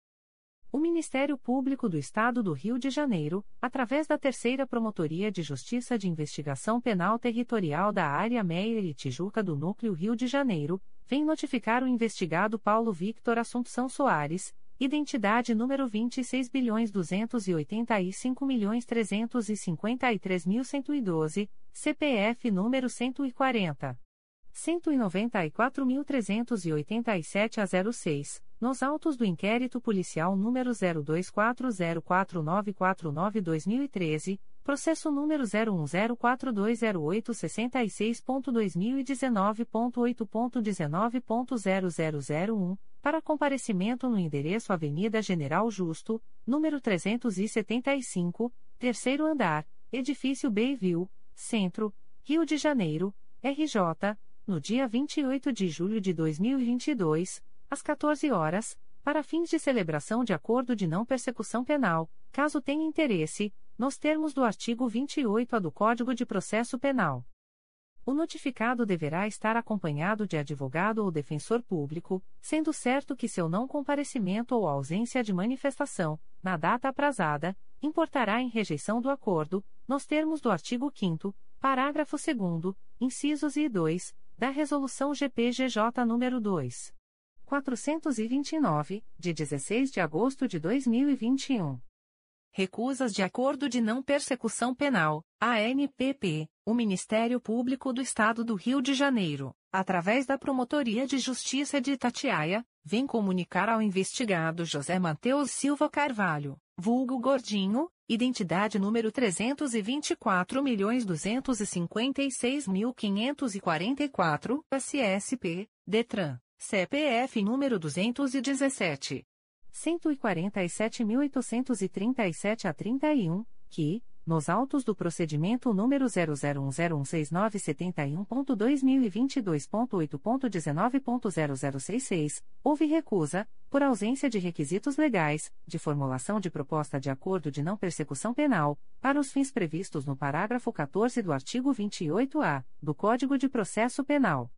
O Ministério Público do Estado do Rio de Janeiro, através da Terceira Promotoria de Justiça de Investigação Penal Territorial da Área Meier e Tijuca do Núcleo Rio de Janeiro, vem notificar o investigado Paulo Victor Assumpção Soares, identidade número 26.285.353.112, CPF número 140. 194.387 a 06, nos autos do inquérito policial número 02404949-2013, Processo número 01042086.2019.8.19.0001, para comparecimento no endereço Avenida General Justo, número 375, terceiro andar, edifício Bayview, Centro, Rio de Janeiro, RJ, no dia 28 de julho de 2022, às 14 horas, para fins de celebração de acordo de não persecução penal, caso tenha interesse nos termos do artigo 28-A do Código de Processo Penal. O notificado deverá estar acompanhado de advogado ou defensor público, sendo certo que seu não comparecimento ou ausência de manifestação, na data aprazada, importará em rejeição do acordo, nos termos do artigo 5 parágrafo 2 incisos I e 2, da Resolução GPGJ nº 2. 429, de 16 de agosto de 2021. Recusas de Acordo de Não Persecução Penal, ANPP, o Ministério Público do Estado do Rio de Janeiro, através da Promotoria de Justiça de Itatiaia, vem comunicar ao investigado José Mateus Silva Carvalho, vulgo Gordinho, identidade número 324.256.544, SSP, DETRAN, CPF número 217. 147.837 a 31, que, nos autos do procedimento número 001016971.2022.8.19.0066, houve recusa, por ausência de requisitos legais, de formulação de proposta de acordo de não persecução penal, para os fins previstos no parágrafo 14 do artigo 28-A do Código de Processo Penal.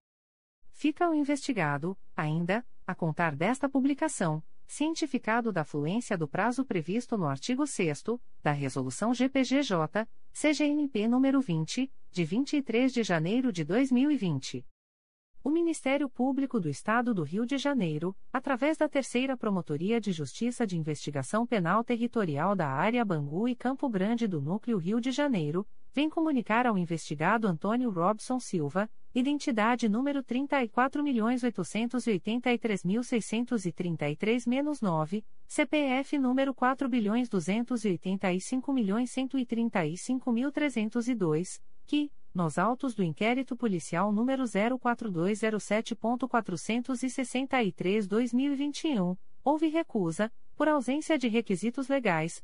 Fica o investigado, ainda, a contar desta publicação cientificado da fluência do prazo previsto no artigo 6 da Resolução GPGJ, CGNP nº 20, de 23 de janeiro de 2020. O Ministério Público do Estado do Rio de Janeiro, através da Terceira Promotoria de Justiça de Investigação Penal Territorial da Área Bangu e Campo Grande do Núcleo Rio de Janeiro, vem comunicar ao investigado Antônio Robson Silva, identidade número 34.883.633-9, CPF número 4.285.135.302, que, nos autos do inquérito policial número 04207.463-2021, houve recusa, por ausência de requisitos legais,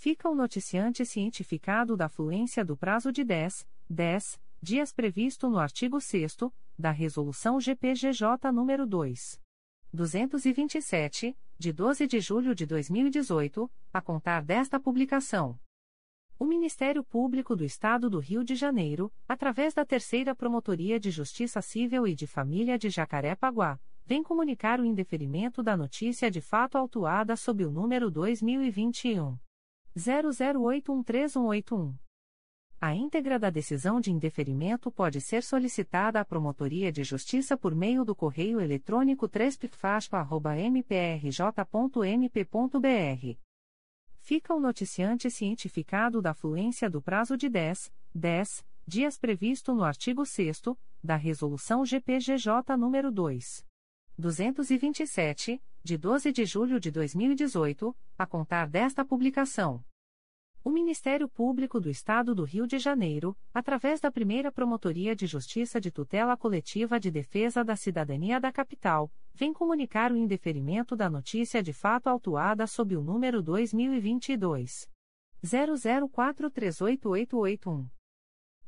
fica o noticiante cientificado da fluência do prazo de 10, 10 dias previsto no artigo 6 da Resolução GPGJ nº 2. 227, de 12 de julho de 2018, a contar desta publicação. O Ministério Público do Estado do Rio de Janeiro, através da Terceira Promotoria de Justiça Civil e de Família de Jacaré-Paguá, vem comunicar o indeferimento da notícia de fato autuada sob o número 2021 00813181. A íntegra da decisão de indeferimento pode ser solicitada à Promotoria de Justiça por meio do correio eletrônico 3 mprj.mp.br. Fica o noticiante cientificado da fluência do prazo de 10, 10 dias previsto no artigo 6 da Resolução GPGJ nº 2. 227, de 12 de julho de 2018, a contar desta publicação. O Ministério Público do Estado do Rio de Janeiro, através da primeira Promotoria de Justiça de Tutela Coletiva de Defesa da Cidadania da Capital, vem comunicar o indeferimento da notícia de fato autuada sob o número 2022. 00438881.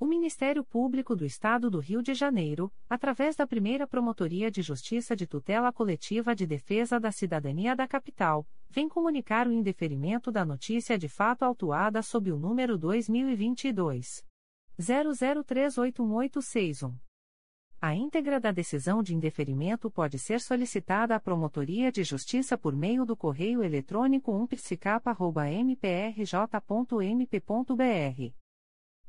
O Ministério Público do Estado do Rio de Janeiro, através da primeira Promotoria de Justiça de Tutela Coletiva de Defesa da Cidadania da Capital, vem comunicar o indeferimento da notícia de fato autuada sob o número 2022. 00381861. A íntegra da decisão de indeferimento pode ser solicitada à Promotoria de Justiça por meio do correio eletrônico umpsicapa.mprj.mp.br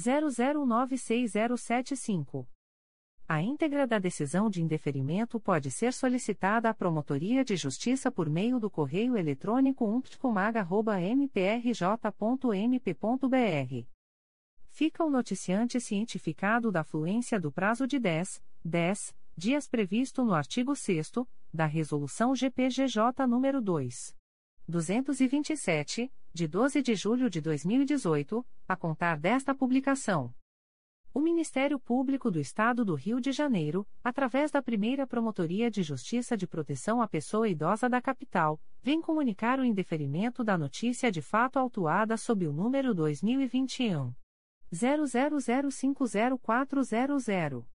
00960775. A íntegra da decisão de indeferimento pode ser solicitada à Promotoria de Justiça por meio do correio eletrônico umptcomag.mprj.mp.br. Fica o noticiante cientificado da fluência do prazo de 10, 10 dias previsto no artigo 6 da Resolução GPGJ nº 2. 227, de 12 de julho de 2018, a contar desta publicação. O Ministério Público do Estado do Rio de Janeiro, através da primeira Promotoria de Justiça de Proteção à Pessoa Idosa da Capital, vem comunicar o indeferimento da notícia de fato autuada sob o número 2021. 00050400.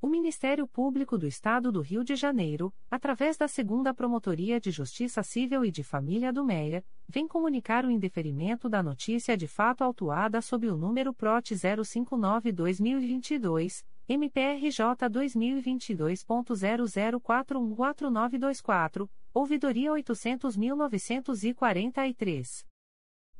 O Ministério Público do Estado do Rio de Janeiro, através da Segunda Promotoria de Justiça Civil e de Família do Meia, vem comunicar o indeferimento da notícia de fato autuada sob o número PROT 059-2022, MPRJ 2022.00414924, ouvidoria 800.943.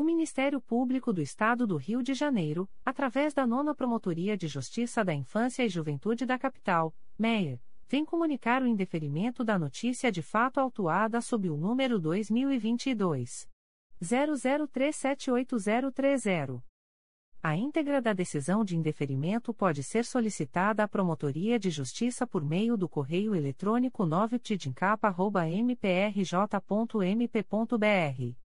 O Ministério Público do Estado do Rio de Janeiro, através da Nona Promotoria de Justiça da Infância e Juventude da Capital, MEIR, vem comunicar o indeferimento da notícia de fato autuada sob o número 2022 00378030. A íntegra da decisão de indeferimento pode ser solicitada à Promotoria de Justiça por meio do correio eletrônico 9ptidincapa.mprj.mp.br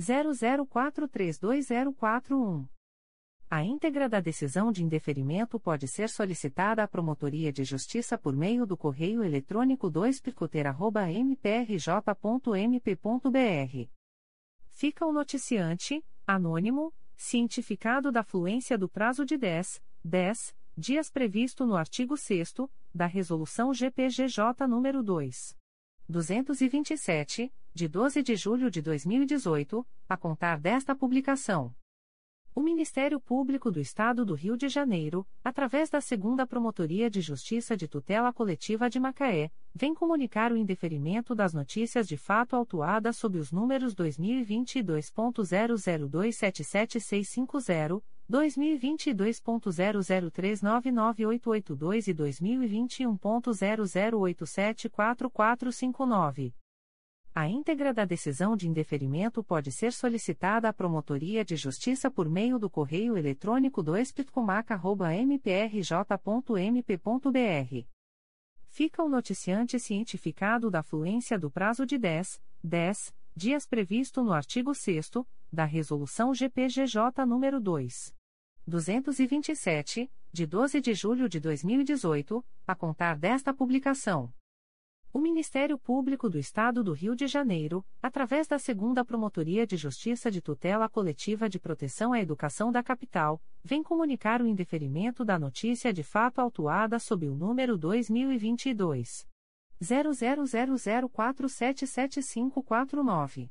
00432041. A íntegra da decisão de indeferimento pode ser solicitada à Promotoria de Justiça por meio do correio eletrônico 2picoteira.mprj.mp.br. Fica o noticiante, anônimo, cientificado da fluência do prazo de 10, 10 dias previsto no artigo 6 da Resolução GPGJ nº 2. 227, de 12 de julho de 2018, a contar desta publicação. O Ministério Público do Estado do Rio de Janeiro, através da Segunda Promotoria de Justiça de Tutela Coletiva de Macaé, vem comunicar o indeferimento das notícias de fato autuadas sob os números 2022.00277650, 2022.00399882 e 2021.00874459. A íntegra da decisão de indeferimento pode ser solicitada à Promotoria de Justiça por meio do correio eletrônico 2 mprj.mp.br. Fica o noticiante cientificado da fluência do prazo de 10, 10 dias previsto no artigo 6 da Resolução GPGJ nº 2. 227, de 12 de julho de 2018, a contar desta publicação. O Ministério Público do Estado do Rio de Janeiro, através da Segunda Promotoria de Justiça de Tutela Coletiva de Proteção à Educação da Capital, vem comunicar o indeferimento da notícia de fato autuada sob o número 2022 0000477549.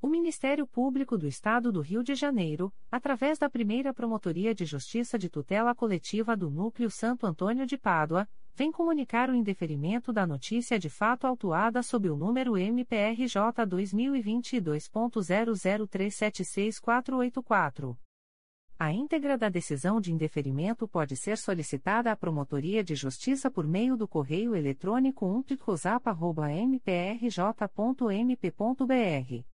O Ministério Público do Estado do Rio de Janeiro, através da primeira Promotoria de Justiça de Tutela Coletiva do Núcleo Santo Antônio de Pádua, vem comunicar o indeferimento da notícia de fato autuada sob o número MPRJ 2022.00376484. A íntegra da decisão de indeferimento pode ser solicitada à Promotoria de Justiça por meio do correio eletrônico umpticosap.mprj.mp.br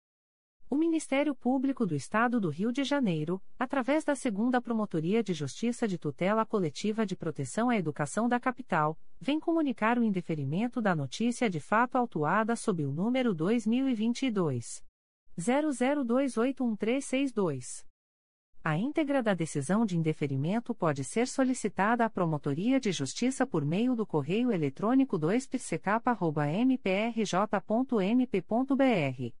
O Ministério Público do Estado do Rio de Janeiro, através da Segunda Promotoria de Justiça de Tutela Coletiva de Proteção à Educação da Capital, vem comunicar o indeferimento da notícia de fato autuada sob o número 2022 00281362. A íntegra da decisão de indeferimento pode ser solicitada à Promotoria de Justiça por meio do correio eletrônico 2pscap.mprj.mp.br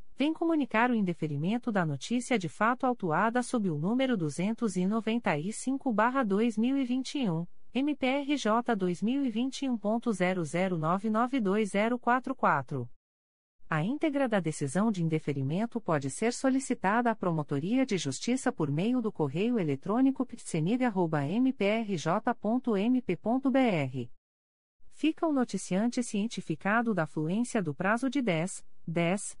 vem comunicar o indeferimento da notícia de fato autuada sob o número 295-2021, MPRJ 2021.00992044. A íntegra da decisão de indeferimento pode ser solicitada à Promotoria de Justiça por meio do correio eletrônico psenig.mprj.mp.br. Fica o noticiante cientificado da fluência do prazo de 10, 10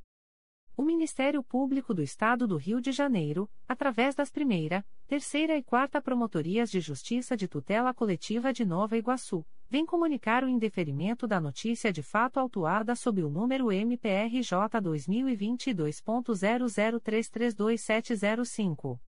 O Ministério Público do Estado do Rio de Janeiro, através das primeira, terceira e quarta Promotorias de Justiça de Tutela Coletiva de Nova Iguaçu, vem comunicar o indeferimento da notícia de fato autuada sob o número MPRJ 2022.00332705.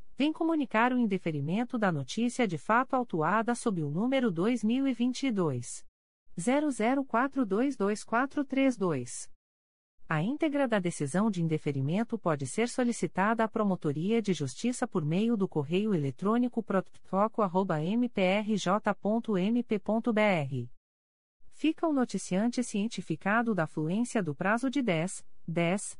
vem comunicar o indeferimento da notícia de fato autuada sob o número 2022 00422432. A íntegra da decisão de indeferimento pode ser solicitada à Promotoria de Justiça por meio do correio eletrônico protfoco.mprj.mp.br. Fica o noticiante cientificado da fluência do prazo de 10, 10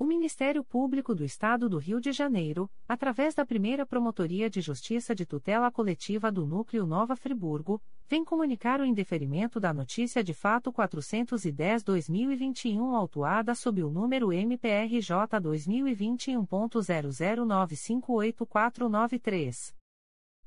O Ministério Público do Estado do Rio de Janeiro, através da primeira Promotoria de Justiça de Tutela Coletiva do Núcleo Nova Friburgo, vem comunicar o indeferimento da notícia de fato 410-2021, autuada sob o número MPRJ 2021.00958493.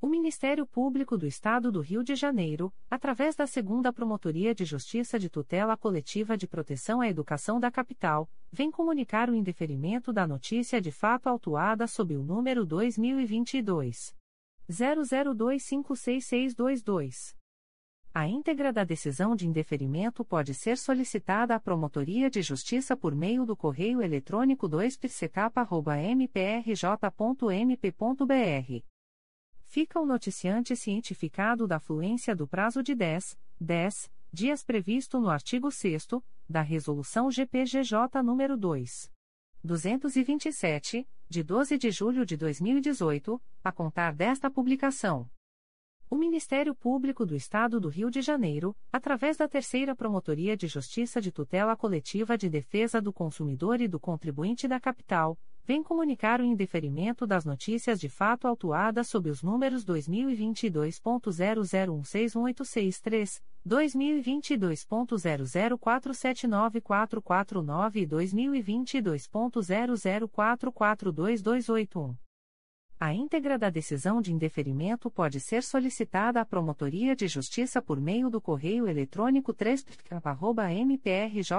O Ministério Público do Estado do Rio de Janeiro, através da Segunda Promotoria de Justiça de Tutela Coletiva de Proteção à Educação da Capital, vem comunicar o indeferimento da notícia de fato autuada sob o número 2022 00256622. A íntegra da decisão de indeferimento pode ser solicitada à Promotoria de Justiça por meio do correio eletrônico 2pck.mprj.mp.br fica o noticiante cientificado da fluência do prazo de 10, 10 dias previsto no artigo 6 da Resolução GPGJ nº 2. 227, de 12 de julho de 2018, a contar desta publicação. O Ministério Público do Estado do Rio de Janeiro, através da Terceira Promotoria de Justiça de Tutela Coletiva de Defesa do Consumidor e do Contribuinte da Capital, vem comunicar o indeferimento das notícias de fato autuadas sob os números 2022.00161863, 2022.00479449 e 2022.00442281. A íntegra da decisão de indeferimento pode ser solicitada à Promotoria de Justiça por meio do correio eletrônico 3 mprj.mp.br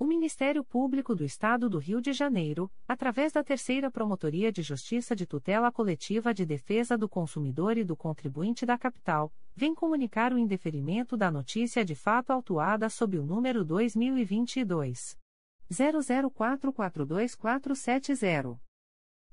O Ministério Público do Estado do Rio de Janeiro, através da Terceira Promotoria de Justiça de Tutela Coletiva de Defesa do Consumidor e do Contribuinte da Capital, vem comunicar o indeferimento da notícia de fato autuada sob o número 2022 00442470.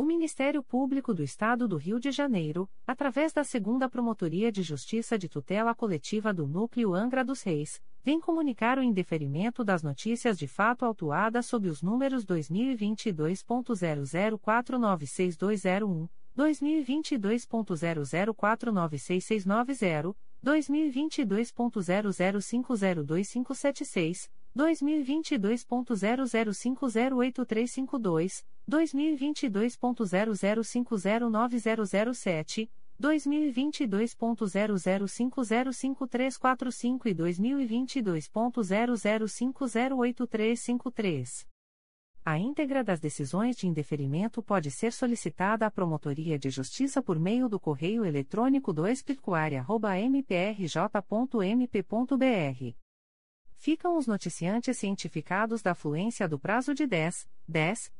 O Ministério Público do Estado do Rio de Janeiro, através da Segunda Promotoria de Justiça de Tutela Coletiva do Núcleo Angra dos Reis, vem comunicar o indeferimento das notícias de fato autuadas sob os números 2022.00496201, 2022.00496690, 2022.00502576, 2022.00508352, 2022.00509007, 2022.00505345 e 2022.00508353. A íntegra das decisões de indeferimento pode ser solicitada à Promotoria de Justiça por meio do correio eletrônico 2 mprj.mp.br. Ficam os noticiantes cientificados da fluência do prazo de 10, 10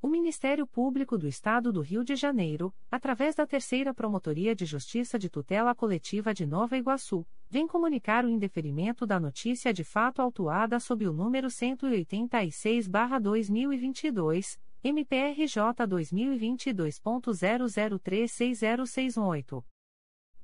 O Ministério Público do Estado do Rio de Janeiro, através da Terceira Promotoria de Justiça de Tutela Coletiva de Nova Iguaçu, vem comunicar o indeferimento da notícia de fato autuada sob o número 186-2022, MPRJ 2022.00360618.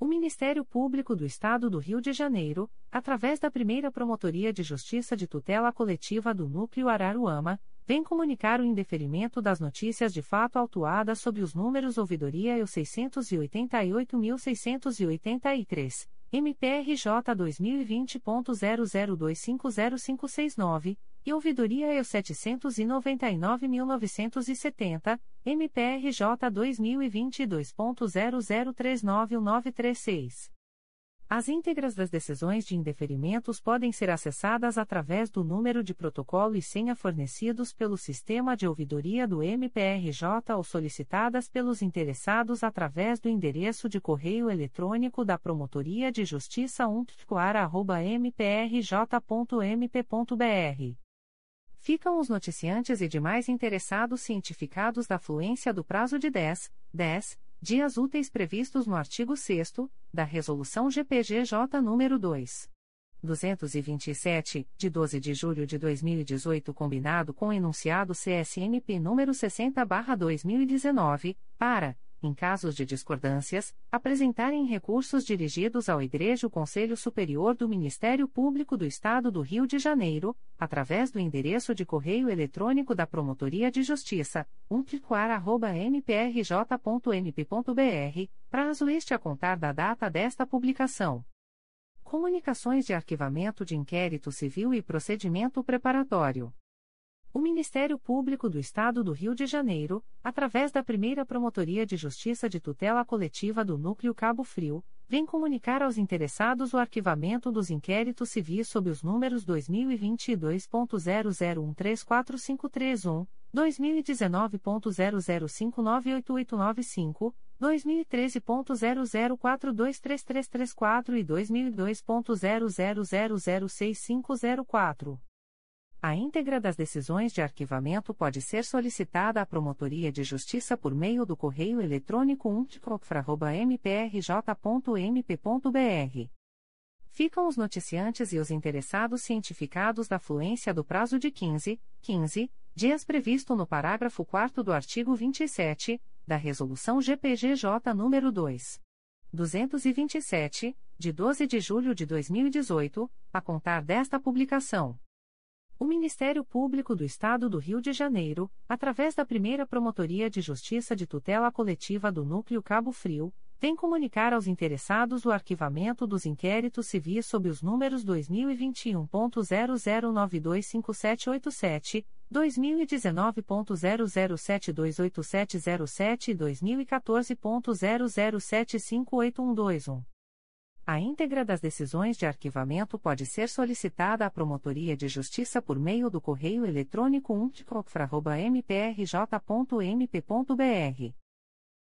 O Ministério Público do Estado do Rio de Janeiro, através da primeira Promotoria de Justiça de Tutela Coletiva do Núcleo Araruama, vem comunicar o indeferimento das notícias de fato autuadas sob os números Ouvidoria e 688.683, MPRJ 2020.00250569 e ouvidoria e 799.970, MPRJ 2022.00391936. As íntegras das decisões de indeferimentos podem ser acessadas através do número de protocolo e senha fornecidos pelo sistema de ouvidoria do MPRJ ou solicitadas pelos interessados através do endereço de correio eletrônico da Promotoria de Justiça umptcoar.mprj.mp.br ficam os noticiantes e demais interessados cientificados da fluência do prazo de 10, 10 dias úteis previstos no artigo 6 da Resolução GPGJ nº 2. 227, de 12 de julho de 2018, combinado com o enunciado CSNP número 60/2019, para em casos de discordâncias, apresentarem recursos dirigidos ao Igreja Conselho Superior do Ministério Público do Estado do Rio de Janeiro, através do endereço de correio eletrônico da Promotoria de Justiça, umplicoar.mprj.mp.br, prazo este a contar da data desta publicação. Comunicações de arquivamento de inquérito civil e procedimento preparatório. O Ministério Público do Estado do Rio de Janeiro, através da primeira Promotoria de Justiça de Tutela Coletiva do Núcleo Cabo Frio, vem comunicar aos interessados o arquivamento dos inquéritos civis sob os números 2022.00134531, 2019.00598895, 2013.00423334 e 2002.00006504. A íntegra das decisões de arquivamento pode ser solicitada à Promotoria de Justiça por meio do correio eletrônico umptcofra.mprj.mp.br. Ficam os noticiantes e os interessados cientificados da fluência do prazo de 15, 15 dias previsto no parágrafo 4 do artigo 27 da Resolução GPGJ nº 2. 227, de 12 de julho de 2018, a contar desta publicação. O Ministério Público do Estado do Rio de Janeiro, através da primeira Promotoria de Justiça de Tutela Coletiva do Núcleo Cabo Frio, vem comunicar aos interessados o arquivamento dos inquéritos civis sob os números 2021.00925787, 2019.00728707 e 2014.00758121. A íntegra das decisões de arquivamento pode ser solicitada à Promotoria de Justiça por meio do correio eletrônico umptcofra.mprj.mp.br.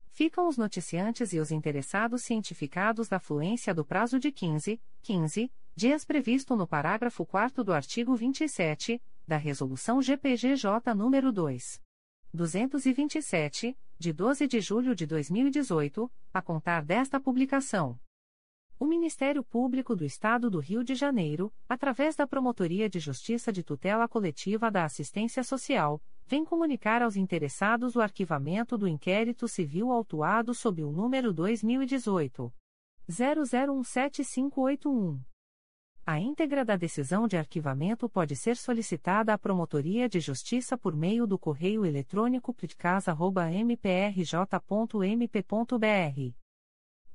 Ficam os noticiantes e os interessados cientificados da fluência do prazo de 15, 15 dias previsto no parágrafo 4 do artigo 27 da Resolução GPGJ nº 2. 227, de 12 de julho de 2018, a contar desta publicação. O Ministério Público do Estado do Rio de Janeiro, através da Promotoria de Justiça de Tutela Coletiva da Assistência Social, vem comunicar aos interessados o arquivamento do inquérito civil autuado sob o número 2018 00175881. A íntegra da decisão de arquivamento pode ser solicitada à Promotoria de Justiça por meio do correio eletrônico ptcasa.mprj.mp.br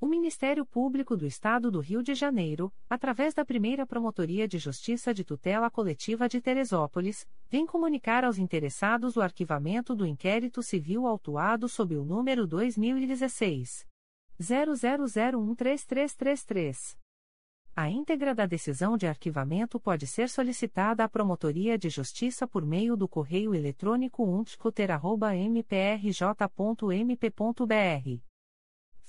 O Ministério Público do Estado do Rio de Janeiro, através da primeira Promotoria de Justiça de Tutela Coletiva de Teresópolis, vem comunicar aos interessados o arquivamento do inquérito civil autuado sob o número 2016. 00013333. A íntegra da decisão de arquivamento pode ser solicitada à Promotoria de Justiça por meio do correio eletrônico umptcoter.mprj.mp.br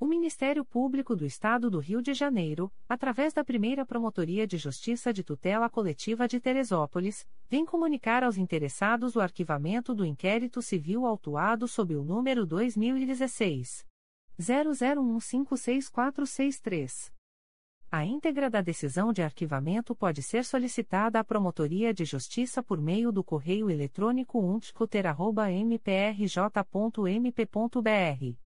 O Ministério Público do Estado do Rio de Janeiro, através da primeira Promotoria de Justiça de Tutela Coletiva de Teresópolis, vem comunicar aos interessados o arquivamento do inquérito civil autuado sob o número 2016. 00156463. A íntegra da decisão de arquivamento pode ser solicitada à Promotoria de Justiça por meio do correio eletrônico umptcoter.mprj.mp.br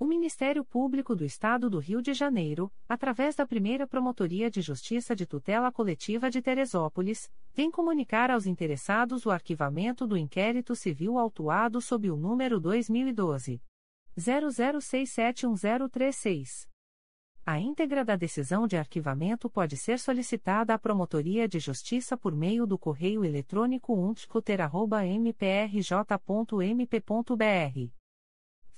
O Ministério Público do Estado do Rio de Janeiro, através da primeira Promotoria de Justiça de Tutela Coletiva de Teresópolis, vem comunicar aos interessados o arquivamento do inquérito civil autuado sob o número 2012. 00671036. A íntegra da decisão de arquivamento pode ser solicitada à Promotoria de Justiça por meio do correio eletrônico umptcoter.mprj.mp.br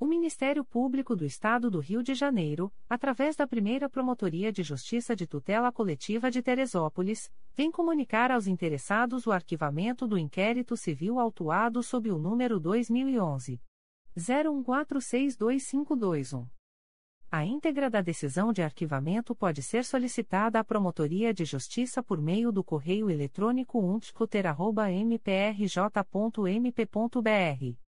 O Ministério Público do Estado do Rio de Janeiro, através da primeira Promotoria de Justiça de Tutela Coletiva de Teresópolis, vem comunicar aos interessados o arquivamento do inquérito civil autuado sob o número 2011. 01462521. A íntegra da decisão de arquivamento pode ser solicitada à Promotoria de Justiça por meio do correio eletrônico umptcoter.mprj.mp.br.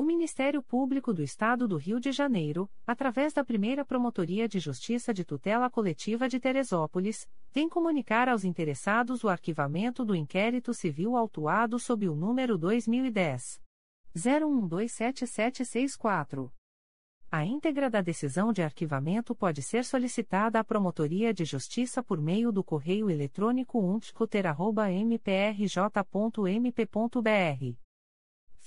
O Ministério Público do Estado do Rio de Janeiro, através da primeira Promotoria de Justiça de Tutela Coletiva de Teresópolis, vem comunicar aos interessados o arquivamento do inquérito civil autuado sob o número 2010. 01127764. A íntegra da decisão de arquivamento pode ser solicitada à Promotoria de Justiça por meio do correio eletrônico umptcoter.mprj.mp.br.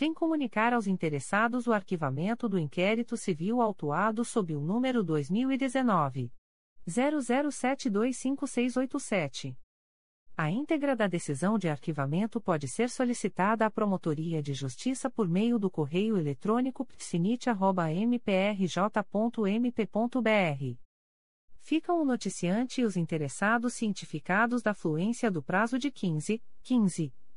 vem comunicar aos interessados o arquivamento do inquérito civil autuado sob o número 2019 00725687. A íntegra da decisão de arquivamento pode ser solicitada à Promotoria de Justiça por meio do correio eletrônico psinit.mprj.mp.br ficam o noticiante e os interessados cientificados da fluência do prazo de 15, 15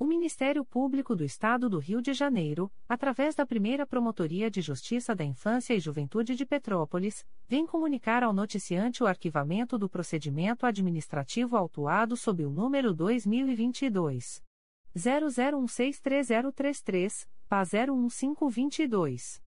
O Ministério Público do Estado do Rio de Janeiro, através da primeira Promotoria de Justiça da Infância e Juventude de Petrópolis, vem comunicar ao noticiante o arquivamento do procedimento administrativo autuado sob o número 2022. 00163033, PA 01522.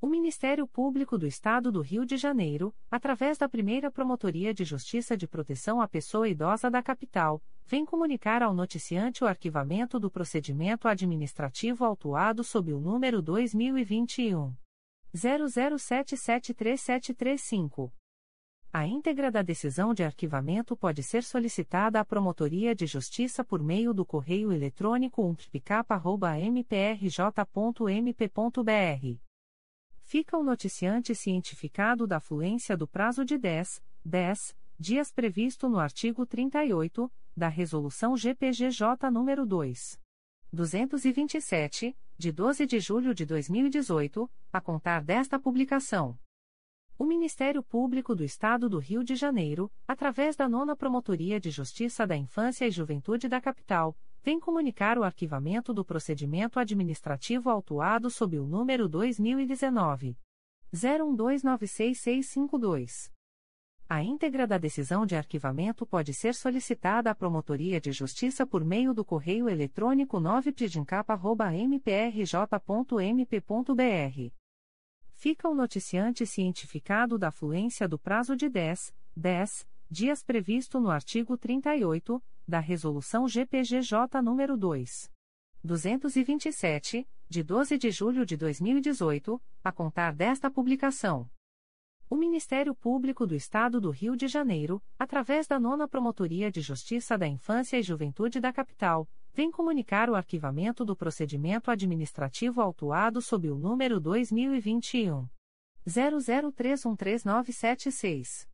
O Ministério Público do Estado do Rio de Janeiro, através da primeira Promotoria de Justiça de Proteção à Pessoa Idosa da Capital, vem comunicar ao noticiante o arquivamento do procedimento administrativo autuado sob o número 2021. 00773735. A íntegra da decisão de arquivamento pode ser solicitada à Promotoria de Justiça por meio do correio eletrônico umptcap.mprj.mp.br fica o noticiante cientificado da fluência do prazo de 10, 10 dias previsto no artigo 38 da Resolução GPGJ nº 2. 227, de 12 de julho de 2018, a contar desta publicação. O Ministério Público do Estado do Rio de Janeiro, através da Nona Promotoria de Justiça da Infância e Juventude da Capital, vem comunicar o arquivamento do procedimento administrativo autuado sob o número 2019 01296652. A íntegra da decisão de arquivamento pode ser solicitada à Promotoria de Justiça por meio do correio eletrônico 9pdincapa.mprj.mp.br. Fica o noticiante cientificado da fluência do prazo de 10, 10 dias previsto no artigo 38 da Resolução GPGJ nº 2. 227, de 12 de julho de 2018, a contar desta publicação. O Ministério Público do Estado do Rio de Janeiro, através da Nona Promotoria de Justiça da Infância e Juventude da Capital, vem comunicar o arquivamento do procedimento administrativo autuado sob o número 2021 00313976.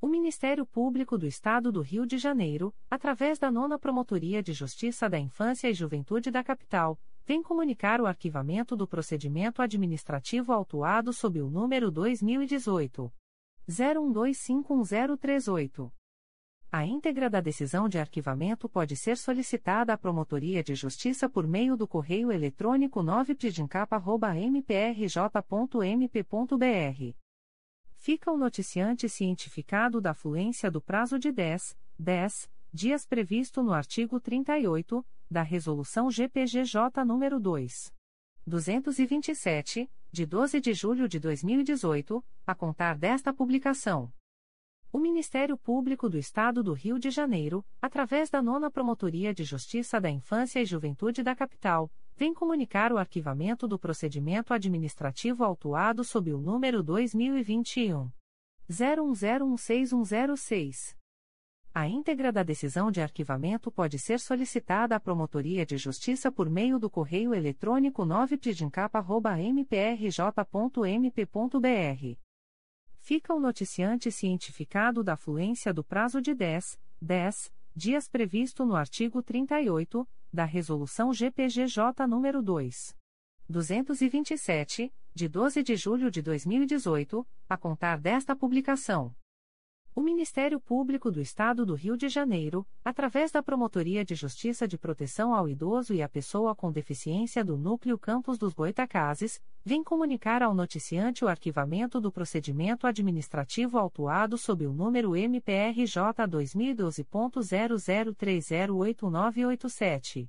O Ministério Público do Estado do Rio de Janeiro, através da Nona Promotoria de Justiça da Infância e Juventude da Capital, vem comunicar o arquivamento do procedimento administrativo autuado sob o número 2018 01251038. A íntegra da decisão de arquivamento pode ser solicitada à Promotoria de Justiça por meio do correio eletrônico 9pdincapa.mprj.mp.br fica o noticiante cientificado da fluência do prazo de 10, 10 dias previsto no artigo 38 da Resolução GPGJ nº 2. 227, de 12 de julho de 2018, a contar desta publicação. O Ministério Público do Estado do Rio de Janeiro, através da Nona Promotoria de Justiça da Infância e Juventude da Capital, vem comunicar o arquivamento do procedimento administrativo autuado sob o número 2021 01016106. A íntegra da decisão de arquivamento pode ser solicitada à Promotoria de Justiça por meio do correio eletrônico 9pdincapa.mprj.mp.br. Fica o noticiante cientificado da fluência do prazo de 10, 10 dias previsto no artigo 38 da Resolução GPGJ nº 2. 227, de 12 de julho de 2018, a contar desta publicação. O Ministério Público do Estado do Rio de Janeiro, através da Promotoria de Justiça de Proteção ao Idoso e à Pessoa com Deficiência do Núcleo Campos dos Goitacazes, vem comunicar ao noticiante o arquivamento do procedimento administrativo autuado sob o número MPRJ 2012.00308987.